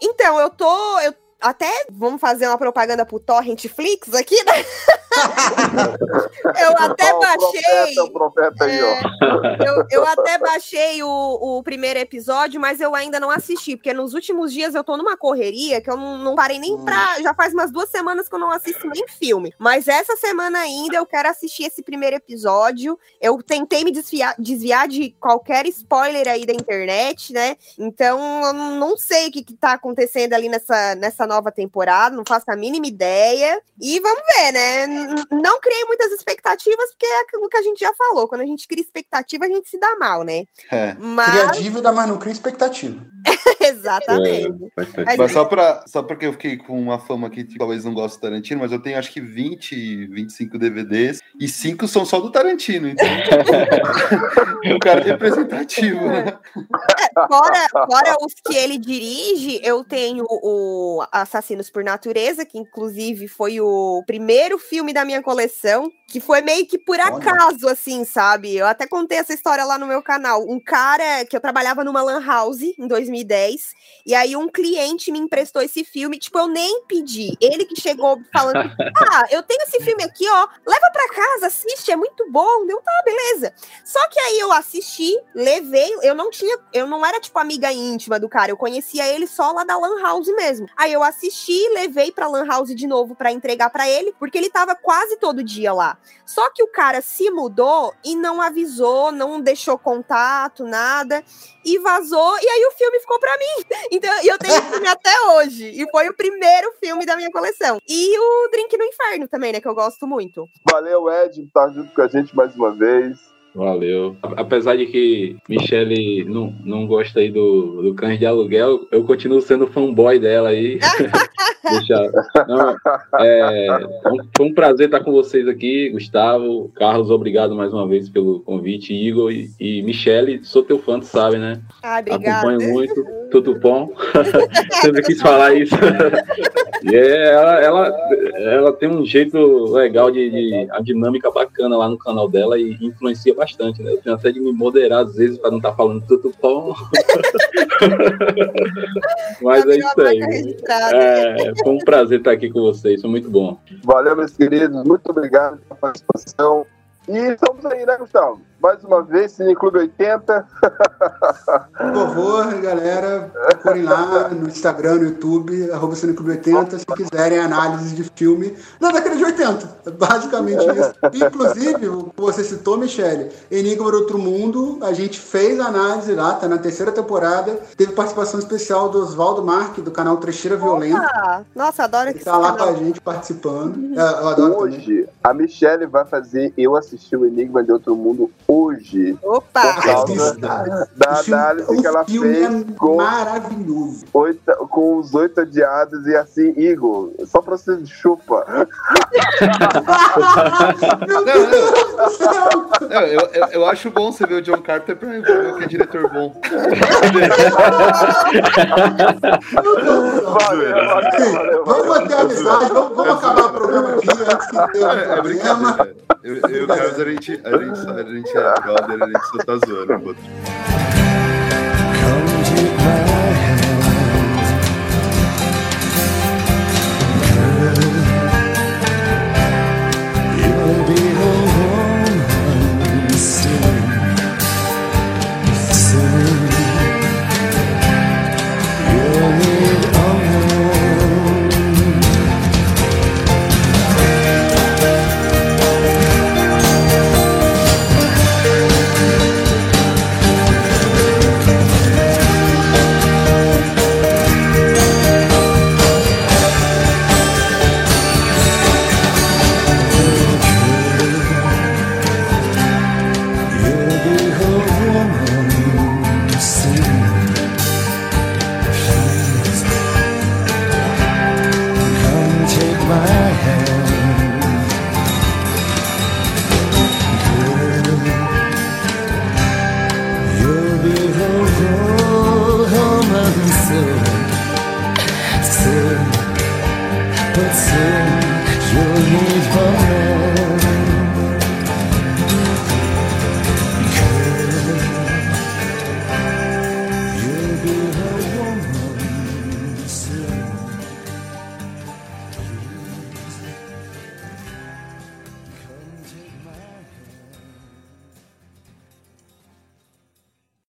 Então, eu tô. Eu até vamos fazer uma propaganda pro Torrent Flix aqui, né? <laughs> eu até o baixei. profeta, o profeta aí, ó. Eu, eu até baixei o, o primeiro episódio, mas eu ainda não assisti, porque nos últimos dias eu tô numa correria que eu não, não parei nem pra. Já faz umas duas semanas que eu não assisto nem filme. Mas essa semana ainda eu quero assistir esse primeiro episódio. Eu tentei me desviar, desviar de qualquer spoiler aí da internet, né? Então eu não não sei o que, que tá acontecendo ali nessa, nessa nova temporada, não faço a mínima ideia. E vamos ver, né? Não criei muitas expectativas, porque é aquilo que a gente já falou. Quando a gente cria expectativa, a gente se dá mal, né? É. Mas Cria dívida, mas não cria expectativa. <laughs> Exatamente. É, Mas só, pra, só porque eu fiquei com uma fama aqui que talvez não gosto do Tarantino, mas eu tenho acho que 20, 25 DVDs e 5 são só do Tarantino, então. <laughs> o cara é representativo, né? Fora, fora os que ele dirige, eu tenho o Assassinos por Natureza, que inclusive foi o primeiro filme da minha coleção, que foi meio que por acaso, assim, sabe? Eu até contei essa história lá no meu canal. Um cara que eu trabalhava numa Lan House em 2010, e aí um cliente me emprestou esse filme, tipo, eu nem pedi. Ele que chegou falando: <laughs> Ah, eu tenho esse filme aqui, ó, leva pra casa, assiste, é muito bom. Deu, tá, beleza. Só que aí eu assisti, levei, eu não tinha, eu não era tipo amiga íntima do cara, eu conhecia ele só lá da Lan House mesmo. Aí eu assisti, levei pra Lan House de novo para entregar para ele, porque ele tava quase todo dia lá. Só que o cara se mudou e não avisou, não deixou contato, nada, e vazou, e aí o filme ficou para mim. Então, eu tenho o filme até hoje, e foi o primeiro filme da minha coleção. E o Drink no Inferno também, né, que eu gosto muito. Valeu, Ed, por estar junto com a gente mais uma vez. Valeu. Apesar de que Michelle não, não gosta aí do, do Cães de Aluguel, eu continuo sendo fanboy dela aí. <laughs> Deixa, não, é, foi um prazer estar com vocês aqui, Gustavo, Carlos, obrigado mais uma vez pelo convite, Igor e, e Michelle, sou teu fã, tu sabe, né? Ah, obrigada. Acompanho muito, tudo bom. <laughs> Sempre quis falar isso. <laughs> e é, ela, ela, ela tem um jeito legal de, de, a dinâmica bacana lá no canal dela e influencia bastante, né? Eu tenho até de me moderar às vezes para não estar tá falando tudo bom. <laughs> Mas é isso aí. É, foi um prazer estar aqui com vocês, foi muito bom. Valeu, meus queridos, muito obrigado pela participação. E estamos aí, né, Gustavo? Mais uma vez, Cine Clube 80. Por favor, galera, procurem lá no Instagram, no YouTube, arroba Cine Clube 80, se quiserem análise de filme na década de 80. É Basicamente isso. Inclusive, o que você citou, Michele, Enigma do Outro Mundo, a gente fez a análise lá, tá na terceira temporada. Teve participação especial do Oswaldo Marque, do canal Trecheira Violenta. Nossa, adoro Ele esse tá lá com canal. a gente participando. É, Eu adoro também. Hoje, a Michelle vai fazer eu assistir o Enigma de Outro Mundo hoje. Opa! Por causa da O filme- análise que ela fez é com, maravilhoso. oito, com os oito odiados e assim, Igor, só pra você chupa. Meu Deus do céu! Não, eu, eu, eu acho bom você ver o John Carter pra ver que é diretor bom. Valeu, valeu, valeu, Vamos manter a amizade, vamos, vamos acabar o programa aqui antes que tenha É, um é problema. brincadeira. Eu, eu Carlos, a gente, a, gente, a gente é brother, a gente só tá zoando.